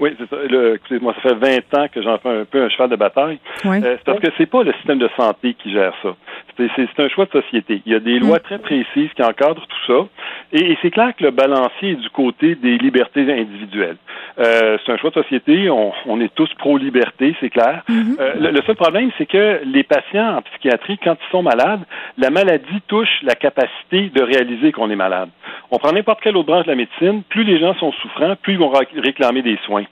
Oui, c'est ça. Le- moi, ça fait 20 ans que j'en fais un peu un cheval de bataille. Oui. Euh, c'est parce que c'est pas le système de santé qui gère ça. C'est, un choix de société. Il y a des lois très précises qui encadrent tout ça. Et, et c'est clair que le balancier est du côté des libertés individuelles. Euh, c'est un choix de société. On, on est tous pro-liberté, c'est clair. Euh, le, le seul problème, c'est que les patients en psychiatrie, quand ils sont malades, la maladie touche la capacité de réaliser qu'on est malade. On prend n'importe quelle autre branche de la médecine, plus les gens sont souffrants, plus ils vont réclamer des soins.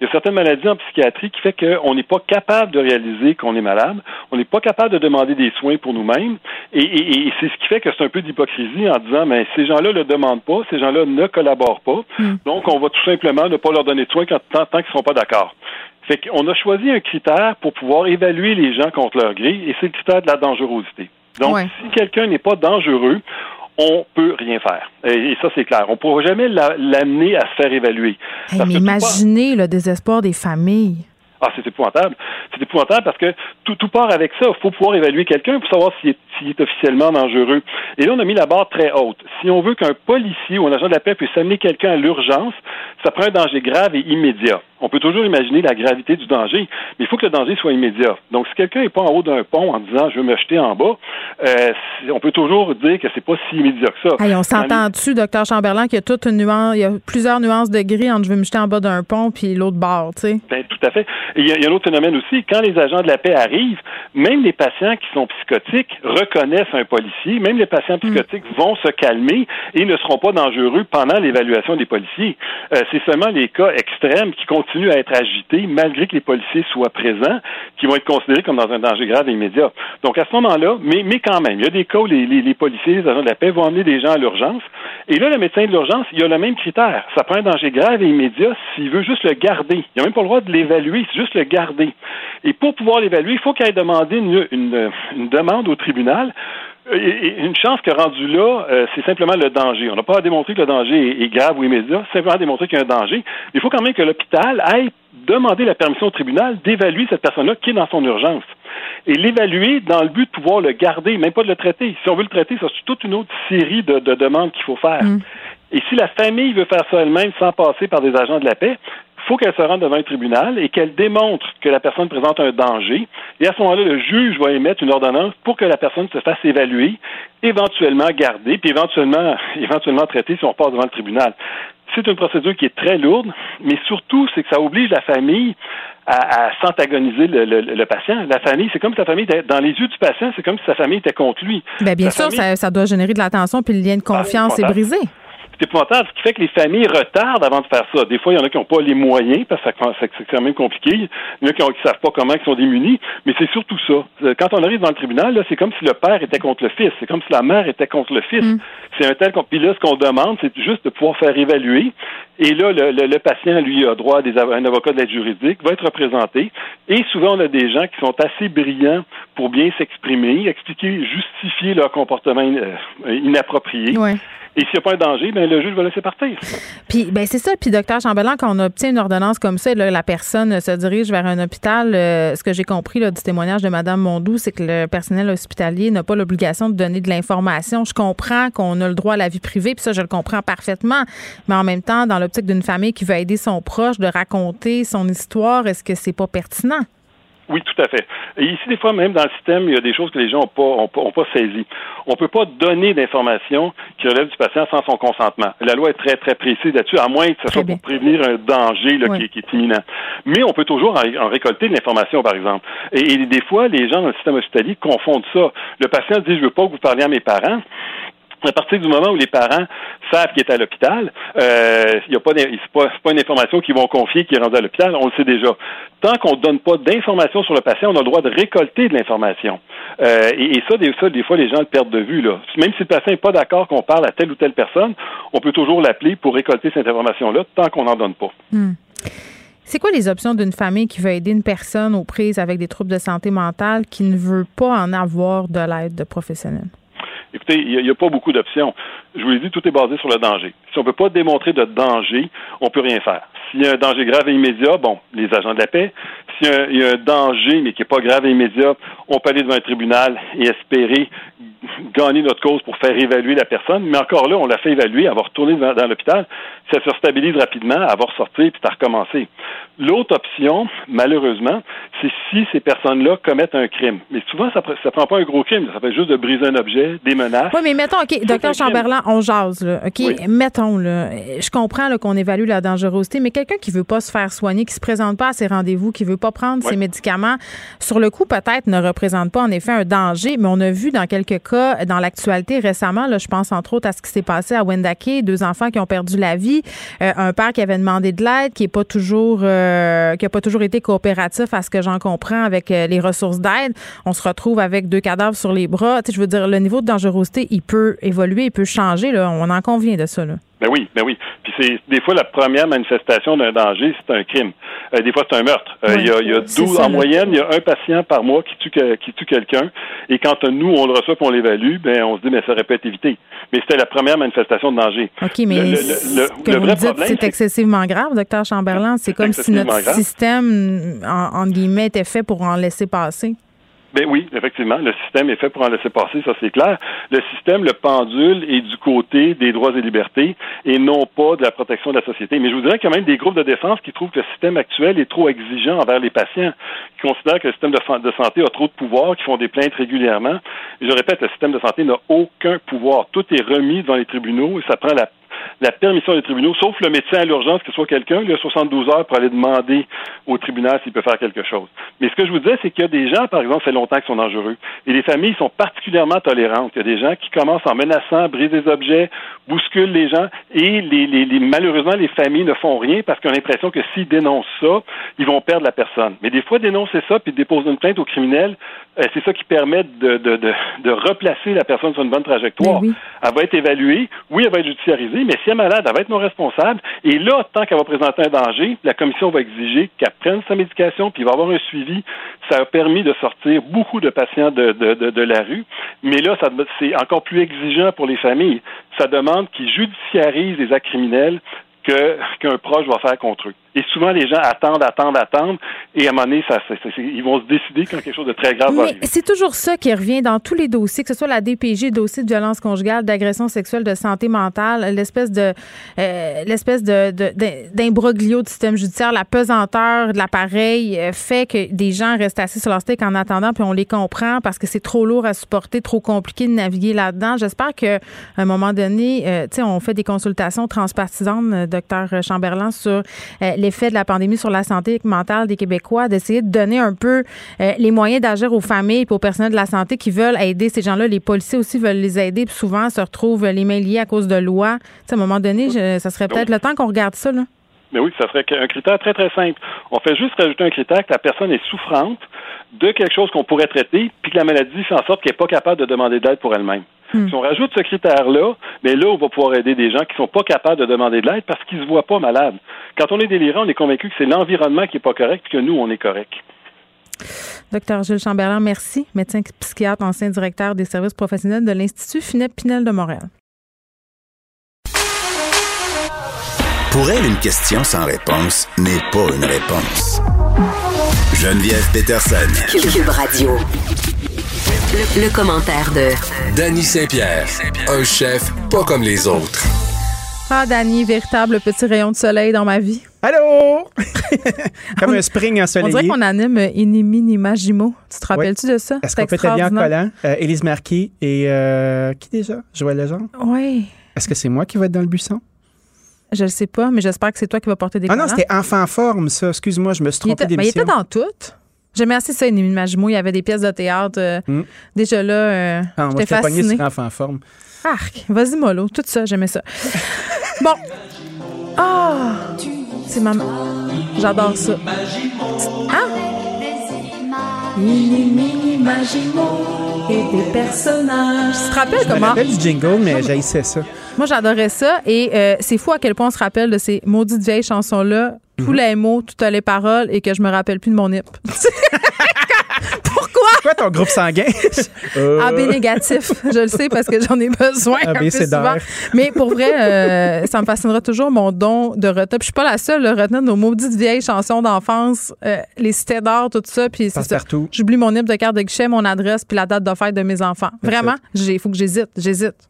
Il y a certaines maladies en psychiatrie qui fait qu'on n'est pas capable de réaliser qu'on est malade, on n'est pas capable de demander des soins pour nous-mêmes, et, et- et c'est ce qui fait que c'est un peu d'hypocrisie en disant, mais ces gens-là le demandent pas, ces gens-là ne collaborent pas, donc on va tout simplement ne pas leur donner de soins quand, tant, tant qu'ils ne sont pas d'accord. Fait qu'on a choisi un critère pour pouvoir évaluer les gens contre leur gré, et c'est le critère de la dangerosité. Donc, Ouais. si quelqu'un n'est pas dangereux, on peut rien faire. Et, et ça, c'est clair. On ne pourra jamais la- l'amener à se faire évaluer. Hey, mais part- imaginez le désespoir des familles. ah, c'est épouvantable. C'est épouvantable parce que tout, tout part avec ça. Il faut pouvoir évaluer quelqu'un pour savoir s'il est, s'il est officiellement dangereux. Et là, on a mis la barre très haute. Si on veut qu'un policier ou un agent de la paix puisse amener quelqu'un à l'urgence, ça prend un danger grave et immédiat. On peut toujours imaginer la gravité du danger, mais il faut que le danger soit immédiat. Donc, si quelqu'un n'est pas en haut d'un pont en disant je veux me jeter en bas, euh, on peut toujours dire que c'est pas si immédiat que ça. Hey, on Dans les- s'entend dessus, docteur Chamberlain, qu'il y a toute une nuance, il y a plusieurs nuances de gris entre je veux me jeter en bas d'un pont puis l'autre bord, tu sais. Ben, tout à fait. Il y, a, il y a un autre phénomène aussi. Quand les agents de la paix arrivent, même les patients qui sont psychotiques reconnaissent un policier. Même les patients psychotiques vont se calmer et ne seront pas dangereux pendant l'évaluation des policiers. Euh, c'est seulement les cas extrêmes qui continuent à être agités malgré que les policiers soient présents qui vont être considérés comme dans un danger grave et immédiat. Donc à ce moment-là, mais, mais quand même, il y a des cas où les, les, policiers, les agents de la paix vont emmener des gens à l'urgence. Et là, le médecin de l'urgence, il a le même critère. Ça prend un danger grave et immédiat s'il veut juste le garder. Il n'a même pas le droit de l'évaluer, c'est juste le garder. Et pour pouvoir l'évaluer, il faut qu'il ait demandé une, une demande au tribunal. Et une chance que rendu là, euh, c'est simplement le danger. On n'a pas à démontrer que le danger est, est grave ou immédiat, c'est simplement à démontrer qu'il y a un danger. Il faut quand même que l'hôpital aille demander la permission au tribunal d'évaluer cette personne-là qui est dans son urgence. Et l'évaluer dans le but de pouvoir le garder, même pas de le traiter. Si on veut le traiter, ça, c'est toute une autre série de, de demandes qu'il faut faire. Et si la famille veut faire ça elle-même sans passer par des agents de la paix, faut qu'elle se rende devant un tribunal et qu'elle démontre que la personne présente un danger. Et à ce moment-là, le juge va émettre une ordonnance pour que la personne se fasse évaluer, éventuellement garder, puis éventuellement, [LAUGHS] éventuellement traiter si on passe devant le tribunal. C'est une procédure qui est très lourde, mais surtout, c'est que ça oblige la famille à, à s'antagoniser le, le- le patient. La famille, c'est comme si sa famille était, dans les yeux du patient, c'est comme si sa famille était contre lui. Ben, bien Sa sûr, famille- ça, ça doit générer de l'attention puis le lien de confiance est brisé. C'est épouvantable, ce qui fait que les familles retardent avant de faire ça. Des fois, il y en a qui n'ont pas les moyens, parce que ça- c'est quand même compliqué. Il y en a qui ne savent pas comment ils sont démunis, mais c'est surtout ça. Euh, Quand on arrive dans le tribunal, là, c'est comme si le père était contre le fils, c'est comme si la mère était contre le fils. C'est un tel... Puis là, ce qu'on demande, c'est juste de pouvoir faire évaluer. Et là, le, le- le patient, lui, a droit à des un avocat d'aide juridique, va être représenté. Et souvent, on a des gens qui sont assez brillants pour bien s'exprimer, expliquer, justifier leur comportement euh, inapproprié. Ouais. Et s'il n'y a pas un danger, ben, le juge va laisser partir. Puis, ben c'est ça. Puis, docteur Chambellan, quand on obtient une ordonnance comme ça, là, la personne se dirige vers un hôpital. euh, ce que j'ai compris du témoignage de Mme Mondou, c'est que le personnel hospitalier n'a pas l'obligation de donner de l'information. Je comprends qu'on a le droit à la vie privée, puis ça, je le comprends parfaitement. Mais en même temps, dans l'optique d'une famille qui veut aider son proche, de raconter son histoire, est-ce que c'est pas pertinent? Oui, tout à fait. Et ici, des fois, même dans le système, il y a des choses que les gens n'ont pas, ont pas, ont pas saisies. On ne peut pas donner d'informations qui relèvent du patient sans son consentement. La loi est très, très précise là-dessus, à moins que ce soit pour prévenir un danger là, qui, qui est imminent. Mais on peut toujours en, en récolter de l'information, par exemple. Et, et des fois, les gens dans le système hospitalier confondent ça. Le patient dit, je veux pas que vous parliez à mes parents à partir du moment où les parents savent qu'il est à l'hôpital, euh, il y a pas, une information qu'ils vont confier qui est rendue à l'hôpital, on le sait déjà. Tant qu'on ne donne pas d'informations sur le patient, on a le droit de récolter de l'information. Euh, et, et ça, des, ça, des fois, les gens le perdent de vue. Là. Même si le patient n'est pas d'accord qu'on parle à telle ou telle personne, on peut toujours l'appeler pour récolter cette information-là tant qu'on n'en donne pas. Hmm. C'est quoi les options d'une famille qui veut aider une personne aux prises avec des troubles de santé mentale qui ne veut pas en avoir de l'aide de professionnels? Écoutez, il n'y a, pas beaucoup d'options. Je vous l'ai dit, tout est basé sur le danger. Si on ne peut pas démontrer de danger, on ne peut rien faire. S'il y a un danger grave et immédiat, bon, les agents de la paix. S'il y, y, a un danger, mais qui n'est pas grave et immédiat, on peut aller devant un tribunal et espérer gagner notre cause pour faire évaluer la personne. Mais encore là, on l'a fait évaluer, avoir retourné dans, dans l'hôpital. Si elle se stabilise rapidement, avoir sorti puis à recommencer. L'autre option, malheureusement, c'est si ces personnes-là commettent un crime. Mais souvent, ça ne prend pas un gros crime. Ça fait juste de briser un objet, des menaces. Oui, mais mettons, OK, docteur Chamberlain, on jase, là. OK, oui. mettons, là. Je comprends qu'on évalue la dangerosité, mais quelqu'un qui veut pas se faire soigner, qui se présente pas à ses rendez-vous, qui veut pas prendre ses médicaments, sur le coup, peut-être ne représente pas en effet un danger, mais on a vu dans quelques cas, dans l'actualité récemment, là, je pense entre autres à ce qui s'est passé à Wendake, deux enfants qui ont perdu la vie, euh, un père qui avait demandé de l'aide, qui est pas toujours, euh, qui a pas toujours été coopératif à ce que j'en comprends avec euh, les ressources d'aide. On se retrouve avec deux cadavres sur les bras. Tu sais, je veux dire, le niveau de dangerosité, il peut évoluer, il peut changer. Là. On en convient de ça. Là. Ben oui, ben oui. Puis c'est des fois la première manifestation d'un danger, c'est un crime. Euh, des fois c'est un meurtre. Euh, il y a, il y a 12 en moyenne, il y a un patient par mois qui tue qui tue quelqu'un. Et quand nous on le reçoit, et on l'évalue, ben on se dit mais ça aurait pu être évité. Mais c'était la première manifestation de danger. Ok, mais le, le, le, que vous dites, c'est excessivement grave, docteur Chamberlain. C'est comme si notre grave. système, en, en guillemets, était fait pour en laisser passer. Ben oui, effectivement, le système est fait pour en laisser passer, ça c'est clair. Le système, le pendule est du côté des droits et libertés et non pas de la protection de la société. Mais je vous dirais a même des groupes de défense qui trouvent que le système actuel est trop exigeant envers les patients, qui considèrent que le système de, santé a trop de pouvoir, qui font des plaintes régulièrement. Je répète, le système de santé n'a aucun pouvoir. Tout est remis devant les tribunaux et ça prend la la permission des tribunaux, sauf le médecin à l'urgence, que soit quelqu'un, il a 72 heures pour aller demander au tribunal s'il peut faire quelque chose. Mais ce que je vous disais, c'est qu'il y a des gens, par exemple, ça fait longtemps qu'ils sont dangereux. Et les familles sont particulièrement tolérantes. Il y a des gens qui commencent en menaçant, brisent des objets, bousculent les gens, et les, les, malheureusement, les familles ne font rien parce qu'ils ont l'impression que s'ils dénoncent ça, ils vont perdre la personne. Mais des fois, dénoncer ça puis déposer une plainte au criminel, c'est ça qui permet de, de, de, de, replacer la personne sur une bonne trajectoire. Oui. Elle va être évaluée, oui, elle va être judiciarisée, mais si elle est malade, elle va être non responsable. Et là, tant qu'elle va présenter un danger, la commission va exiger qu'elle prenne sa médication, puis il va avoir un suivi. Ça a permis de sortir beaucoup de patients de, de, de, de la rue. Mais là, c'est encore plus exigeant pour les familles. Ça demande qu'ils judiciarisent les actes criminels que qu'un proche va faire contre eux. Et souvent, les gens attendent, attendent, attendent, et à un moment donné, ça, ça, ça, ils vont se décider quand quelque chose de très grave Mais va arriver. C'est toujours ça qui revient dans tous les dossiers, que ce soit la DPG, dossier de violence conjugale, d'agression sexuelle, de santé mentale, l'espèce de euh, l'espèce de, d'imbroglio du système judiciaire, la pesanteur de l'appareil euh, fait que des gens restent assis sur leur steak en attendant, puis on les comprend parce que c'est trop lourd à supporter, trop compliqué de naviguer là-dedans. J'espère qu'à un moment donné, euh, tu sais, on fait des consultations transpartisanes, docteur Chamberlain, sur l'effet de la pandémie sur la santé mentale des Québécois, d'essayer de donner un peu euh, les moyens d'agir aux familles et aux personnels de la santé qui veulent aider ces gens-là. Les policiers aussi veulent les aider, puis souvent se retrouvent les mains liées à cause de lois. T'sais, à un moment donné, je, ça serait peut-être le temps qu'on regarde ça. Là. Mais oui, ça serait un critère très, très simple. On fait juste rajouter un critère que la personne est souffrante de quelque chose qu'on pourrait traiter, puis que la maladie fait en sorte qu'elle n'est pas capable de demander d'aide pour elle-même. Hmm. Si on rajoute ce critère-là, mais là, on va pouvoir aider des gens qui sont pas capables de demander de l'aide parce qu'ils se voient pas malades. Quand on est délirant, on est convaincu que c'est l'environnement qui est pas correct, puis que nous, on est correct. Docteur Jules Chamberlain, merci. Médecin psychiatre, ancien directeur des services professionnels de l'Institut Finette Pinel de Montréal. Pour elle, une question sans réponse n'est pas une réponse. Geneviève Peterson. Cube Radio. Le, le commentaire de Danny Saint-Pierre, un chef pas comme les autres. Ah, Dani, véritable petit rayon de soleil dans ma vie. Allô? [LAUGHS] Comme un spring On ensoleillé. dirait qu'on anime euh, Inimi Nimajimo. Tu te rappelles-tu de ça? Est-ce C'est qu'on peut être bien collant? Euh, Élise Marquis et euh, qui déjà? Joël Legendre? Oui. Est-ce que c'est moi qui vais être dans le buisson? Je le sais pas, mais j'espère que c'est toi qui vas porter des Ah non, c'était enfant en forme, ça. Excuse-moi, je me suis trompé était, mais il d'émission. était dans tout. J'aimais assez ça, Inimi Nimajimo. Il y avait des pièces de théâtre. euh, Hmm. Déjà là, euh, Ah, moi, j'étais j'étais pogné fascinée. sur enfant en forme. Arc, vas-y mollo, tout ça, j'aimais ça. [LAUGHS] bon. Ah, c'est maman. J'adore ça. Hein? et des personnages. Tu te rappelles Je me comment? rappelle du jingle, mais j'haïssais ça. Moi, j'adorais ça. Et euh, c'est fou à quel point on se rappelle de ces maudites vieilles chansons-là. Mhm. Tous les mots, toutes les paroles, et que je me rappelle plus de mon hip. [LAUGHS] [LAUGHS] Pourquoi? C'est quoi ton groupe sanguin? [LAUGHS] Euh, AB négatif. Je le sais parce que j'en ai besoin AB, c'est souvent. Mais pour vrai, euh, ça me fascinera toujours mon don de retenir. Puis Je suis pas la seule à retenir nos maudites vieilles chansons d'enfance, euh, les cités d'or, tout ça. Puis c'est. J'oublie mon livre de carte de guichet, mon adresse, puis la date de fête de mes enfants. Vraiment, il faut que j'hésite. J'hésite.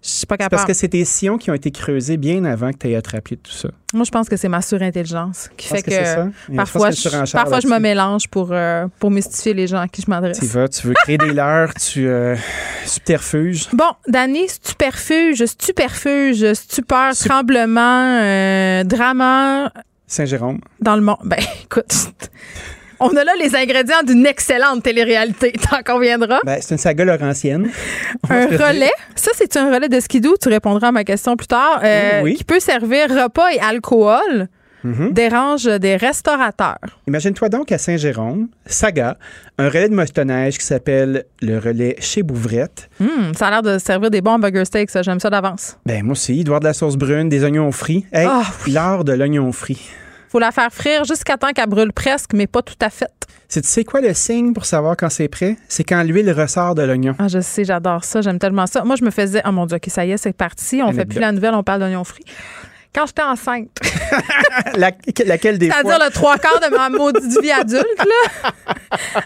Je suis pas capable. parce que c'est tes sillons qui ont été creusés bien avant que tu aies attrapé tout ça. Moi, je pense que c'est ma surintelligence qui fait que parfois, je, parfois me mélange pour, euh, pour mystifier les gens à qui je m'adresse. Tu vas, tu veux créer des leurres, tu euh, subterfuges. Bon, Dani, stuperfuge, stuperfuge, stupeur, tremblement, euh, drama Saint-Jérôme. dans le monde. Ben, [LAUGHS] écoute, on a là les ingrédients d'une excellente télé-réalité, [LAUGHS] t'en conviendras. Ben, c'est une saga laurentienne. Un relais, ça c'est un relais de skidoo, tu répondras à ma question plus tard, euh, Mm, oui. qui peut servir repas et alcool, Mhm. dérange des restaurateurs. Imagine-toi donc à Saint-Jérôme, saga, un relais de motoneige qui s'appelle le relais chez Bouvrette. Hum, ça a l'air de servir des bons hamburger steaks, ça, j'aime ça d'avance. Ben, moi aussi, il doit de la sauce brune, des oignons frits. Hey, Ah, l'art de l'oignon frit. Faut la faire frire jusqu'à temps qu'elle brûle presque, mais pas tout à fait. C'est tu sais quoi le signe pour savoir quand c'est prêt? C'est quand l'huile ressort de l'oignon. Ah, je sais, j'adore ça, j'aime tellement ça. Moi, je me faisais, oh mon Dieu, OK, ça y est, c'est parti, on fait plus la nouvelle, on parle d'oignons frits. Quand j'étais enceinte, [LAUGHS] La- laquelle des c'est-à-dire le trois quarts de ma maudite vie adulte, là. [LAUGHS]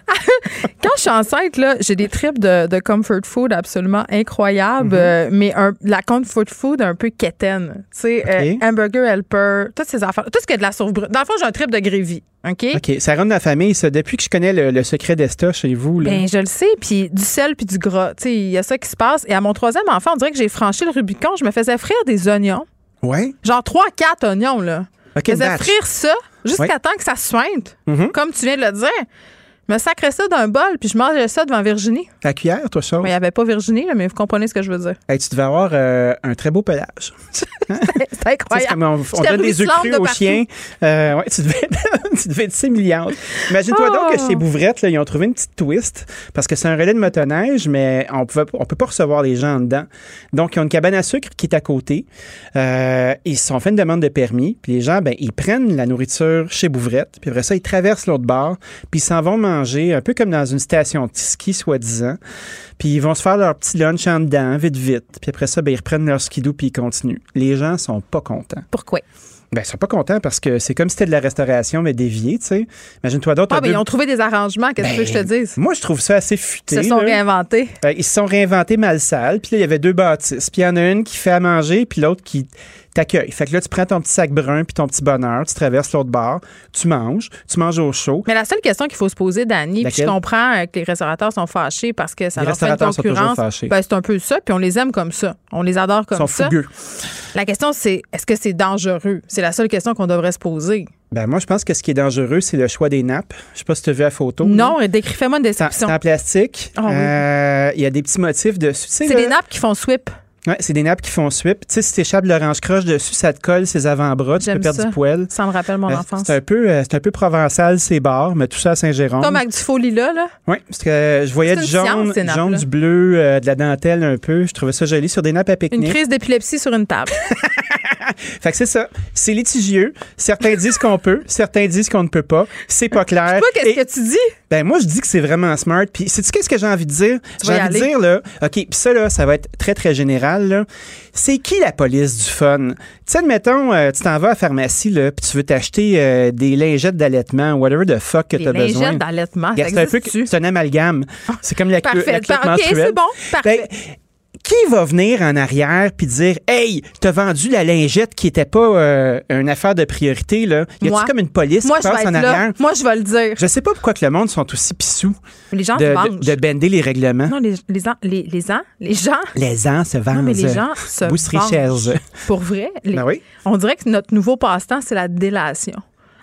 Quand je suis enceinte, là, j'ai des trips de, de comfort food absolument incroyables, Mhm. euh, mais un, la comfort food un peu quétaine. Tu sais, euh, hamburger helper, toutes ces affaires, tout ce qui est de la sauce brune. Dans le fond, j'ai un trip de grévy, OK? OK, ça rentre dans la famille, ça. Depuis que je connais le, le secret d'Esta chez vous, là. Ben, je le sais, puis du sel puis du gras. Tu sais, il y a ça qui se passe. Et à mon troisième enfant, on dirait que j'ai franchi le Rubicon. Je me faisais frire des oignons. Ouais? Genre trois, quatre oignons, là. OK, Je faisais frire ça jusqu'à Ouais. temps que ça sointe, Mhm. comme tu viens de le dire. Je me sacrais ça d'un bol, puis je mangeais ça devant Virginie. Ta cuillère, toi, chose? Mais il n'y avait pas Virginie, là, mais vous comprenez ce que je veux dire. Hey, tu devais avoir euh, un très beau pelage. [LAUGHS] C'est comme incroyable. on, donne des œufs crus de aux chiens. Euh, ouais, tu, devais, [LAUGHS] tu devais être similiante. Imagine-toi Oh. donc que chez Bouvrette, là, ils ont trouvé une petite twist parce que c'est un relais de motoneige, mais on on peut pas recevoir les gens en dedans. Donc, ils ont une cabane à sucre qui est à côté. Euh, ils se sont fait une demande de permis. Puis les gens, ben, ils prennent la nourriture chez Bouvrette. Puis après ça, ils traversent l'autre bord. Puis ils s'en vont manger un peu comme dans une station de ski, soi-disant. Puis ils vont se faire leur petit lunch en dedans, vite, vite. Puis après ça, ben, ils reprennent leur skidoo puis ils continuent. Les gens sont pas contents. Pourquoi? Ben, ils sont pas contents parce que c'est comme si c'était de la restauration, mais déviée, tu sais. Imagine-toi d'autres. Ah, ben, ils ont trouvé des arrangements. Qu'est-ce que je te dise? Moi, je trouve ça assez futé. Ils se sont là. réinventés. Euh, ils se sont réinventés mal sale. Puis là, il y avait deux bâtisses. Puis il y en a une qui fait à manger, puis l'autre qui t'accueille. Fait que là, tu prends ton petit sac brun puis ton petit bonheur, tu traverses l'autre bar, tu manges, tu manges au chaud. Mais la seule question qu'il faut se poser, Dani, puis je comprends euh, que les restaurateurs sont fâchés parce que ça Les leur fait une concurrence. fâchés. Ben, c'est un peu ça, puis on les aime comme ça. On les adore comme Ils sont ça. fougueux. La question, c'est est-ce que c'est dangereux? C'est la seule question qu'on devrait se poser. Ben, moi, je pense que ce qui est dangereux, c'est le choix des nappes. Je sais pas si tu as vu la photo. Non, décris-moi une description. c'est en plastique. Ah oui. Euh, Il y a des petits motifs dessus. C'est des nappes qui font sweep. Ouais, c'est des nappes qui font sweep. Tu sais, si t'échappes l'orange croche dessus, ça te colle ses avant-bras, tu peux perdre ça. du poil. Ça me rappelle mon Euh, enfance. C'est un peu, euh, c'est un peu provençal, ces bars, mais tout ça à Saint-Jérôme. Comme avec du faux lilas, là. Oui, parce que euh, je voyais du une jaune, science, jaune, du bleu, euh, de la dentelle un peu. Je trouvais ça joli sur des nappes à Une pique-nique. crise d'épilepsie sur une table. [LAUGHS] fait que c'est ça. C'est litigieux. Certains disent qu'on peut, certains disent qu'on ne peut pas. C'est pas clair. Toi, qu'est-ce Et- que tu dis? Ben moi, je dis que c'est vraiment smart. Puis, sais-tu qu'est-ce que j'ai envie de dire? J'ai envie de dire, là, OK, puis ça, là, ça va être très, très général, là. C'est qui la police du fun? Tu sais, admettons, euh, tu t'en vas à la pharmacie, là, puis tu veux t'acheter euh, des lingettes d'allaitement, whatever the fuck que Des tu as besoin. lingettes d'allaitement, C'est un peu, c'est un amalgame. C'est comme la, Parfait. la menstruelle. c'est bon. Parfait. Ben, qui va venir en arrière puis dire Hey, t'as vendu la lingette qui était pas euh, une affaire de priorité, là? Y a-tu comme une police Moi, qui je vais passe en là. arrière? Moi, je vais le dire. Je sais pas pourquoi que le monde sont aussi pissous Les gens de, se de, vengent. de bender les règlements. Non, les, les, ans- les, les, ans- les gens. Les ans se vendent. Non, mais les gens se vengent. Pour vrai, les- Ben oui. on dirait que notre nouveau passe-temps, c'est la délation.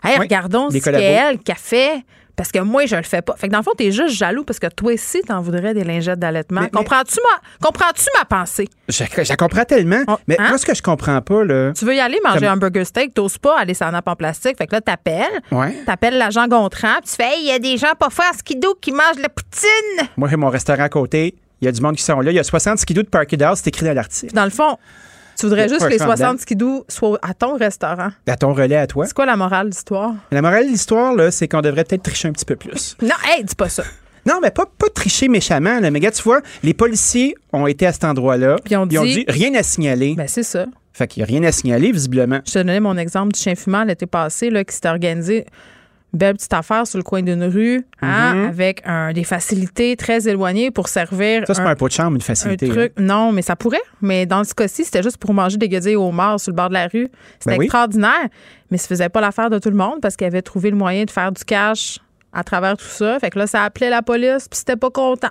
Hey, Oui, regardons ce qu'elle qui a fait. Parce que moi, je le fais pas. Fait que dans le fond, t'es juste jaloux parce que toi aussi, t'en voudrais des lingettes d'allaitement. Comprends-tu ma, comprends-tu ma pensée? Je, je comprends tellement. mais hein? moi, ce que je comprends pas, là. Tu veux y aller manger Comme- un burger steak, t'oses pas aller nappe en plastique. Fait que là, t'appelles. Ouais. T'appelles l'agent Gontran, puis tu fais, hey, il y a des gens pas forts skidoo qui mangent la poutine. Moi, j'ai mon restaurant à côté. Il y a du monde qui sont là. Il y a 60 skidoo de Parky House, c'est écrit dans l'article. Dans le fond, tu voudrais juste que les un champ 60 dedans. skidoo soient à ton restaurant. À ton relais à toi. C'est quoi la morale de l'histoire? La morale de l'histoire, là, c'est qu'on devrait peut-être tricher un petit peu plus. [LAUGHS] Non, hey, dis pas ça. Non, mais pas, pas tricher méchamment, là. Mais gars, tu vois, les policiers ont été à cet endroit-là. Puis on Ils ont dit- dit rien à signaler. Ben, c'est ça. Fait qu'il n'y a rien à signaler, visiblement. Je te donnais mon exemple du chien fumant l'été passé, là, qui s'était organisé belle petite affaire sur le coin d'une rue, hein, Mhm. avec un, des facilités très éloignées pour servir. Ça, c'est un- pas un pot de chambre, une un facilité. hein. truc. Non, mais ça pourrait. Mais dans ce cas-ci, c'était juste pour manger des guedilles au mort sur le bord de la rue. C'était Ben oui. extraordinaire. Mais ça faisait pas l'affaire de tout le monde parce qu'il avait trouvé le moyen de faire du cash à travers tout ça. Fait que là, ça appelait la police, puis c'était pas content.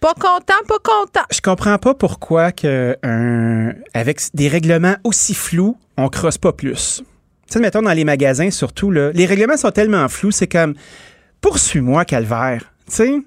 Pas content, pas content. Je comprends pas pourquoi que un, avec des règlements aussi flous, on crosse pas plus. Tu sais, mettons dans les magasins surtout, là, les règlements sont tellement flous, c'est comme poursuis-moi, calvaire. Tu sais,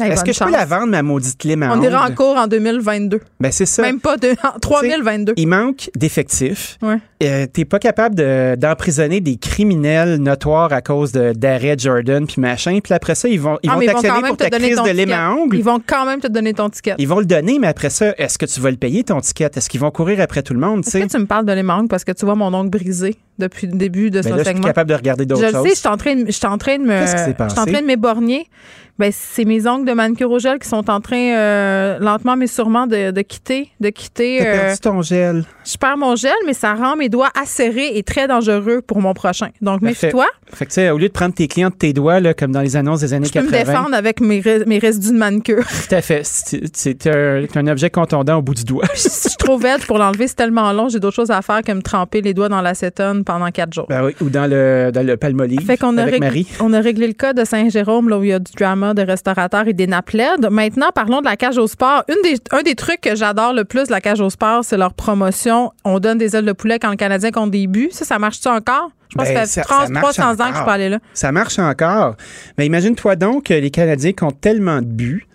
Hey, est-ce que je peux chance. la vendre, ma maudite lime à On ira en cours en 2022. Ben, c'est ça. Même pas de, en 3022. Il manque d'effectifs. Ouais. Euh, T'es pas capable de- d'emprisonner des criminels notoires à cause d'arrêt Jordan puis machin. Puis après ça, ils vont, ils Ah, vont t'actionner pour ta crise de lime à ongles. Ils vont quand même te donner ton ticket. Ils vont le donner, mais après ça, est-ce que tu vas le payer, ton ticket? Est-ce qu'ils vont courir après tout le monde? Est-ce que tu me parles de lime à ongles parce que tu vois mon ongle brisé depuis le début de Ben ce là, je suis segment? capable de regarder d'autres Je le choses. sais, je suis en train de, je suis en train de me, Qu'est-ce qui s'est je suis en passé? train de m'éborgner. Ben, c'est mes ongles de manucure au gel qui sont en train, euh, lentement mais sûrement, de, de quitter, de quitter. Euh, perdu ton gel. je perds mon gel, mais ça rend mes doigts acérés et très dangereux pour mon prochain. Donc, méfie-toi. Fait que, tu sais, au lieu de prendre tes clients de tes doigts, là, comme dans les annonces des années Je peux me 80. défendre avec mes, ré- mes résidus de manucure. [LAUGHS] Tout à fait. C'est c'est un, c'est un objet contondant au bout du doigt. [LAUGHS] je suis trop vête pour l'enlever, c'est tellement long, j'ai d'autres choses à faire que me tremper les doigts dans l'acétone pendant quatre jours. Ben oui, ou dans le, dans le palmolive Fait qu'on a, avec réglé, Marie. on a réglé le cas de Saint-Jérôme, là où il y a du drama de restaurateurs et des nappes LED. Maintenant, parlons de la cage au sport. Une des, un des trucs que j'adore le plus de la cage au sport, c'est leur promotion. On donne des ailes de poulet quand le Canadien compte des buts. Ça, ça marche-tu encore? Je pense Ben, que ça fait 30, ça marche 300 ans que je peux aller là. Ça marche encore. Mais imagine-toi donc que les Canadiens comptent tellement de buts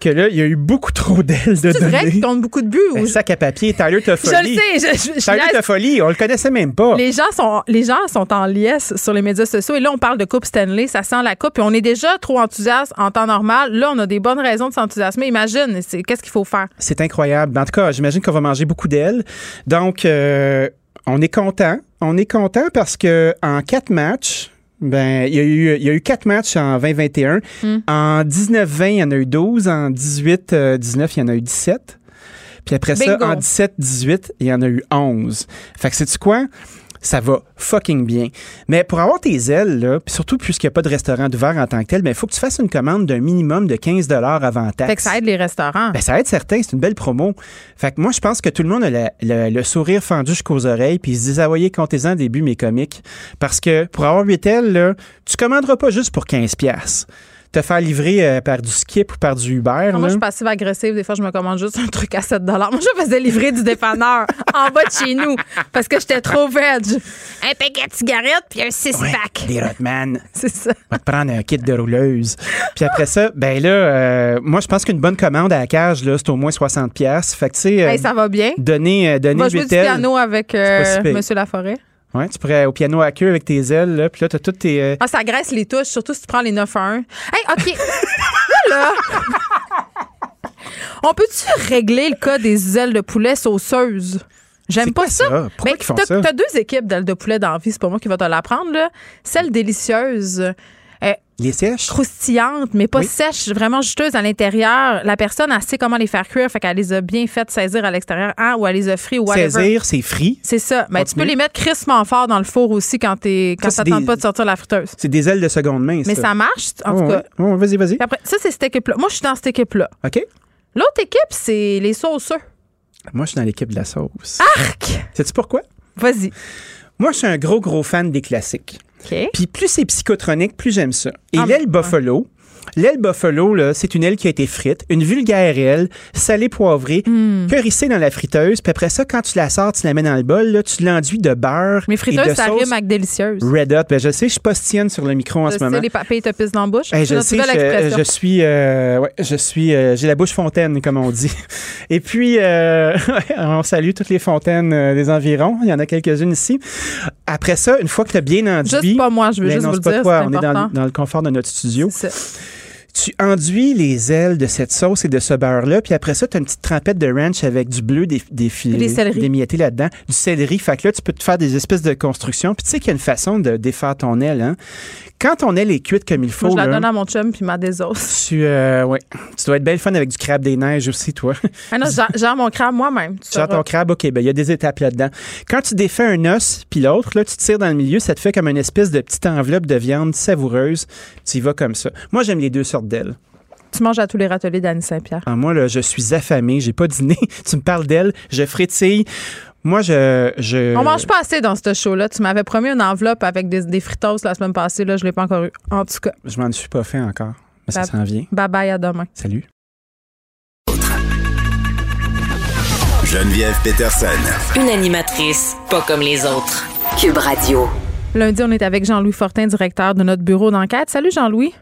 que là, il y a eu beaucoup trop d'ailes de C'est vrai données. comptent beaucoup de buts? Ben, ou- sac à papier, Tyler je Toffoli. le sais. Je, je- je Tyler. Toffoli, on le connaissait même pas. Les gens sont les gens sont en liesse sur les médias sociaux et là on parle de coupe Stanley, ça sent la coupe et on est déjà trop enthousiaste en temps normal. Là on a des bonnes raisons de s'enthousiasmer. Imagine, qu'est-ce qu'il faut faire? C'est incroyable. En tout cas, j'imagine qu'on va manger beaucoup d'ailes. Donc, euh, on est content. On est content parce que en quatre matchs, ben, il y a eu, il y a eu quatre matchs en 2021. Hmm. En 19-20, il y en a eu 12. En 18-19, il y en a eu 17. Puis après ça, Bingo. en 17-18, il y en a eu 11. Fait que sais-tu quoi? Ça va fucking bien. Mais pour avoir tes ailes, là, surtout puisqu'il n'y a pas de restaurant d'ouvert en tant que tel, il faut que tu fasses une commande d'un minimum de 15 avant taxe. Fait que ça aide les restaurants. Ben, ça aide certains, c'est une belle promo. Fait que moi, je pense que tout le monde a le, le- le sourire fendu jusqu'aux oreilles, puis ils se disent, ah, voyez, comptez-en début mes comiques. Parce que pour avoir 8 ailes, là, tu commanderas pas juste pour 15$. piastres. Te faire livrer euh, par du Skip ou par du Uber. Moi, je suis passive agressive. Des fois, je me commande juste un truc à 7 Moi, je faisais livrer du dépanneur [LAUGHS] en bas de chez nous parce que j'étais trop veg. Un paquet de cigarettes puis un 6-pack. Des Rotman. [LAUGHS] C'est ça. Va te prendre un kit de rouleuse. Puis après ça, ben là, euh, moi, je pense qu'une bonne commande à la cage, là, c'est au moins 60$. piastres. Fait que, tu sais, euh, Hey, ça va bien. donner, euh, On donner va jouer 8 du piano avec euh. Monsieur Laforêt. Ouais, tu pourrais au piano à queue avec tes ailes, là, puis là, t'as toutes tes. euh, Ah, ça graisse les touches, surtout si tu prends les 9 à 1. Hey, OK. [LAUGHS] là, là. On peut-tu régler le cas des ailes de poulet sauceuses? J'aime C'est pas quoi ça. ça? Pourquoi Mais qu'ils font t'as- ça? T'as deux équipes d'ailes de poulet dans la vie, c'est pas moi qui va te l'apprendre, là. Celle délicieuse. Euh, Les sèches? croustillante, mais pas Oui. sèche, vraiment juteuse à l'intérieur. La personne, elle sait comment les faire cuire, fait qu'elle les a bien faites saisir à l'extérieur, hein, ou elle les a frites, ou whatever. Saisir, c'est frit. C'est ça. Mais tu peux les mettre crissement fort dans le four aussi quand t'es quand Ça, ça tente des- pas de sortir la friteuse. C'est des ailes de seconde main, Mais ça marche, en tout cas. Oh, vas-y, vas-y. Après, ça, c'est cette équipe-là. Moi, je suis dans cette équipe-là. OK. L'autre équipe, c'est les sauceux. Moi, je suis dans l'équipe de la sauce. Arc! Sais-tu pourquoi? Vas-y. Moi, je suis un gros, gros fan des classiques. OK. Puis plus c'est psychotronique, plus j'aime ça. Et Ah, l'aile ouais. buffalo, l'aile buffalo, c'est une aile qui a été frite, une vulgaire aile, salée poivrée, curissée dans la friteuse. Puis après ça, quand tu la sors, tu la mets dans le bol, là, tu l'enduis de beurre Mais et de friteuse, ça sauce rime avec délicieuse. Red Hot. Ben, je sais, je postillonne sur le micro en Je ce sais, moment. les papiers te pissent dans la bouche. Hey, je sais, je, je suis, euh, ouais, je suis, euh, j'ai la bouche fontaine, comme on dit. [LAUGHS] Et puis, euh, [LAUGHS] on salue toutes les fontaines des environs. Il y en a quelques-unes ici. Après ça, une fois que tu as bien enduit. Juste pas moi, je veux Ben juste non, vous le pas dire. toi, on est dans, dans le confort de notre studio. C'est ça. Tu enduis les ailes de cette sauce et de ce beurre-là, puis après ça, tu as une petite trempette de ranch avec du bleu des, des filets, Des d'émietté là-dedans, du céleri. Fait que là, tu peux te faire des espèces de constructions. Puis tu sais qu'il y a une façon de défaire ton aile. Hein? Quand ton aile est cuite comme il faut, Moi, je la là, donne à mon chum puis ma désosse. [LAUGHS] tu, euh, ouais, tu dois être belle fun avec du crabe des neiges aussi, toi. Ah non, j'ai- j'ai mon crabe moi-même. tu Genre ton crabe, OK, ben il y a des étapes là-dedans. Quand tu défais un os, puis l'autre, là, tu tires dans le milieu, ça te fait comme une espèce de petite enveloppe de viande savoureuse. Tu y vas comme ça. Moi, j'aime les deux sortes Tu manges à tous les râteliers d'Annie Saint-Pierre. Ah, moi, là, je suis affamé, j'ai pas dîné. [LAUGHS] tu me parles d'ailes, je frétille. Moi, je. je... On mange pas assez dans ce show-là. Tu m'avais promis une enveloppe avec des, des fritos la semaine passée. Là, je l'ai pas encore eu. En tout cas, Je m'en suis pas fait encore. Mais ça s'en vient. bye bye à demain. Salut. Geneviève Peterson. Une animatrice pas comme les autres. Cube Radio. Lundi, on est avec Jean-Louis Fortin, directeur de notre bureau d'enquête. Salut Jean-Louis.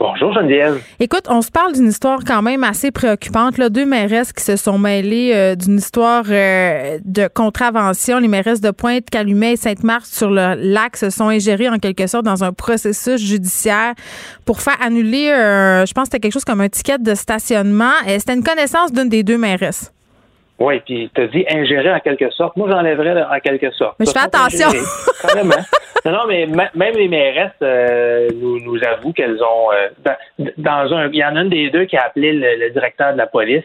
Bonjour Geneviève. Écoute, on se parle d'une histoire quand même assez préoccupante. Là. Deux mairesses qui se sont mêlées euh, d'une histoire euh, de contravention. Les mairesses de Pointe, Calumet et Sainte-Marthe sur le lac se sont ingérées en quelque sorte dans un processus judiciaire pour faire annuler, euh, je pense que c'était quelque chose comme un ticket de stationnement. C'était une connaissance d'une des deux mairesses. Oui, puis tu as dit ingérer en quelque sorte. Moi, j'enlèverais en quelque sorte. Mais je fais attention. [LAUGHS] Carrément. Non, non, mais ma- même les mairesses euh, nous, nous avouent qu'elles ont. euh, dans, dans un, il y en a une des deux qui a appelé le, le directeur de la police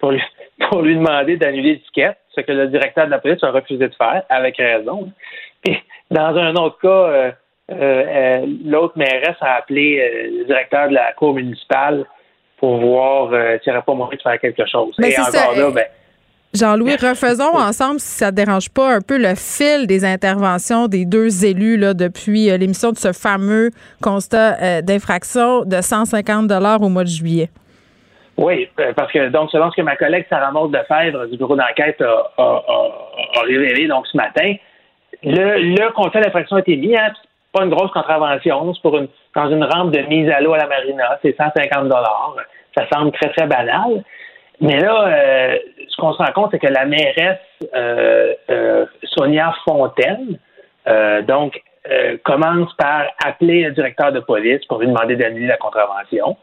pour lui, [LAUGHS] pour lui demander d'annuler l'étiquette, ce que le directeur de la police a refusé de faire, avec raison. Puis, dans un autre cas, euh, euh, euh, l'autre mairesse a appelé euh, le directeur de la cour municipale pour voir s'il n'y aurait pas moyen de faire quelque chose. Mais Et encore ça, là, ben, Jean-Louis, refaisons ensemble, si ça ne dérange pas un peu, le fil des interventions des deux élus là, depuis euh, l'émission de ce fameux constat euh, d'infraction de 150 au mois de juillet. Oui, euh, parce que donc selon ce que ma collègue Sarah Maud Lefebvre du bureau d'enquête a, a- a- a révélé donc ce matin, le, le constat d'infraction a été mis, hein, c'est pas une grosse contravention, c'est pour une dans une rampe de mise à l'eau à la marina, c'est 150 dollars. Ça semble très très banal. Mais là, euh, ce qu'on se rend compte, c'est que la mairesse euh, euh, Sonia Fontaine, euh, donc, euh, commence par appeler le directeur de police pour lui demander d'annuler la contravention.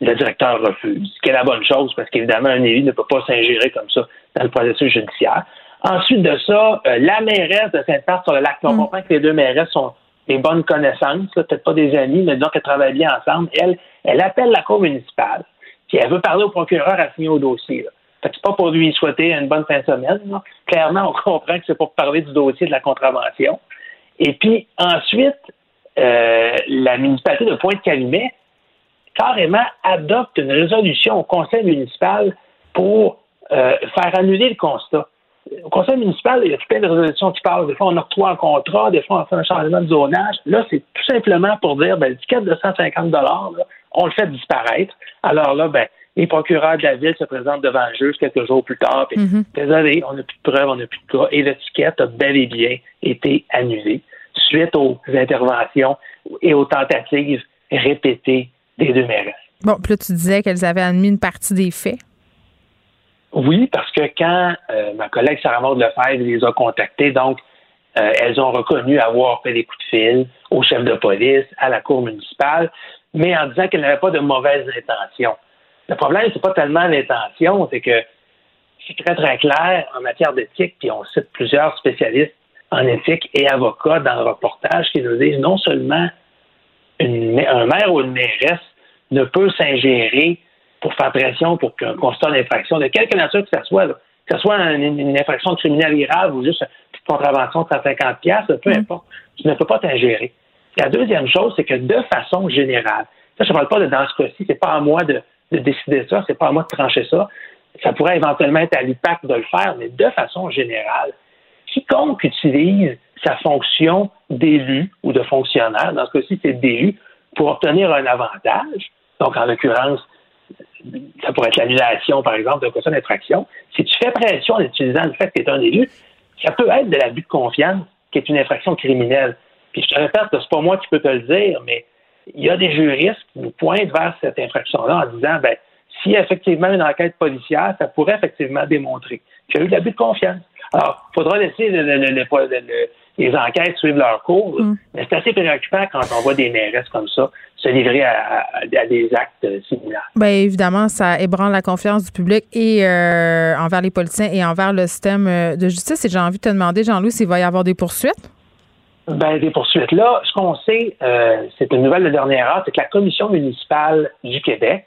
Le directeur refuse, ce qui est la bonne chose, parce qu'évidemment, un élu ne peut pas s'ingérer comme ça dans le processus judiciaire. Ensuite de ça, euh, la mairesse de Sainte-Marthe sur le lac, on comprend que les deux mairesses sont des bonnes connaissances, peut-être pas des amis, mais disons qu'elles travaillent bien ensemble. Elle, elle appelle la cour municipale, elle veut parler au procureur signer au dossier. Là. Fait que c'est pas pour lui souhaiter une bonne fin de semaine. Clairement, on [LAUGHS] comprend que c'est pour parler du dossier de la contravention. Et puis ensuite, euh, la municipalité de Pointe-Calumet carrément adopte une résolution au conseil municipal pour euh, faire annuler le constat. Au conseil municipal, il y a plein de résolutions qui parlent. Des fois, on octroie un contrat, des fois, on fait un changement de zonage. Là, c'est tout simplement pour dire, ben, le ticket de 150 là, on le fait disparaître. Alors là, ben, les procureurs de la ville se présentent devant le juge quelques jours plus tard. Puis, désolé, on n'a plus de preuves, on n'a plus de cas. Et le ticket a bel et bien été annulé suite aux interventions et aux tentatives répétées des deux maires. Bon, puis là, tu disais qu'elles avaient admis une partie des faits. Oui, parce que quand euh, ma collègue Sarah Maud Lefebvre les a contactées, donc, euh, elles ont reconnu avoir fait des coups de fil au chef de police, à la cour municipale, mais en disant qu'elles n'avaient pas de mauvaises intentions. Le problème, c'est pas tellement l'intention, c'est que c'est très, très clair en matière d'éthique, puis on cite plusieurs spécialistes en éthique et avocats dans le reportage qui nous disent non seulement une, un maire ou une mairesse ne peut s'ingérer pour faire pression pour qu'un constat d'infraction, de quelque nature que ce soit, que ce soit une, une, infraction criminelle grave ou juste une petite contravention de 150 pièces, peu Mm. importe, tu ne peux pas t'ingérer. La deuxième chose, c'est que de façon générale, ça, je ne parle pas de dans ce cas-ci, c'est pas à moi de, de décider ça, c'est pas à moi de trancher ça. Ça pourrait éventuellement être à l'UPAC de le faire, mais de façon générale, quiconque utilise sa fonction d'élu ou de fonctionnaire, dans ce cas-ci, c'est d'élu, pour obtenir un avantage, donc en l'occurrence, ça pourrait être l'annulation, par exemple, de question d'infraction. Si tu fais pression en utilisant le fait que tu es un élu, ça peut être de l'abus de confiance, qui est une infraction criminelle. Puis je te répète, c'est pas moi qui peux te le dire, mais il y a des juristes qui nous pointent vers cette infraction-là en disant, ben, s'il y a effectivement une enquête policière, ça pourrait effectivement démontrer qu'il y a eu de l'abus de confiance. Alors, il faudra laisser le- le- le- le- les enquêtes suivre leur cours, mais c'est assez préoccupant quand on voit des mairesses comme ça se livrer à, à- à des actes similaires. Bien, évidemment, ça ébranle la confiance du public et euh, envers les politiciens et envers le système euh, de justice. Et j'ai envie de te demander, Jean-Louis, s'il va y avoir des poursuites? Ben, des poursuites. Là, ce qu'on sait, euh, c'est une nouvelle de dernière heure, c'est que la commission municipale du Québec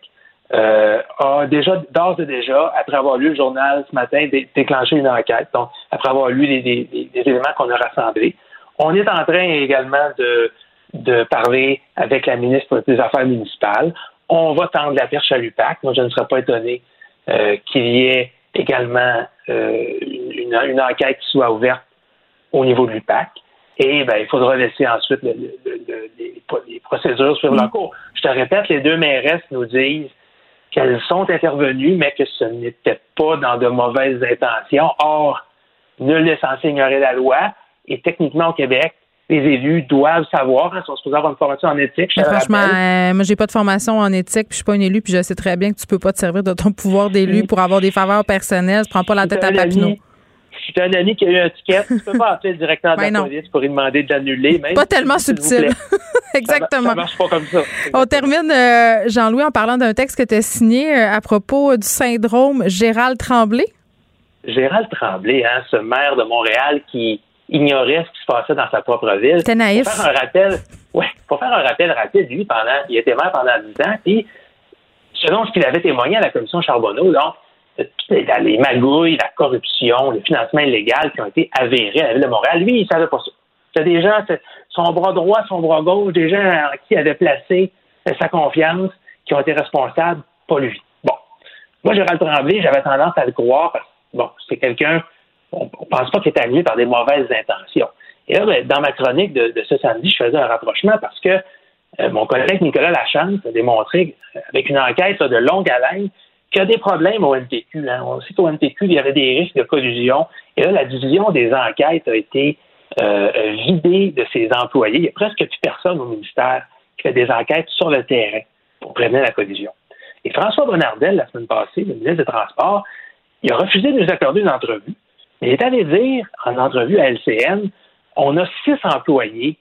euh, a déjà, d'ores et déjà, après avoir lu le journal ce matin, dé- déclenché une enquête. Donc, après avoir lu les, les- les- les éléments qu'on a rassemblés, on est en train également de, de parler avec la ministre des Affaires municipales. On va tendre la perche à l'UPAC. Moi, je ne serais pas étonné euh, qu'il y ait également euh, une, une enquête qui soit ouverte au niveau de l'UPAC. Et ben, il faudra laisser ensuite le- le- le- le- les, les procédures suivre leur cours. Je te répète, les deux mairesses nous disent qu'elles sont intervenues, mais que ce n'était pas dans de mauvaises intentions. Or, nul n'est censé ignorer la loi. Et techniquement, au Québec, les élus doivent savoir, hein, ils sont supposés avoir une formation en éthique. je franchement, euh, moi, j'ai pas de formation en éthique, puis je suis pas une élue, puis je sais très bien que tu peux pas te servir de ton pouvoir d'élu pour avoir des faveurs personnelles. Tu prends pas la tête à Papineau. ami- Si tu as un ami qui a eu un ticket, tu peux pas appeler le directeur de Ben la non. police pour lui demander de l'annuler. Pas tellement subtil. [LAUGHS] Exactement. Ça, marche pas comme ça. On termine, euh, Jean-Louis, en parlant d'un texte que tu as signé euh, à propos du syndrome Gérald Tremblay. Gérald Tremblay, hein, ce maire de Montréal qui ignorait ce qui se passait dans sa propre ville. C'était naïf. Pour faire un rappel, ouais, pour faire un rappel rapide, lui, pendant, il était maire pendant 10 ans, puis selon ce qu'il avait témoigné à la commission Charbonneau, donc, les, les magouilles, la corruption, le financement illégal qui ont été avérés à la ville de Montréal, lui, il savait pas ça. C'était des gens, c'est- son bras droit, son bras gauche, des gens en qui il avait placé euh, sa confiance, qui ont été responsables, pas lui. Bon. Moi, Gérald Tremblay, j'avais tendance à le croire parce que, bon, c'est quelqu'un, on, ne pense pas qu'il est animé par des mauvaises intentions. Et là, ben, dans ma chronique de, ce samedi, je faisais un rapprochement parce que euh, mon collègue Nicolas Lachance a démontré, euh, avec une enquête de longue haleine, qu'il y a des problèmes au NTQ. Hein. On sait qu'au NTQ, il y avait des risques de collusion. Et là, la division des enquêtes a été euh, vidée de ses employés. Il n'y a presque plus personne au ministère qui fait des enquêtes sur le terrain pour prévenir la collusion. Et François Bonnardel, la semaine passée, le ministre des Transports, il a refusé de nous accorder une entrevue. Mais il est allé dire en entrevue à LCN, on a six employés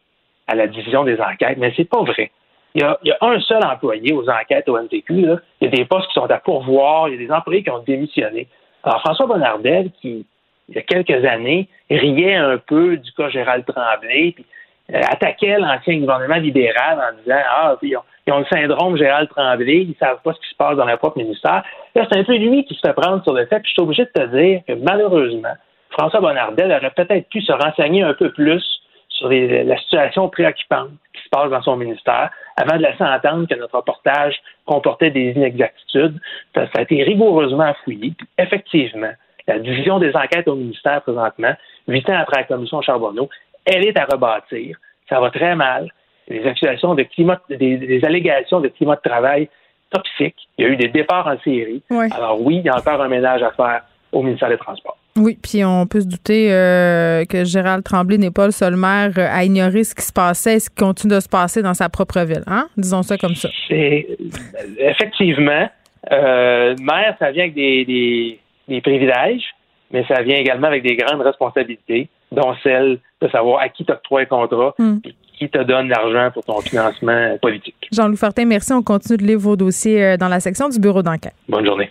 à la division des enquêtes, mais c'est pas vrai. Il y, a, un seul employé aux enquêtes au MTQ. Il y a des postes qui sont à pourvoir, il y a des employés qui ont démissionné. Alors, François Bonnardel, qui, il y a quelques années, riait un peu du cas Gérald Tremblay, puis euh, attaquait l'ancien gouvernement libéral en disant Ah, puis ils ont, ils ont le syndrome Gérald Tremblay, ils savent pas ce qui se passe dans leur propre ministère. Là, c'est un peu lui qui se fait prendre sur le fait, puis je suis obligé de te dire que malheureusement, François Bonnardel aurait peut-être pu se renseigner un peu plus sur les- la situation préoccupante qui se passe dans son ministère avant de laisser entendre que notre reportage comportait des inexactitudes. Ça, ça a été rigoureusement fouillé. Puis, effectivement, la division des enquêtes au ministère présentement, huit ans après la commission Charbonneau, elle est à rebâtir. Ça va très mal. Les accusations de climat, des, des allégations de climat de travail toxique. Il y a eu des départs en série. Alors oui, il y a encore un ménage à faire au ministère des Transports. Oui, puis on peut se douter euh, que Gérald Tremblay n'est pas le seul maire euh, à ignorer ce qui se passait et ce qui continue de se passer dans sa propre ville. Hein? Disons ça comme ça. C'est effectivement, euh, maire, ça vient avec des, des, des privilèges, mais ça vient également avec des grandes responsabilités, dont celle de savoir à qui t'octroie un contrat Hmm. et qui te donne l'argent pour ton financement politique. Jean-Louis Fortin, merci. On continue de lire vos dossiers euh, dans la section du bureau d'enquête. Bonne journée.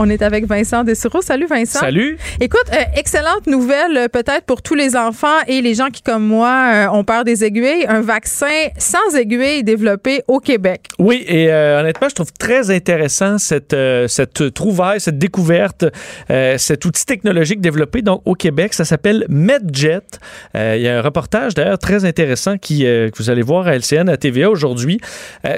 On est avec Vincent Dessureau. Salut Vincent. Salut. Écoute, euh, excellente nouvelle euh, peut-être pour tous les enfants et les gens qui, comme moi, euh, ont peur des aiguilles. Un vaccin sans aiguilles développé au Québec. Oui, et honnêtement, je trouve très intéressant cette, cette trouvaille, cette découverte, cet outil technologique développé donc au Québec. Ça s'appelle MedJet. Il y a un reportage d'ailleurs très intéressant qui, que vous allez voir à LCN, à TVA aujourd'hui,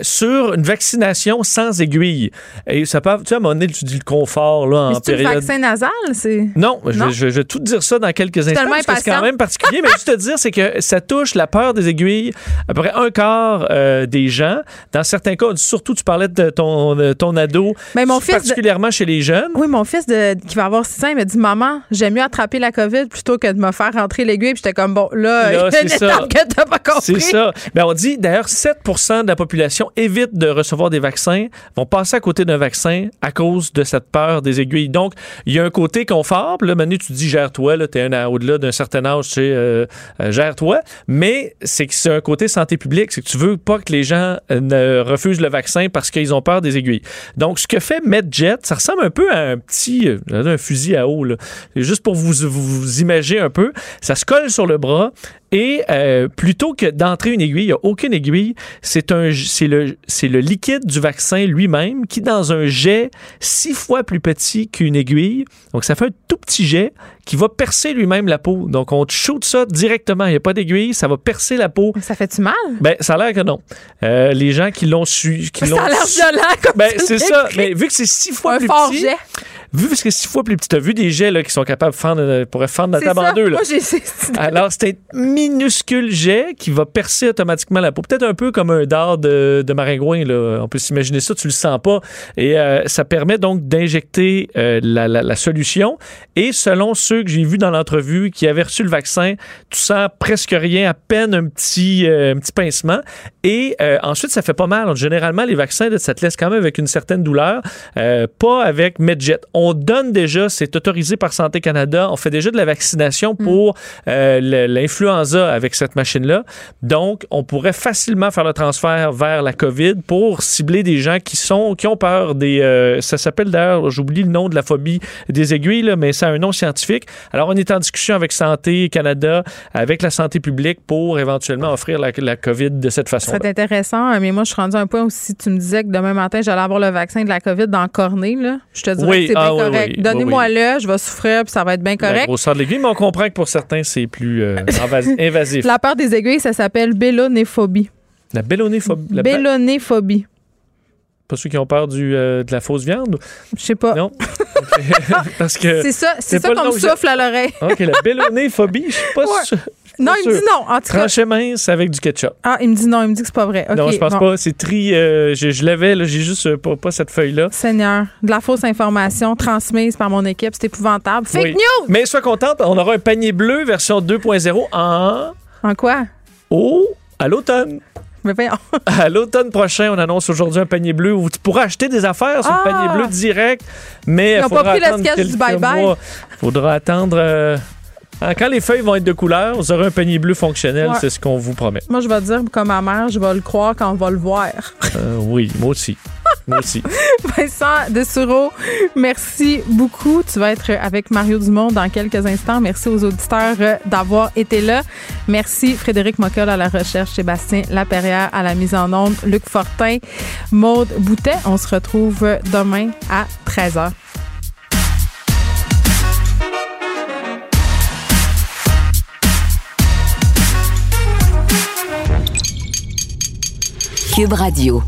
sur une vaccination sans aiguille. Et ça peut, tu sais, à un moment donné, tu dis le confort là, en Mais c'est période. un vaccin nasal, c'est? Non, je, Non? je- je vais tout dire ça dans quelques instants. parce que C'est quand même particulier, mais juste te dire, c'est que ça touche la peur des aiguilles à peu près un quart euh, des gens. Dans certains cas, surtout, tu parlais de ton, de ton ado, Mais mon fils de- particulièrement chez les jeunes. Oui, mon fils de, qui va avoir 6 ans, il m'a dit Maman, j'aime mieux attraper la COVID plutôt que de me faire rentrer l'aiguille. Puis j'étais comme Bon, là, Là, il y a c'est une ça. étape que t'as pas compris. C'est ça. Ben, on dit d'ailleurs 7% de la population évite de recevoir des vaccins, vont passer à côté d'un vaccin à cause de cette peur des aiguilles. Donc, il y a un côté confort. Là, Manu, tu dis gère-toi, là, t'es au-delà d'un certain âge, tu sais, euh, euh, gère-toi. Mais c'est que c'est un côté santé publique, c'est que tu veux pas que les gens euh, ne refusent le vaccin parce qu'ils ont peur des aiguilles. Donc, ce que fait MedJet, ça ressemble un peu à un petit, un fusil à eau, là. Juste pour vous, vous imaginer un peu, ça se colle sur le bras et euh, plutôt que d'entrer une aiguille, il n'y a aucune aiguille. C'est le, c'est le liquide du vaccin lui-même qui, dans un jet six fois plus petit qu'une aiguille, donc ça fait un tout petit jet qui va percer lui-même la peau. Donc on te shoot ça directement. Il n'y a pas d'aiguille, ça va percer la peau. Ça fait-tu mal? Ben, ça a l'air que non. Euh, les gens qui l'ont su, qui Ça a l'air violent comme Ben, c'est ça. Mais vu que c'est six fois Un plus fort petit, jet. vu que c'est six fois plus petit, t'as vu des jets là, qui sont capables de fendre, euh, pourraient fendre la table ça. en deux. Là. Moi, Alors, c'est un minuscule jet qui va percer automatiquement la peau. Peut-être un peu comme un dard de, de maringouin. Là. On peut s'imaginer ça, tu le sens pas. Et euh, ça permet donc d'injecter euh, la, la- la solution. Et selon ceux que j'ai vus dans l'entrevue qui avaient reçu le vaccin, tu sens presque rien, à peine un petit, euh, un petit pincement. Et euh, ensuite, ça fait pas mal. Généralement, les vaccins, ça te laisse quand même avec une certaine douleur. Euh, pas avec MedJet. On donne déjà, c'est autorisé par Santé Canada, on fait déjà de la vaccination pour euh, le- l'influenza avec cette machine-là. Donc, on pourrait facilement faire le transfert vers la COVID pour cibler des gens qui sont qui ont peur des... ça s'appelle d'ailleurs, j'oublie le nom de la phobie des aiguilles, là, mais ça a un nom scientifique. Alors, on est en discussion avec Santé Canada, avec la santé publique pour éventuellement offrir la, la COVID de cette façon. C'est intéressant, mais moi, je suis rendue à un point où si tu me disais que demain matin, j'allais avoir le vaccin de la COVID dans le cornet, là, je te dirais Oui, que c'est bien ah oui, correct. oui, Donnez-moi-le, je vais souffrir, puis ça va être bien correct. grosseur de l'aiguille, mais on comprend que pour certains, c'est plus euh, [LAUGHS] invas- invasif. La peur des aiguilles, ça s'appelle bélonéphobie. La bélonéphobie. La Bélonéphobie. Pas ceux qui ont peur du, euh, de la fausse viande? Je sais pas. Non. [LAUGHS] [LAUGHS] Parce que. C'est ça, c'est ça qu'on me souffle à l'oreille. OK, la bélonéphobie, je suis pas Ouais. sûr. Non, il me dit non. En tout cas. Mince avec du ketchup. Ah, il me dit non, il me dit que c'est pas vrai. Non, je pense bon. pas. C'est tri. euh, je je l'avais, j'ai juste euh, pas, pas cette feuille-là. Seigneur, de la fausse information transmise par mon équipe, c'est épouvantable. Fake Oui. news! Mais sois contente, on aura un panier bleu version 2.0 en. En quoi? Oh, à l'automne. Mais voyons. [LAUGHS] À l'automne prochain, on annonce aujourd'hui un panier bleu où tu pourras acheter des affaires sur Ah! le panier bleu direct. Mais Ils il ont faudra pas pris le attendre sketch du bye-bye. mois. faudra attendre. euh, quand les feuilles vont être de couleur, vous aurez un panier bleu fonctionnel, Ouais. c'est ce qu'on vous promet. Moi, je vais dire comme ma mère, je vais le croire quand on va le voir. Euh, oui, moi aussi. moi aussi. [LAUGHS] Vincent Dessureau, merci beaucoup. Tu vas être avec Mario Dumont dans quelques instants. Merci aux auditeurs euh, d'avoir été là. Merci Frédéric Mockel à la recherche, Sébastien Laperrière à la mise en onde, Luc Fortin, Maude Boutet. On se retrouve demain à 13h. Radio.